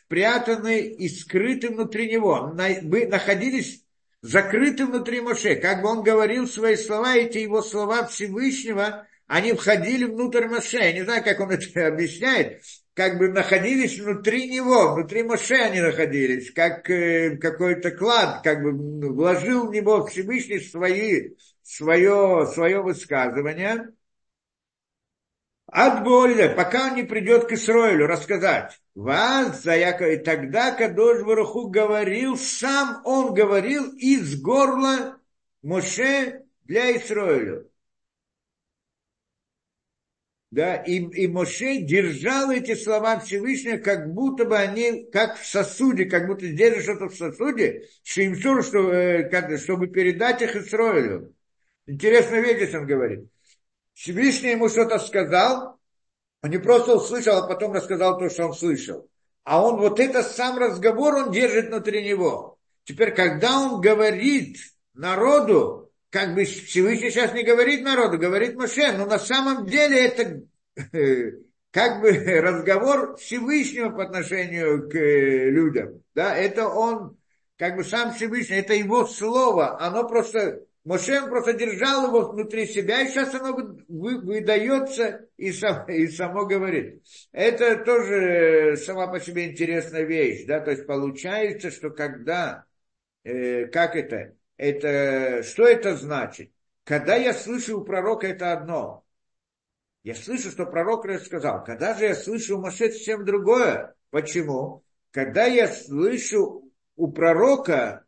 спрятаны и скрыты внутри него, находились закрыты внутри Моше. Как бы он говорил свои слова, эти его слова Всевышнего, они входили внутрь Моше. Я не знаю, как он это объясняет, как бы находились внутри него, внутри Моше они находились, как э, какой-то клад, как бы вложил в него Всевышний свои, свое, свое высказывание. От боли, пока он не придет к Исроилю рассказать. Вас, за и тогда Кадош Баруху говорил, сам он говорил из горла Моше для Исроиля да, и, и Моше держал эти слова Всевышнего, как будто бы они, как в сосуде, как будто держит что-то в сосуде, шимсур, что, э, чтобы передать их Исроилю. Интересная вещь, он говорит. Всевышний ему что-то сказал, он не просто услышал, а потом рассказал то, что он слышал. А он вот этот сам разговор, он держит внутри него. Теперь, когда он говорит народу, как бы Всевышний сейчас не говорит народу, говорит Моше, но на самом деле это как бы разговор Всевышнего по отношению к э, людям. Да, это он, как бы сам Всевышний, это его слово, оно просто, Моше просто держал его внутри себя, и сейчас оно выдается и, сам, и само говорит. Это тоже сама по себе интересная вещь, да, то есть получается, что когда, э, как это, это, что это значит? Когда я слышу у пророка это одно. Я слышу, что пророк сказал. Когда же я слышу у Моше совсем другое. Почему? Когда я слышу у пророка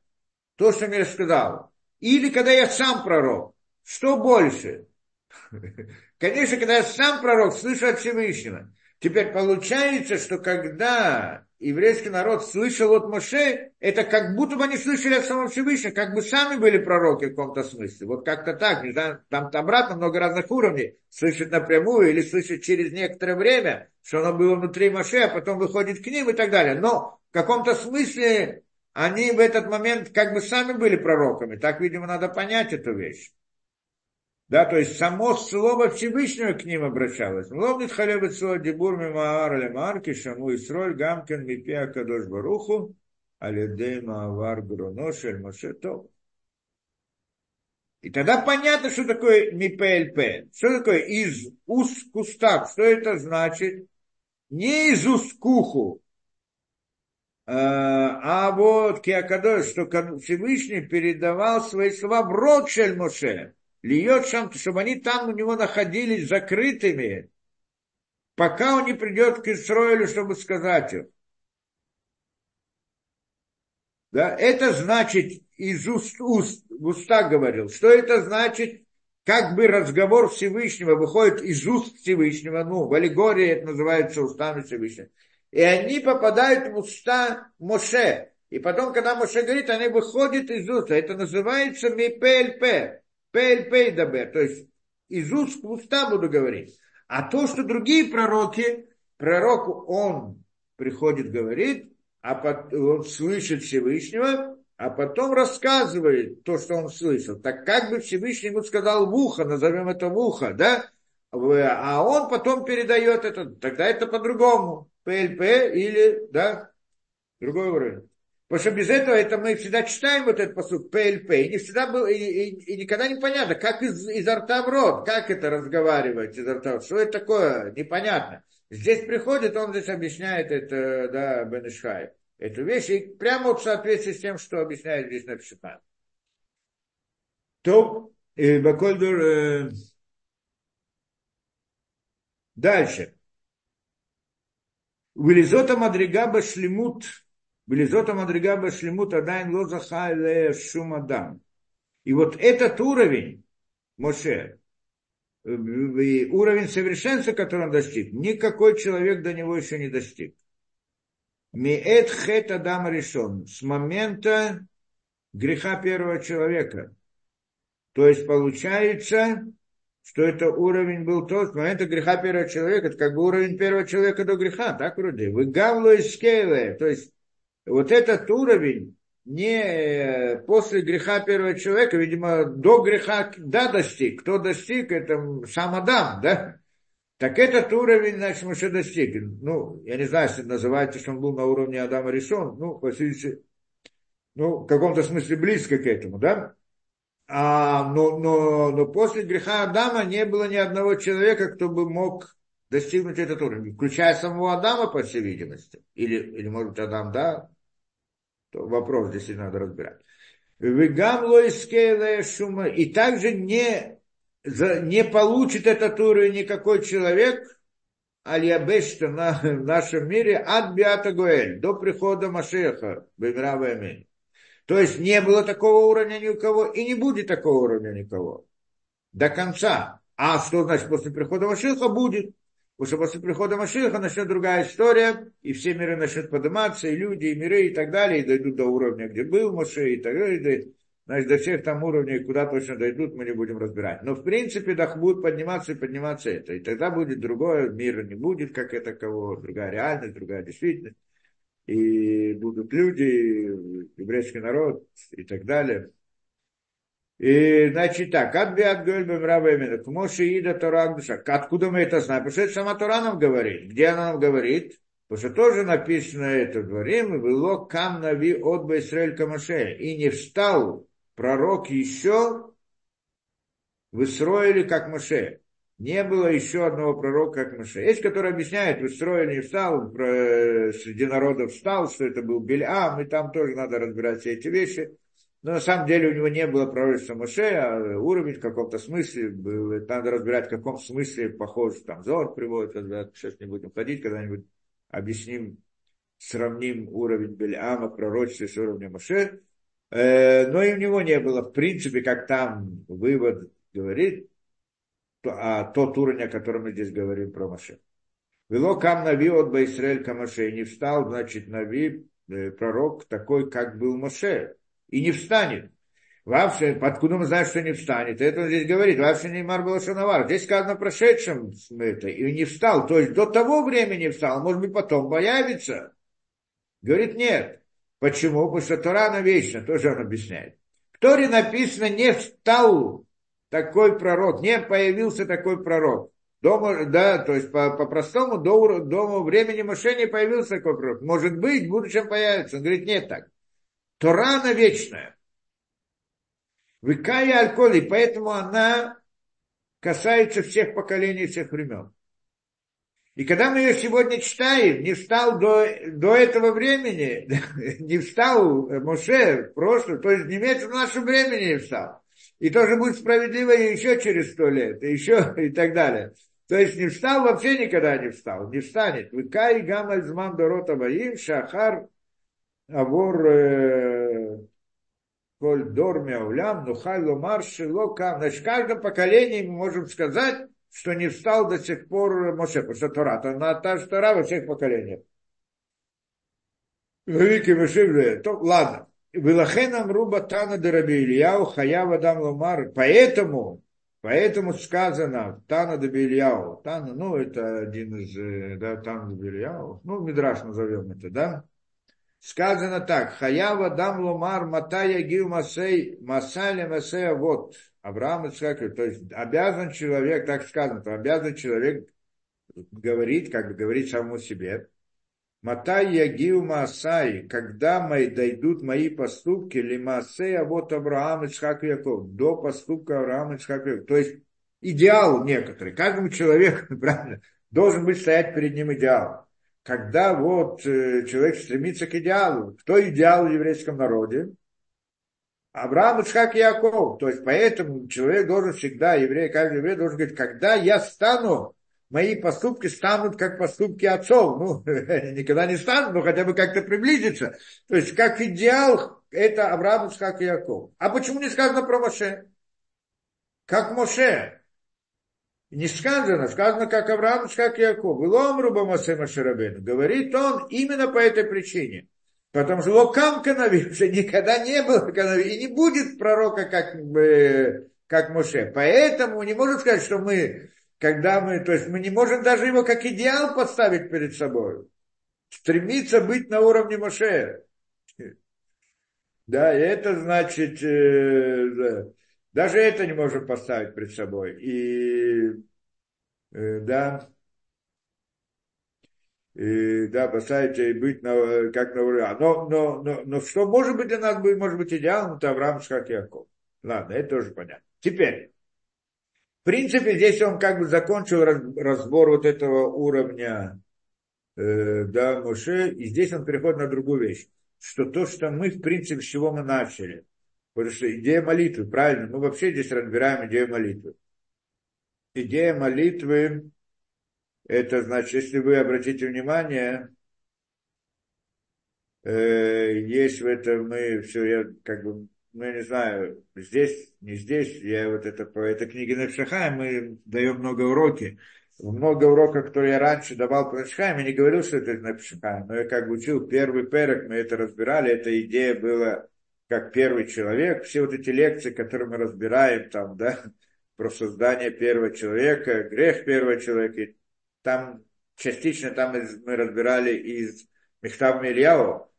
то, что мне сказал. Или когда я сам пророк. Что больше? Конечно, когда я сам пророк, слышу от Всевышнего. Теперь получается, что когда еврейский народ слышал от Моше, это как будто бы они слышали от самого Всевышнего, как бы сами были пророки в каком-то смысле. Вот как-то так, не знаю, там, обратно много разных уровней. Слышать напрямую или слышать через некоторое время, что оно было внутри Моше, а потом выходит к ним и так далее. Но в каком-то смысле они в этот момент как бы сами были пророками. Так, видимо, надо понять эту вещь. Да, то есть само слово Всевышнего к ним обращалось. Ловнит халебет слово дебур мимаар але марки шаму Исроль гамкен мипеа кадош баруху алидей маавар груношель машетов. И тогда понятно, что такое МПЛП. Что такое из уст куста? Что это значит? Не из уст куху, а, а вот Киакадош, что Всевышний передавал свои слова в рот Шель Моше льет шам, чтобы они там у него находились закрытыми, пока он не придет к Исроилю, чтобы сказать их. Да, это значит из уст, уст уста говорил. Что это значит? Как бы разговор Всевышнего выходит из уст Всевышнего, ну, в аллегории это называется устами Всевышнего. и они попадают в уста Моше. И потом, когда Моше говорит, они выходят из уст. Это называется МПЛП. Дабер. То есть из уст уста буду говорить. А то, что другие пророки, пророк, он приходит, говорит, а потом он слышит Всевышнего, а потом рассказывает то, что он слышал. Так как бы Всевышний ему сказал в ухо, назовем это в ухо, да? А он потом передает это, тогда это по-другому. ПЛП или, да, другой уровень. Потому что без этого это мы всегда читаем вот этот посуд ПЛП, и не всегда был, и, и, и никогда не понятно, как из, изо рта в рот, как это разговаривать изо рта, что это такое, непонятно. Здесь приходит, он здесь объясняет это, да, Бенешхай, эту вещь, и прямо в соответствии с тем, что объясняет здесь написано. То, э, Бакольдур, э, дальше. Вылизота Мадрига Башлемут, Вылизота Мадрига Башлемут Адайн Лозаха Шумадам. И вот этот уровень, Моше, уровень совершенства, который он достиг, никакой человек до него еще не достиг. Миэт хет Адам решен. С момента греха первого человека. То есть получается, что это уровень был тот, с момента греха первого человека, это как бы уровень первого человека до греха, так вроде. Вы гавло то есть вот этот уровень не после греха первого человека, видимо, до греха, да, достиг. Кто достиг, это сам Адам, да? Так этот уровень, значит, мы еще достиг. Ну, я не знаю, если называется, что он был на уровне Адама решен, ну, по сути, ну, в каком-то смысле близко к этому, да? А, но, но, но после греха Адама не было ни одного человека, кто бы мог достигнуть этот уровень, включая самого Адама, по всей видимости. Или, или может, Адам, да, то вопрос здесь надо разбирать. шума. И также не, не получит этот уровень никакой человек, Аль-Ябешта на, в нашем мире от Биата Гуэль, до прихода Машеха, Бемирава Аминь. То есть не было такого уровня ни у кого, и не будет такого уровня никого. До конца. А что значит после прихода Машиха будет? Что после прихода Машиха начнет другая история, и все миры начнут подниматься, и люди, и миры, и так далее, и дойдут до уровня, где был Маше, и так далее. Значит, до всех там уровней, куда точно дойдут, мы не будем разбирать. Но в принципе, да, будут подниматься и подниматься это. И тогда будет другое, мира не будет, как это кого, другая реальность, другая действительность. И будут люди, еврейский народ и так далее. И, значит, так, от биат гольбем к Моше Ида Тора Откуда мы это знаем? Потому что это сама Тора нам говорит. Где она нам говорит? Потому что тоже написано это в дворе, было кам нави от Израиль Камаше. И не встал пророк еще в Исроиле, как Моше. Не было еще одного пророка, как Моше. Есть, который объясняет, в Исроиле не встал, среди народов встал, что это был Бельам, и там тоже надо разбирать все эти вещи. Но на самом деле у него не было пророчества Моше, а уровень в каком-то смысле был. Надо разбирать, в каком смысле похож, там Зор приводит. Сейчас не будем ходить, когда-нибудь объясним, сравним уровень Бельама, пророчества с уровнем Моше. Э, но и у него не было, в принципе, как там вывод говорит, а тот уровень, о котором мы здесь говорим про Моше. Вело кам нави от Байсраэль Камаше, не встал, значит, нави, э, пророк такой, как был Моше и не встанет. Вообще, откуда мы знаем, что не встанет? Это он здесь говорит. Вообще не был Шановар. Здесь сказано прошедшем это, и не встал. То есть до того времени встал, может быть, потом появится. Говорит, нет. Почему? Потому что Тора на вечно, тоже он объясняет. В Торе написано, не встал такой пророк, не появился такой пророк. Дома, да, то есть по-простому по до, до времени Моше появился такой пророк. Может быть, в будущем появится. Он говорит, нет так. Тора, она вечная. Выкая алькоголь, и поэтому она касается всех поколений, всех времен. И когда мы ее сегодня читаем, не встал до, до этого времени, не встал Моше в прошлое, то есть не имеется в нашем времени не встал. И тоже будет справедливо еще через сто лет, и еще и так далее. То есть не встал, вообще никогда не встал, не встанет. Выкай гамаль зман дорота ваим шахар Э, Коль Дор Мяулям, Нухай Ломар Шилока. Значит, в каждом поколении мы можем сказать, что не встал до сих пор Моше, потому что Тора, то она та же Тора во всех поколениях. Великий Мышивле. То, ладно. Вилахенам руба тана дераби Ильяу хаява дам ломар. Поэтому, поэтому сказано Тана де Ильяу. Тана, ну, это один из, э, да, Тана де Ильяу. Ну, Мидраш назовем это, да? Сказано так. Хаява дам ломар матая гил масей масаля масея вот. Авраам Ицхак, то есть обязан человек, так сказано, то обязан человек говорить, как бы говорить самому себе, Матай ягил Маасай, когда мои дойдут мои поступки, ли Маасей, а вот Авраам, Ицхак Яков, до поступка Авраама, Ицхак Яков. То есть идеал некоторый. Каждому человеку, правильно, должен быть стоять перед ним идеал. Когда вот э, человек стремится к идеалу, кто идеал в еврейском народе? Авраам, Ицхак и Яков. То есть поэтому человек должен всегда, еврей, каждый еврей должен говорить, когда я стану мои поступки станут как поступки отцов. Ну, никогда не станут, но хотя бы как-то приблизиться. То есть, как идеал, это Авраам, Исхак и Яков. А почему не сказано про Моше? Как Моше. Не сказано, сказано, как Авраам, и Яков. Илом руба Моше Маширабену. Говорит он именно по этой причине. Потому что Локам Канави уже никогда не было Канави, и не будет пророка, как, как Моше. Поэтому не может сказать, что мы когда мы, то есть мы не можем даже его как идеал поставить перед собой. Стремиться быть на уровне Моше. Да, и это значит, э, да, даже это не можем поставить перед собой. И, э, да, и, да, поставить и быть на, как на уровне. Но, но, но, но что может быть для нас, будет, может быть идеалом, это Авраам Шхак Яков. Ладно, это тоже понятно. Теперь, в принципе, здесь он как бы закончил разбор вот этого уровня э, да, Моше, и здесь он переходит на другую вещь, что то, что мы, в принципе, с чего мы начали, потому что идея молитвы, правильно, мы вообще здесь разбираем идею молитвы. Идея молитвы, это значит, если вы обратите внимание, э, есть в этом мы все, я как бы ну, я не знаю, здесь, не здесь, я вот это по этой книге Навшахаем, мы даем много уроки. Много уроков, которые я раньше давал по Навшахаем, я не говорил, что это Навшахаем, но я как бы учил первый перек, мы это разбирали, эта идея была как первый человек, все вот эти лекции, которые мы разбираем там, да, про создание первого человека, грех первого человека, там частично там мы разбирали из Мехтав Мирьяу,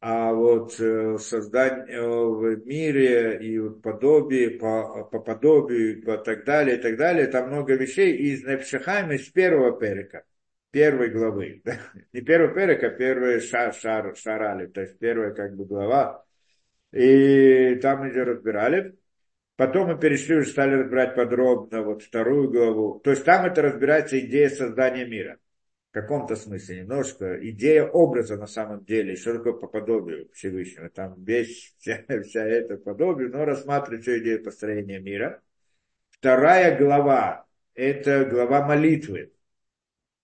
а вот э, создание в мире и подобие, по, по подобию, по так далее, и так далее, там много вещей из Непшахайма, из первого перека, первой главы. Не первый перек, а первый шар, шар, шарали, то есть первая как бы глава. И там мы разбирали. Потом мы перешли, уже стали разбирать подробно вот вторую главу. То есть там это разбирается идея создания мира каком-то смысле немножко идея образа на самом деле, что такое по подобию Всевышнего. Там весь, вся, вся эта подобие, но рассматривать всю идею построения мира. Вторая глава – это глава молитвы,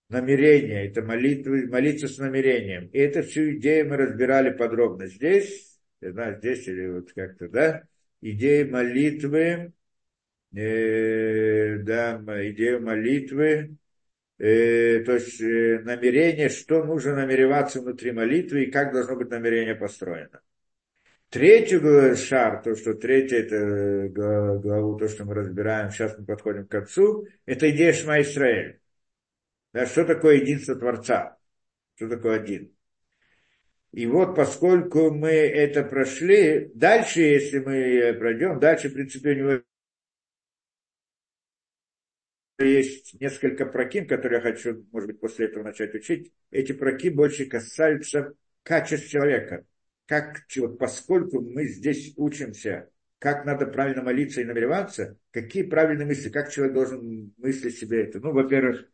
намерения, это молитвы, молиться с намерением. И это всю идею мы разбирали подробно здесь, знаю, здесь или вот как-то, да, идея молитвы, э, да, идея молитвы, э, то есть э, намерение, что нужно намереваться внутри молитвы и как должно быть намерение построено. Третью шар, то, что третья это э, главу, то, что мы разбираем, сейчас мы подходим к концу, это идея Шма Исраэль. Да, что такое единство Творца? Что такое один? И вот поскольку мы это прошли, дальше, если мы пройдем, дальше, в принципе, у него есть несколько проким, которые я хочу, может быть, после этого начать учить. Эти проки больше касаются качеств человека. Как, вот, поскольку мы здесь учимся, как надо правильно молиться и намереваться, какие правильные мысли, как человек должен мыслить себе это. Ну, во-первых,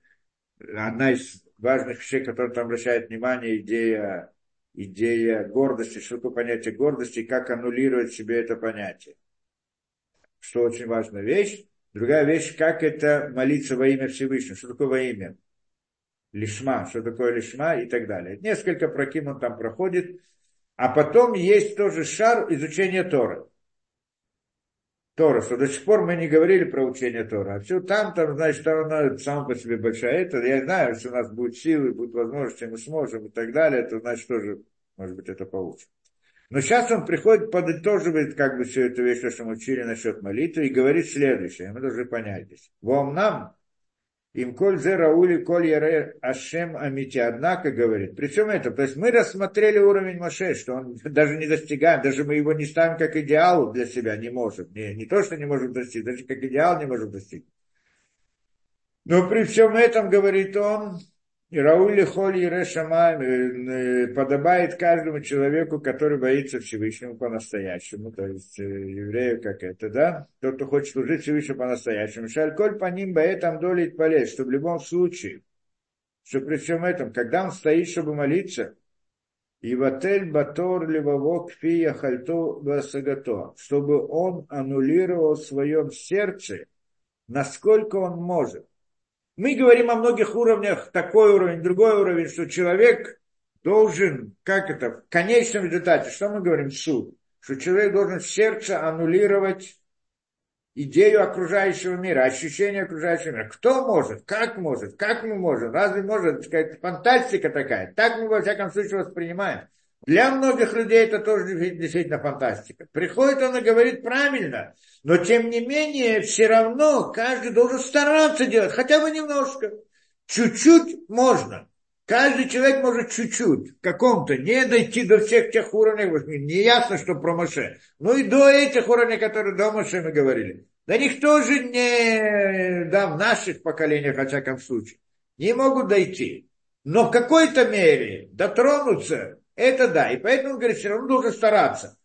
одна из важных вещей, которая там обращает внимание, идея, идея гордости, что такое понятие гордости, и как аннулировать себе это понятие. Что очень важная вещь. Другая вещь, как это молиться во имя Всевышнего. Что такое во имя? Лишма, что такое лишма и так далее. Несколько проким он там проходит. А потом есть тоже шар изучения Торы. Тора, что до сих пор мы не говорили про учение Тора. А все там, там, значит, там она сама по себе большая. Это, я знаю, что у нас будет силы, будет возможности, мы сможем и так далее. Это значит тоже Может быть, это получше. Но сейчас он приходит, подытоживает как бы всю эту вещь, что мы учили насчет молитвы, и говорит следующее, мы должны понять здесь. Вам нам, им коль зе раули коль яре ашем амити. Однако, говорит, при всем этом, то есть мы рассмотрели уровень Маше, что он даже не достигаем, даже мы его не ставим как идеал для себя, не можем. Не, не то, что не можем достичь, даже как идеал не можем достичь. Но при всем этом, говорит он, Раули Холи Решама э, подобает каждому человеку, который боится Всевышнему по-настоящему, то есть э, еврею как это, да, тот, кто хочет служить Всевышнему по-настоящему. Шальколь по ним этом долить полез, что в любом случае, что при всем этом, когда он стоит, чтобы молиться, и ватель батор левовок фия хальто васагато, чтобы он аннулировал в своем сердце, насколько он может мы говорим о многих уровнях, такой уровень, другой уровень, что человек должен, как это, в конечном результате, что мы говорим, суд, что человек должен в сердце аннулировать идею окружающего мира, ощущение окружающего мира. Кто может? Как может? Как мы можем? Разве может сказать фантастика такая? Так мы во всяком случае воспринимаем. Для многих людей это тоже действительно фантастика. Приходит он и говорит правильно, но тем не менее все равно каждый должен стараться делать, хотя бы немножко. Чуть-чуть можно. Каждый человек может чуть-чуть, в каком-то, не дойти до всех тех уровней, не ясно, что про Моше. Ну и до этих уровней, которые до Моше мы говорили. Да никто же не, да, в наших поколениях, во всяком случае, не могут дойти. Но в какой-то мере дотронуться это да. И поэтому, он говорит, все равно должен стараться,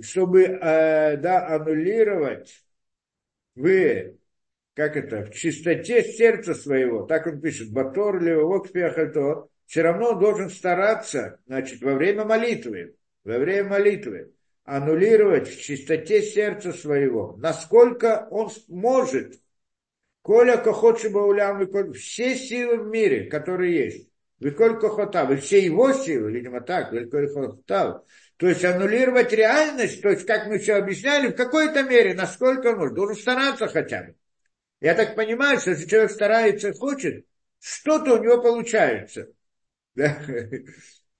чтобы э, да, аннулировать в, как это, в чистоте сердца своего, так он пишет, Батор, Левовок, Пиахальто, все равно он должен стараться, значит, во время молитвы, во время молитвы, аннулировать в чистоте сердца своего, насколько он может, Коля Кохотшиба Улям, все силы в мире, которые есть, Виколь Кохотав, и все его силы, видимо так, Виколь Кохотав. То есть аннулировать реальность, то есть, как мы все объясняли, в какой-то мере, насколько он может, должен стараться хотя бы. Я так понимаю, что если человек старается хочет, что-то у него получается.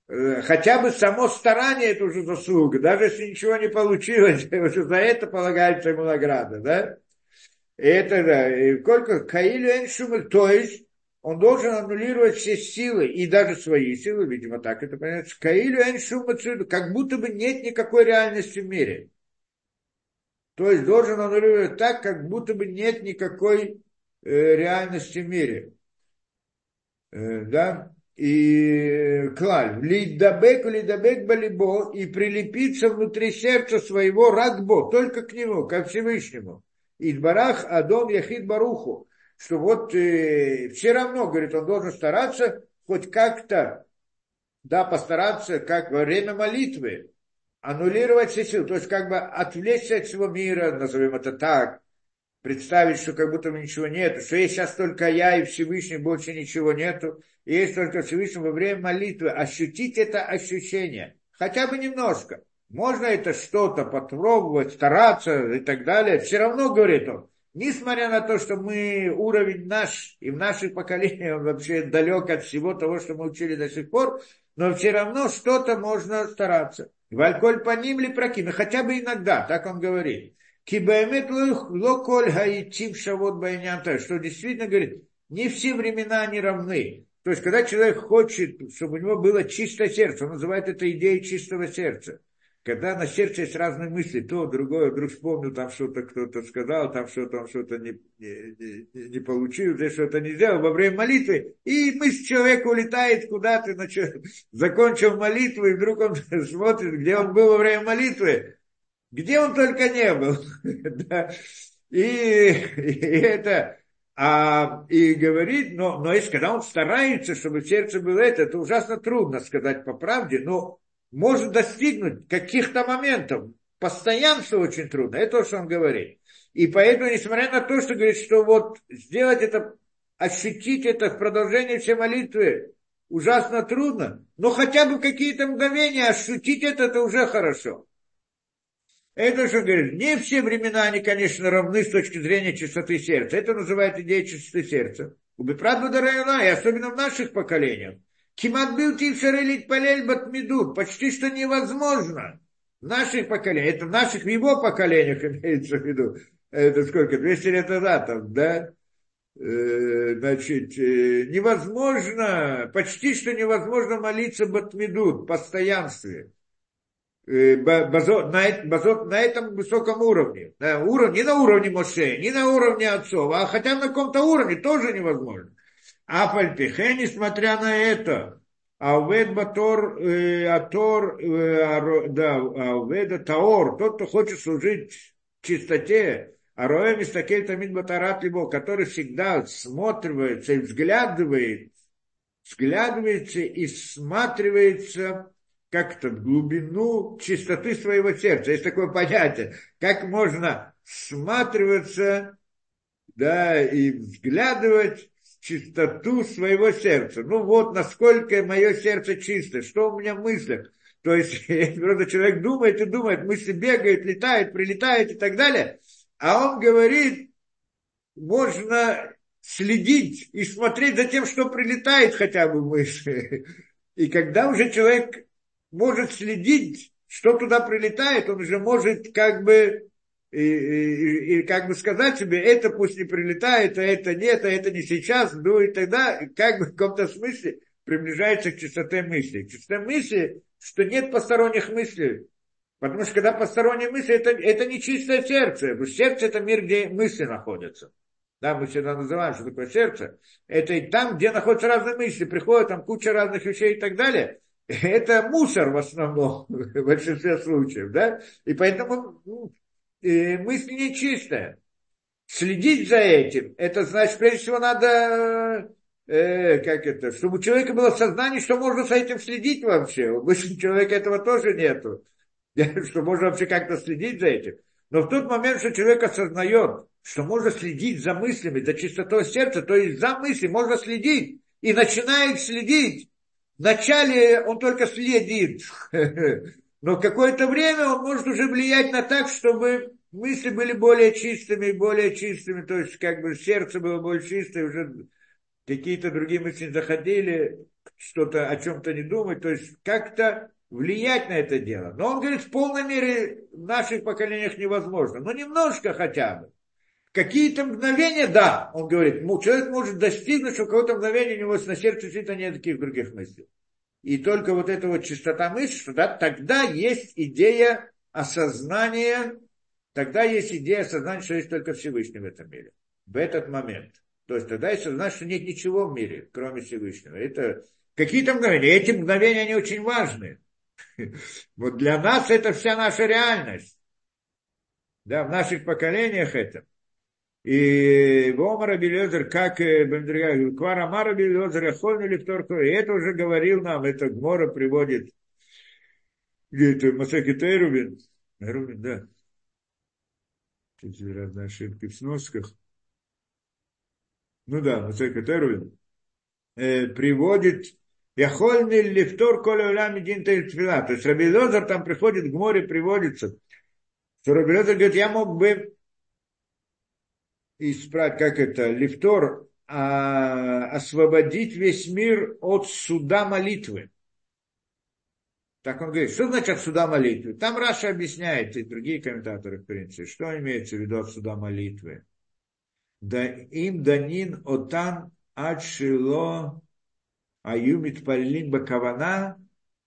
Хотя бы само старание это уже заслуга. Даже если ничего не получилось, за это полагается ему награда. Да? И это да. И сколько Каилю то есть он должен аннулировать все силы, и даже свои силы, видимо, так это понятно, Каилю Эншумацуду, как будто бы нет никакой реальности в мире. То есть должен аннулировать так, как будто бы нет никакой э, реальности в мире. Э, да? И клаль, лидабек, лидабек балибо, и прилепиться внутри сердца своего рагбо, только к нему, ко Всевышнему. Идбарах Адон Яхид Баруху что вот э, все равно, говорит, он должен стараться хоть как-то, да, постараться, как во время молитвы, аннулировать все силы, то есть как бы отвлечься от всего мира, назовем это так, представить, что как будто ничего нет, что есть сейчас только я и Всевышний, больше ничего нету, и есть только Всевышний во время молитвы, ощутить это ощущение, хотя бы немножко. Можно это что-то попробовать, стараться и так далее. Все равно, говорит он, Несмотря на то, что мы, уровень наш и в наших поколениях вообще далек от всего того, что мы учили до сих пор, но все равно что-то можно стараться. Вальколь по ним ли проким, хотя бы иногда, так он говорит. Кибаэмет локоль гаитим шавот байнянта, что действительно говорит, не все времена они равны. То есть, когда человек хочет, чтобы у него было чистое сердце, он называет это идеей чистого сердца когда на сердце есть разные мысли, то, другое, вдруг вспомнил, там что-то кто-то сказал, там что-то он что-то не, не, не, получил, здесь что-то не сделал. Во время молитвы, и мысль человека улетает куда-то, начал, закончил молитву, и вдруг он смотрит, где он был во время молитвы, где он только не был. и, и это, а, и говорит, но, но если когда он старается, чтобы сердце было это, это ужасно трудно сказать по правде, но может достигнуть каких-то моментов. Постоянство очень трудно. Это то, что он говорит. И поэтому, несмотря на то, что говорит, что вот сделать это, ощутить это в продолжении всей молитвы ужасно трудно, но хотя бы какие-то мгновения ощутить это, это уже хорошо. Это что говорит, не все времена, они, конечно, равны с точки зрения чистоты сердца. Это называют идея чистоты сердца. Убипрат Бадарайна, и особенно в наших поколениях. Кимат был тившарелить палель батмидут. Почти что невозможно. В наших поколениях, это в наших, в его поколениях имеется в виду. Это сколько, 200 лет назад, там, да? Э, значит, э, невозможно, почти что невозможно молиться батмидут, постоянстве. Э, базот, на, базот, на этом высоком уровне. На уровне. Не на уровне Моше, не на уровне отцов, а хотя на каком-то уровне тоже невозможно. А несмотря на это, Аувед Батор, э, Атор, э, да, Ауведа Таор, тот, кто хочет служить чистоте, а Роэ Мистакель Тамид Батарат его, который всегда смотривается и взглядывает, взглядывается и всматривается как-то в глубину чистоты своего сердца. Есть такое понятие, как можно всматриваться да, и взглядывать чистоту своего сердца. Ну вот, насколько мое сердце чисто, что у меня в мыслях. То есть, просто человек думает и думает, мысли бегают, летают, прилетают и так далее. А он говорит, можно следить и смотреть за тем, что прилетает хотя бы мысли. И когда уже человек может следить, что туда прилетает, он уже может как бы и, и, и как бы сказать себе, это пусть не прилетает, а это нет, а это не сейчас, ну и тогда как бы в каком-то смысле приближается к чистоте мысли. К чистоте мысли, что нет посторонних мыслей. Потому что когда посторонние мысли, это, это не чистое сердце. Потому что сердце это мир, где мысли находятся. Да, мы всегда называем, что такое сердце. Это и там, где находятся разные мысли, приходят там куча разных вещей и так далее это мусор в основном, в большинстве случаев, да, и поэтому ну, мысль нечистая. Следить за этим, это значит, прежде всего, надо, э, как это, чтобы у человека было сознание, что можно с этим следить вообще. У обычного человека этого тоже нету, что можно вообще как-то следить за этим. Но в тот момент, что человек осознает, что можно следить за мыслями, за чистотой сердца, то есть за мысли можно следить, и начинает следить, Вначале он только следит, но какое-то время он может уже влиять на так, чтобы мысли были более чистыми, более чистыми, то есть как бы сердце было более чистое, уже какие-то другие мысли заходили, что-то о чем-то не думать, то есть как-то влиять на это дело. Но он говорит, в полной мере в наших поколениях невозможно, но немножко хотя бы. Какие-то мгновения, да, он говорит, человек может достигнуть, что какое-то мгновение у него на сердце действительно нет таких других мыслей. И только вот эта вот чистота мысли, да, тогда есть идея осознания, тогда есть идея осознания, что есть только Всевышний в этом мире. В этот момент. То есть тогда есть осознание, что нет ничего в мире, кроме Всевышнего. Это какие-то мгновения. Эти мгновения, они очень важны. Вот для нас это вся наша реальность. Да, в наших поколениях это. И Вомара Белезер, как э, Квара Мара Белезер, Яхольну Лифторку, и это уже говорил нам, это Гмора приводит, где это Масаки Тейрубин, Рубин, да, эти разные ошибки в сносках, ну да, Масаки Тейрубин, э, приводит Яхольный лифтор коля улями дин То есть Рабилозер там приходит, к море приводится, что говорит, я мог бы исправить, как это, лифтор, а, освободить весь мир от суда молитвы. Так он говорит, что значит от суда молитвы? Там Раша объясняет, и другие комментаторы, в принципе, что имеется в виду от суда молитвы. Да им данин отан адшило аюмит палин бакавана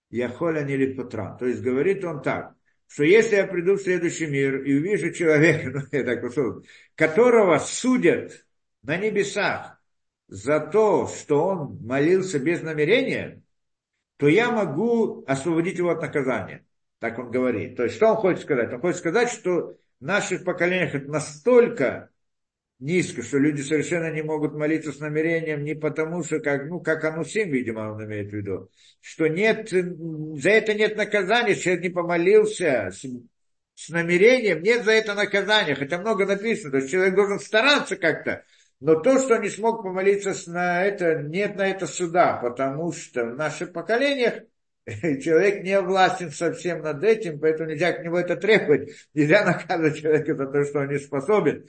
яхоля не То есть говорит он так, что если я приду в следующий мир и увижу человека, ну, я так условно, которого судят на небесах за то, что он молился без намерения, то я могу освободить его от наказания. Так он говорит. То есть, что он хочет сказать? Он хочет сказать, что в наших поколениях это настолько низко, что люди совершенно не могут молиться с намерением не потому, что, как, ну, как анусим, видимо, он имеет в виду, что нет, за это нет наказания, человек не помолился с, с намерением, нет за это наказания, хотя много написано, то есть человек должен стараться как-то, но то, что не смог помолиться на это, нет на это суда, потому что в наших поколениях человек не властен совсем над этим, поэтому нельзя к нему это требовать, нельзя наказывать человека за то, что он не способен.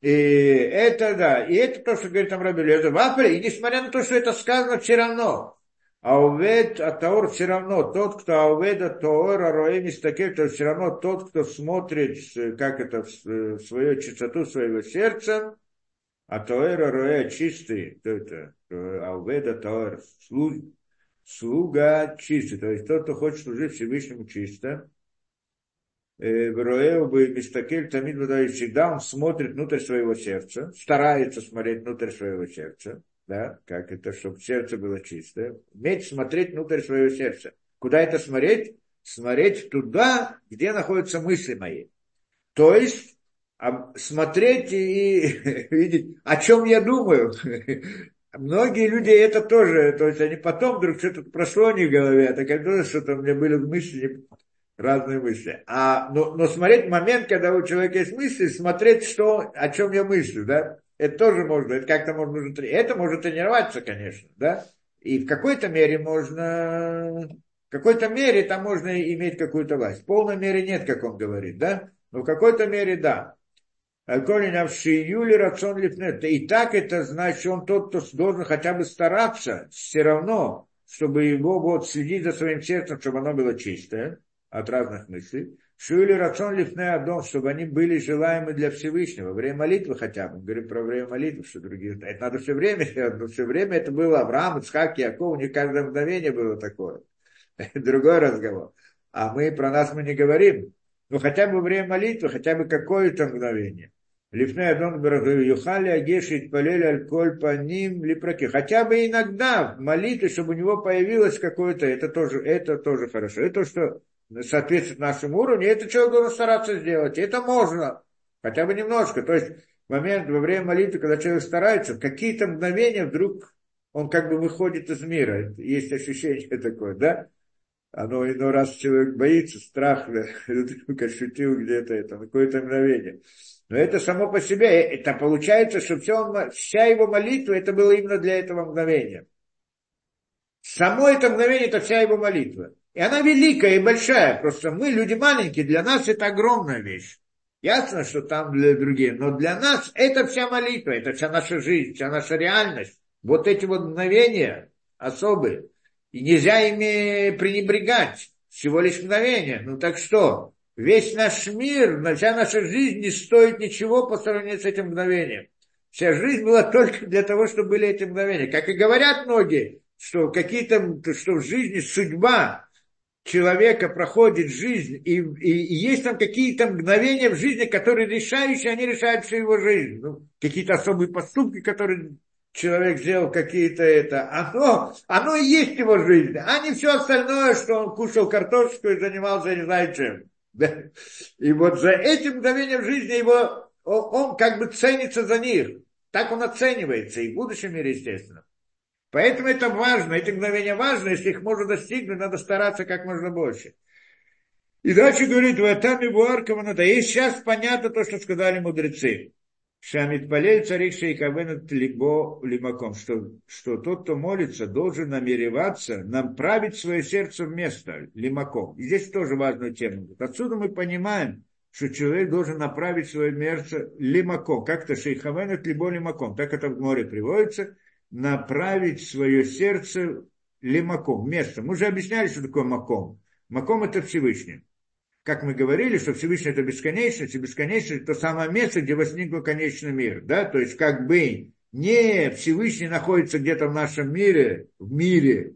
И это, да, и это то, что говорит там Раби Лезер. И несмотря на то, что это сказано все равно, А увед, а таор все равно, тот, кто ауведа тоора роэ мистакель, то все равно тот, кто смотрит, как это, в свою чистоту своего сердца, а тоэра роэ чистый, то это, ауведа тоэр, слуг, слуга чистый, то есть тот, кто хочет служить Всевышнему чисто, Роэу бы Мистакель Тамид всегда он смотрит внутрь своего сердца, старается смотреть внутрь своего сердца, да, как это, чтобы сердце было чистое. Уметь смотреть внутрь своего сердца. Куда это смотреть? Смотреть туда, где находятся мысли мои. То есть смотреть и видеть, о чем я думаю. Многие люди это тоже, то есть они потом вдруг что-то прошло них в голове, а так что-то у меня были мысли, разные мысли. А, но, но смотреть момент, когда у человека есть мысли, смотреть, что, о чем я мыслю, да, это тоже можно, это как-то можно, это может тренироваться, конечно, да, и в какой-то мере можно, в какой-то мере там можно иметь какую-то власть. В полной мере нет, как он говорит, да, но в какой-то мере да. Липнет. И так это значит, он тот, кто должен хотя бы стараться все равно, чтобы его вот следить за своим сердцем, чтобы оно было чистое от разных мыслей. Шуили рацион лифне адом, чтобы они были желаемы для Всевышнего. Время молитвы хотя бы. Мы говорим про время молитвы, что другие. Это надо все время но все время это было Авраам, Ицхак, Яков, у них каждое мгновение было такое. Другой разговор. А мы про нас мы не говорим. Ну хотя бы время молитвы, хотя бы какое-то мгновение. Лифне Адон Юхали Агеши Палели Альколь Паним Липроки. Хотя бы иногда в молитве, чтобы у него появилось какое-то, это тоже, это тоже хорошо. Это то, что соответствует нашему уровню, это человек должен стараться сделать. Это можно, хотя бы немножко. То есть в момент, во время молитвы, когда человек старается, какие-то мгновения вдруг он как бы выходит из мира. Есть ощущение такое, да? Оно иной раз человек боится, страх, ощутил где-то это, какое-то мгновение. Но это само по себе, это получается, что все вся его молитва, это было именно для этого мгновения. Само это мгновение, это вся его молитва. И она великая и большая. Просто мы, люди маленькие, для нас это огромная вещь. Ясно, что там для других, но для нас это вся молитва, это вся наша жизнь, вся наша реальность. Вот эти вот мгновения особые. И нельзя ими пренебрегать. Всего лишь мгновения. Ну так что? Весь наш мир, вся наша жизнь не стоит ничего по сравнению с этим мгновением. Вся жизнь была только для того, чтобы были эти мгновения. Как и говорят многие, что какие-то, что в жизни судьба, человека проходит жизнь, и, и, и есть там какие-то мгновения в жизни, которые решающие, они решают всю его жизнь. Ну, какие-то особые поступки, которые человек сделал, какие-то это, оно, оно и есть его жизнь, а не все остальное, что он кушал картошку и занимался не знаю чем. И вот за этим мгновением жизни его, он, он как бы ценится за них. Так он оценивается, и в будущем мире, естественно. Поэтому это важно, эти мгновения важны, если их можно достигнуть, надо стараться как можно больше. И дальше говорит, и буаркова надо. И сейчас понятно то, что сказали мудрецы. Шамит полей царик шейхавенат либо лимаком, что, что тот, кто молится, должен намереваться направить свое сердце в место лимаком. И здесь тоже важную тему. Отсюда мы понимаем, что человек должен направить свое сердце лимаком. Как-то шейхавенат либо лимаком. Так это в море приводится – направить свое сердце лимаком, место. Мы уже объясняли, что такое маком. Маком это Всевышний. Как мы говорили, что Всевышний это бесконечность, и бесконечность это то самое место, где возник конечный мир. Да? То есть как бы не Всевышний находится где-то в нашем мире, в мире.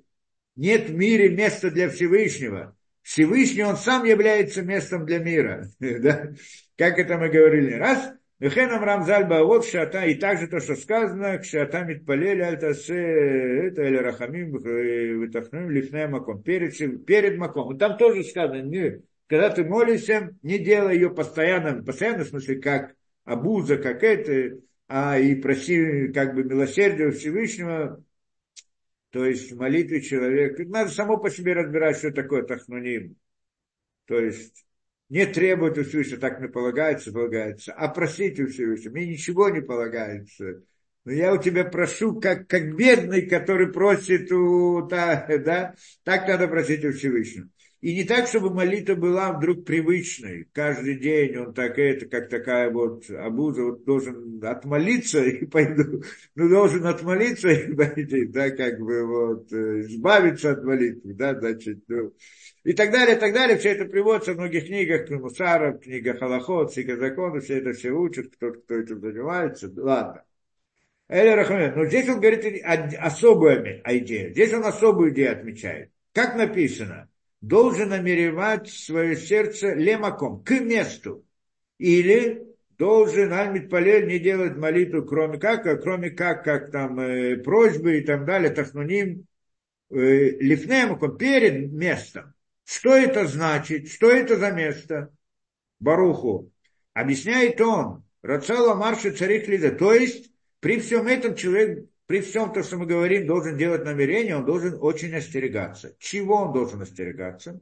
Нет в мире места для Всевышнего. Всевышний, он сам является местом для мира. Да? Как это мы говорили раз – Вехеном Рамзаль Баавот Шата, и также то, что сказано, Шата Митпалели Альтасе, это Эль Рахамим, Витахним, Лифнея Маком, перед, перед Маком. Там тоже сказано, не, когда ты молишься, не делай ее постоянно, постоянно в смысле, как абуза, как это, а и проси как бы милосердия Всевышнего, то есть в молитве человек, надо само по себе разбирать, что такое тахнуним. То есть не требует у Всевышнего, так мне полагается, полагается, а просить у Всевышнего, мне ничего не полагается. Но я у тебя прошу, как, как бедный, который просит у, да, да, так надо просить у Всевышнего. И не так, чтобы молитва была вдруг привычной. Каждый день он так это, как такая вот абуза, вот должен отмолиться и пойду. Ну, должен отмолиться и пойти, да, как бы вот, э, избавиться от молитвы, да, значит, ну, и так далее, и так далее. Все это приводится в многих книгах, Мусаров, книга Халахот, книга законов, все это все учат, кто, кто этим занимается. Ладно. Но здесь он говорит особую идею. Здесь он особую идею отмечает. Как написано? должен намеревать свое сердце лемаком, к месту. Или должен Альмит Палель не делать молитву, кроме как, а кроме как, как там э, просьбы и так далее, тахнуним, э, лифнемаком, перед местом. Что это значит? Что это за место? Баруху. Объясняет он, Рацала Марша Царих Лида. То есть, при всем этом человек при всем том, что мы говорим, должен делать намерение, он должен очень остерегаться. Чего он должен остерегаться?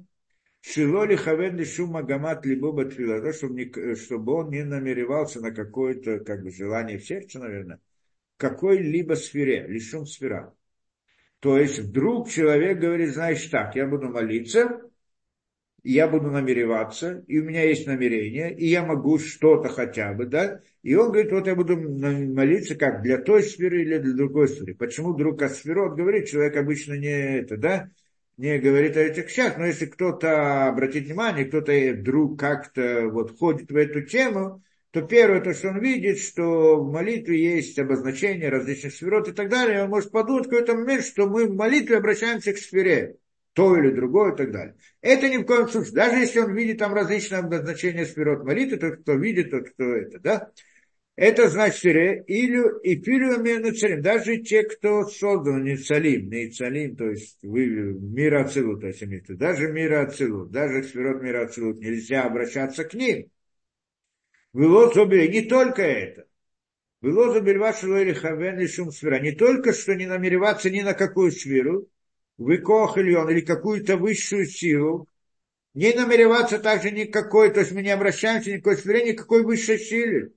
Шилоли хавен шума гамат либо тфила, чтобы, он не намеревался на какое-то как бы, желание в сердце, наверное, какой-либо сфере, лишум сфера. То есть вдруг человек говорит, знаешь так, я буду молиться, я буду намереваться, и у меня есть намерение, и я могу что-то хотя бы, да, и он говорит, вот я буду молиться как для той сферы или для другой сферы. Почему вдруг о сферот говорит, человек обычно не это, да, не говорит о этих вещах, но если кто-то обратит внимание, кто-то вдруг как-то вот ходит в эту тему, то первое, то, что он видит, что в молитве есть обозначение различных сферот и так далее, он может подумать в какой-то момент, что мы в молитве обращаемся к сфере, то или другое и так далее. Это ни в коем случае, даже если он видит там различные обозначения сферот молитвы, тот, кто видит, тот, кто это, да, это значит или и филиумену царим. Даже те, кто создан не цалим, не цалим, то есть вы, мир Ацилут, то есть имеется, даже мир Ацилут, даже сферот мира Ацилут, нельзя обращаться к ним. Было не только это. Было забельвашило или хавен и шум сфера. Не только что не намереваться ни на какую сферу, выкох или какую-то высшую силу, не намереваться также никакой, то есть мы не обращаемся ни к какой сфере, никакой высшей силе.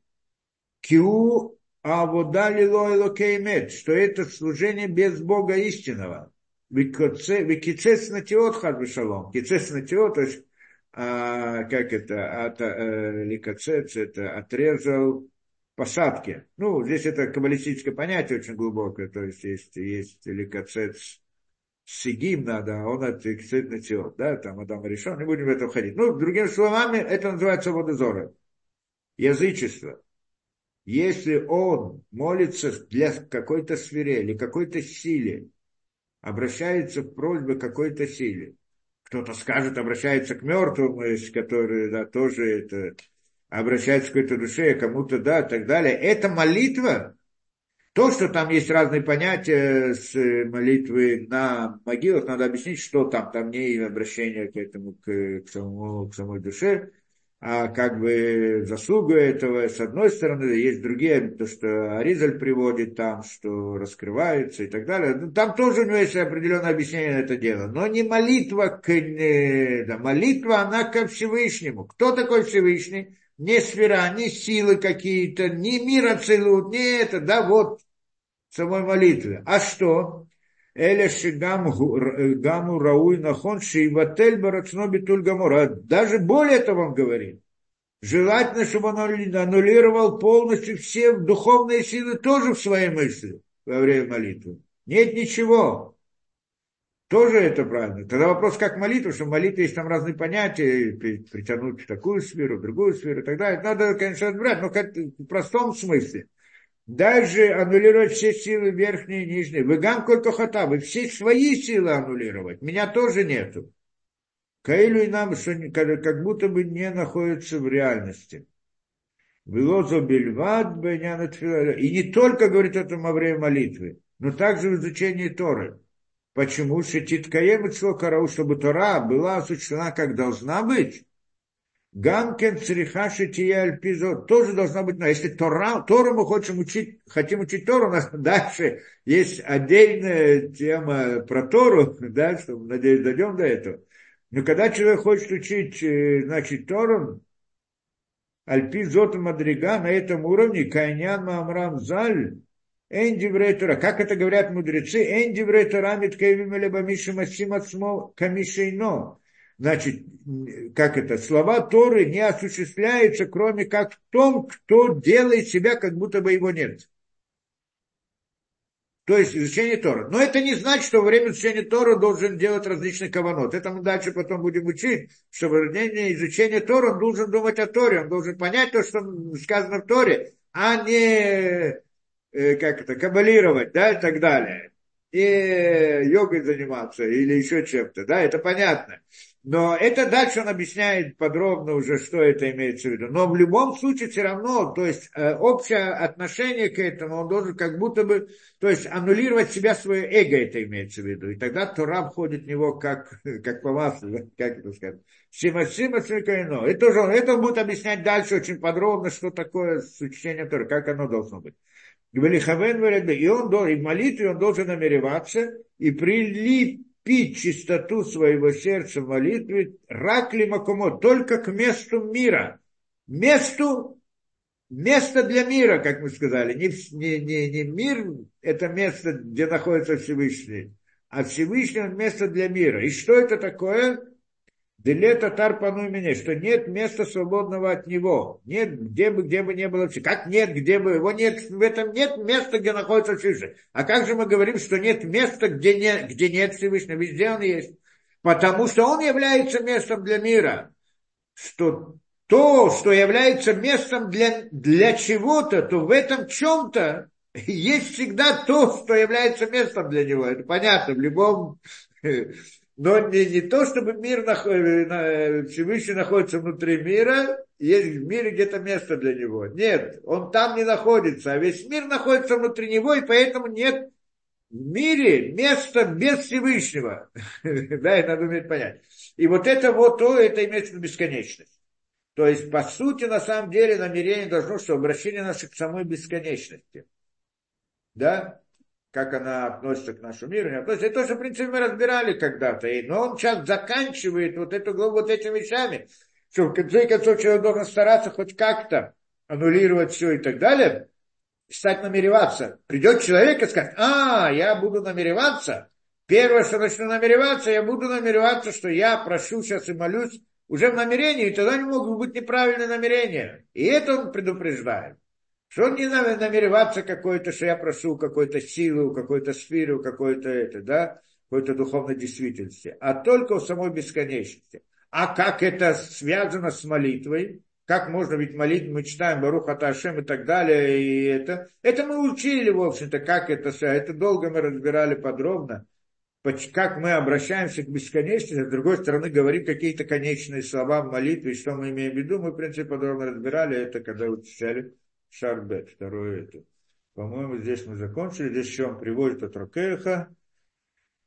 Киу авода лило элокеймет, что это служение без Бога истинного. Викицец на теот хадбишалом. Кицец на теот, то есть, а, как это, от, а, ликацец, это отрезал посадки. Ну, здесь это каббалистическое понятие очень глубокое, то есть есть, есть ликацец сигим надо, а он кицец на теот, да, там Адам решил, не будем в это входить. Ну, другими словами, это называется водозора. Язычество если он молится для какой-то сфере или какой-то силе, обращается в просьбы какой-то силе, кто-то скажет, обращается к мертвому, который да, тоже это, обращается к какой-то душе, кому-то, да, и так далее. Это молитва. То, что там есть разные понятия с молитвы на могилах, надо объяснить, что там. Там не обращение к этому, к, к, самому, к самой душе, а как бы заслуга этого, с одной стороны, есть другие, то, что Аризаль приводит там, что раскрывается и так далее. Ну, там тоже у него есть определенное объяснение на это дело. Но не молитва к... Да, молитва, она ко Всевышнему. Кто такой Всевышний? Не сфера, не силы какие-то, не мир абсолют, не это, да, вот самой молитвы. А что? Эля гаму рауй нахон шиватель барацно битуль гамора. Даже более того он говорит. Желательно, чтобы он аннулировал полностью все духовные силы тоже в своей мысли во время молитвы. Нет ничего. Тоже это правильно. Тогда вопрос, как молитва, что в молитве есть там разные понятия, притянуть в такую сферу, в другую сферу и так далее. Надо, конечно, разбирать, но как в простом смысле даже аннулировать все силы верхние и нижние. Вы гам только хата, вы все свои силы аннулировать. Меня тоже нету. Каилю и нам, что как будто бы не находится в реальности. Велозо бельват И не только говорит это во время молитвы, но также в изучении Торы. Почему? Что Титкаем и карау, чтобы Тора была осуществлена как должна быть. Гамкен црихаши тия альпизот тоже должна быть, но если Тора, Тору мы хотим учить, хотим учить Тору, у нас дальше есть отдельная тема про Тору, да, что, надеюсь, дойдем до этого. Но когда человек хочет учить, э, значит, Тору, Альпизот Мадрига на этом уровне, Кайнян Мамрам Заль, Энди Врейтора, как это говорят мудрецы, Энди Врейтора Миткевим Лебамиши Масим Ацмо Камишейно Значит, как это, слова Торы не осуществляются, кроме как в том, кто делает себя, как будто бы его нет. То есть изучение Тора. Но это не значит, что во время изучения Тора должен делать различные каванот. Это мы дальше потом будем учить, что во время изучения Тора он должен думать о Торе, он должен понять то, что сказано в Торе, а не э, как это, кабалировать, да, и так далее. И йогой заниматься или еще чем-то, да, это понятно. Но это дальше он объясняет подробно уже, что это имеется в виду. Но в любом случае все равно, то есть э, общее отношение к этому, он должен как будто бы, то есть аннулировать себя, свое эго это имеется в виду. И тогда Тора входит в него как, как по маслу, как это сказать. Сима Сима Цвикаино. Это, уже, это он будет объяснять дальше очень подробно, что такое с учением Торы, как оно должно быть. И он и в молитве он должен намереваться и прилип пить чистоту своего сердца в молитве, ракли макумо, только к месту мира. Месту, место для мира, как мы сказали. Не, не, не, не мир, это место, где находится Всевышний, а Всевышний – место для мира. И что это такое? Деле татар пану меня, что нет места свободного от него. Нет, где бы, где бы не было Как нет, где бы его нет, в этом нет места, где находится Всевышний. А как же мы говорим, что нет места, где, не, где нет Всевышнего? Везде он есть. Потому что он является местом для мира. Что то, что является местом для, для чего-то, то в этом чем-то есть всегда то, что является местом для него. Это понятно, в любом но не, не то, чтобы мир наход, Всевышний находится внутри мира, есть в мире где-то место для него. Нет, он там не находится, а весь мир находится внутри него, и поэтому нет в мире места без Всевышнего. да, это надо уметь понять. И вот это вот, то, это имеется в виду бесконечность. То есть, по сути, на самом деле, намерение должно, что обращение наше к самой бесконечности. Да? Как она относится к нашему миру, не относится. Это тоже, в принципе, мы разбирали когда-то. Но он сейчас заканчивает вот эту главу вот этими вещами, что в конце концов человек должен стараться хоть как-то аннулировать все и так далее, стать намереваться. Придет человек и скажет, а, я буду намереваться. Первое, что начну намереваться, я буду намереваться, что я прошу сейчас и молюсь уже в намерении, и тогда не могут быть неправильные намерения. И это он предупреждает. Что не надо намереваться какой-то, что я прошу какой-то силы, какой-то сферы, какой-то это, да, какой-то духовной действительности, а только в самой бесконечности. А как это связано с молитвой? Как можно ведь молить, мы читаем Баруха Ташем и так далее, и это. Это мы учили, в общем-то, как это все. Это долго мы разбирали подробно, как мы обращаемся к бесконечности, а с другой стороны говорим какие-то конечные слова в молитве, что мы имеем в виду. Мы, в принципе, подробно разбирали это, когда учили Шарбет, второе это. По-моему, здесь мы закончили. Здесь еще он приводит от Рокеха.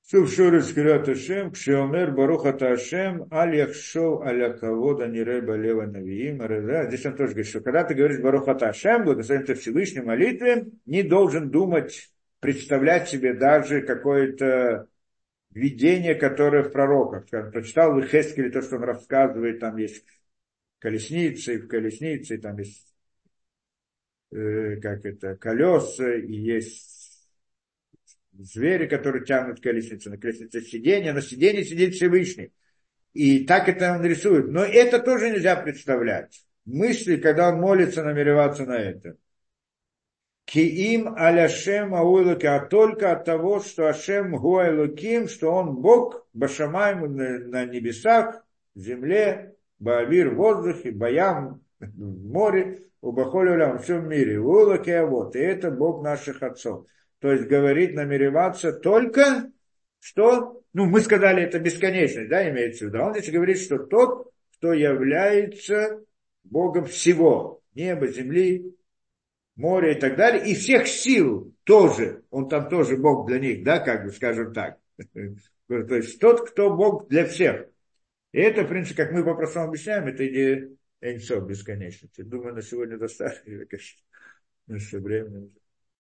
Сувшурис Кират Ашем, Кшиомер Баруха Ашем, Аль Яхшов Аля Кавода Ниреба Лева Навиим. Здесь он тоже говорит, что когда ты говоришь Баруха Ашем, благословен ты Всевышней молитве, не должен думать, представлять себе даже какое-то видение, которое в пророках. Скажем, прочитал в Хескеле то, что он рассказывает, там есть колесницы, в колеснице, там есть как это, колеса, и есть звери, которые тянут колесницу, на колеснице сиденье, на сиденье сидит Всевышний. И так это он рисует. Но это тоже нельзя представлять. Мысли, когда он молится, намереваться на это. Киим аляшем ауэлуки, а только от того, что Ашем гуайлуким, что он Бог, башамаем на небесах, земле, баавир в воздухе, баям в море, у Бахолюля во всем мире, Улаке вот, и это Бог наших отцов. То есть говорит, намереваться только, что, ну, мы сказали, это бесконечность, да, имеется в виду. Он здесь говорит, что тот, кто является Богом всего, неба, земли, моря и так далее, и всех сил тоже, он там тоже Бог для них, да, как бы скажем так. То есть тот, кто Бог для всех. И это, в принципе, как мы по-простому объясняем, это идея Энсов бесконечности. Думаю, на сегодня достаточно, конечно. Наше время.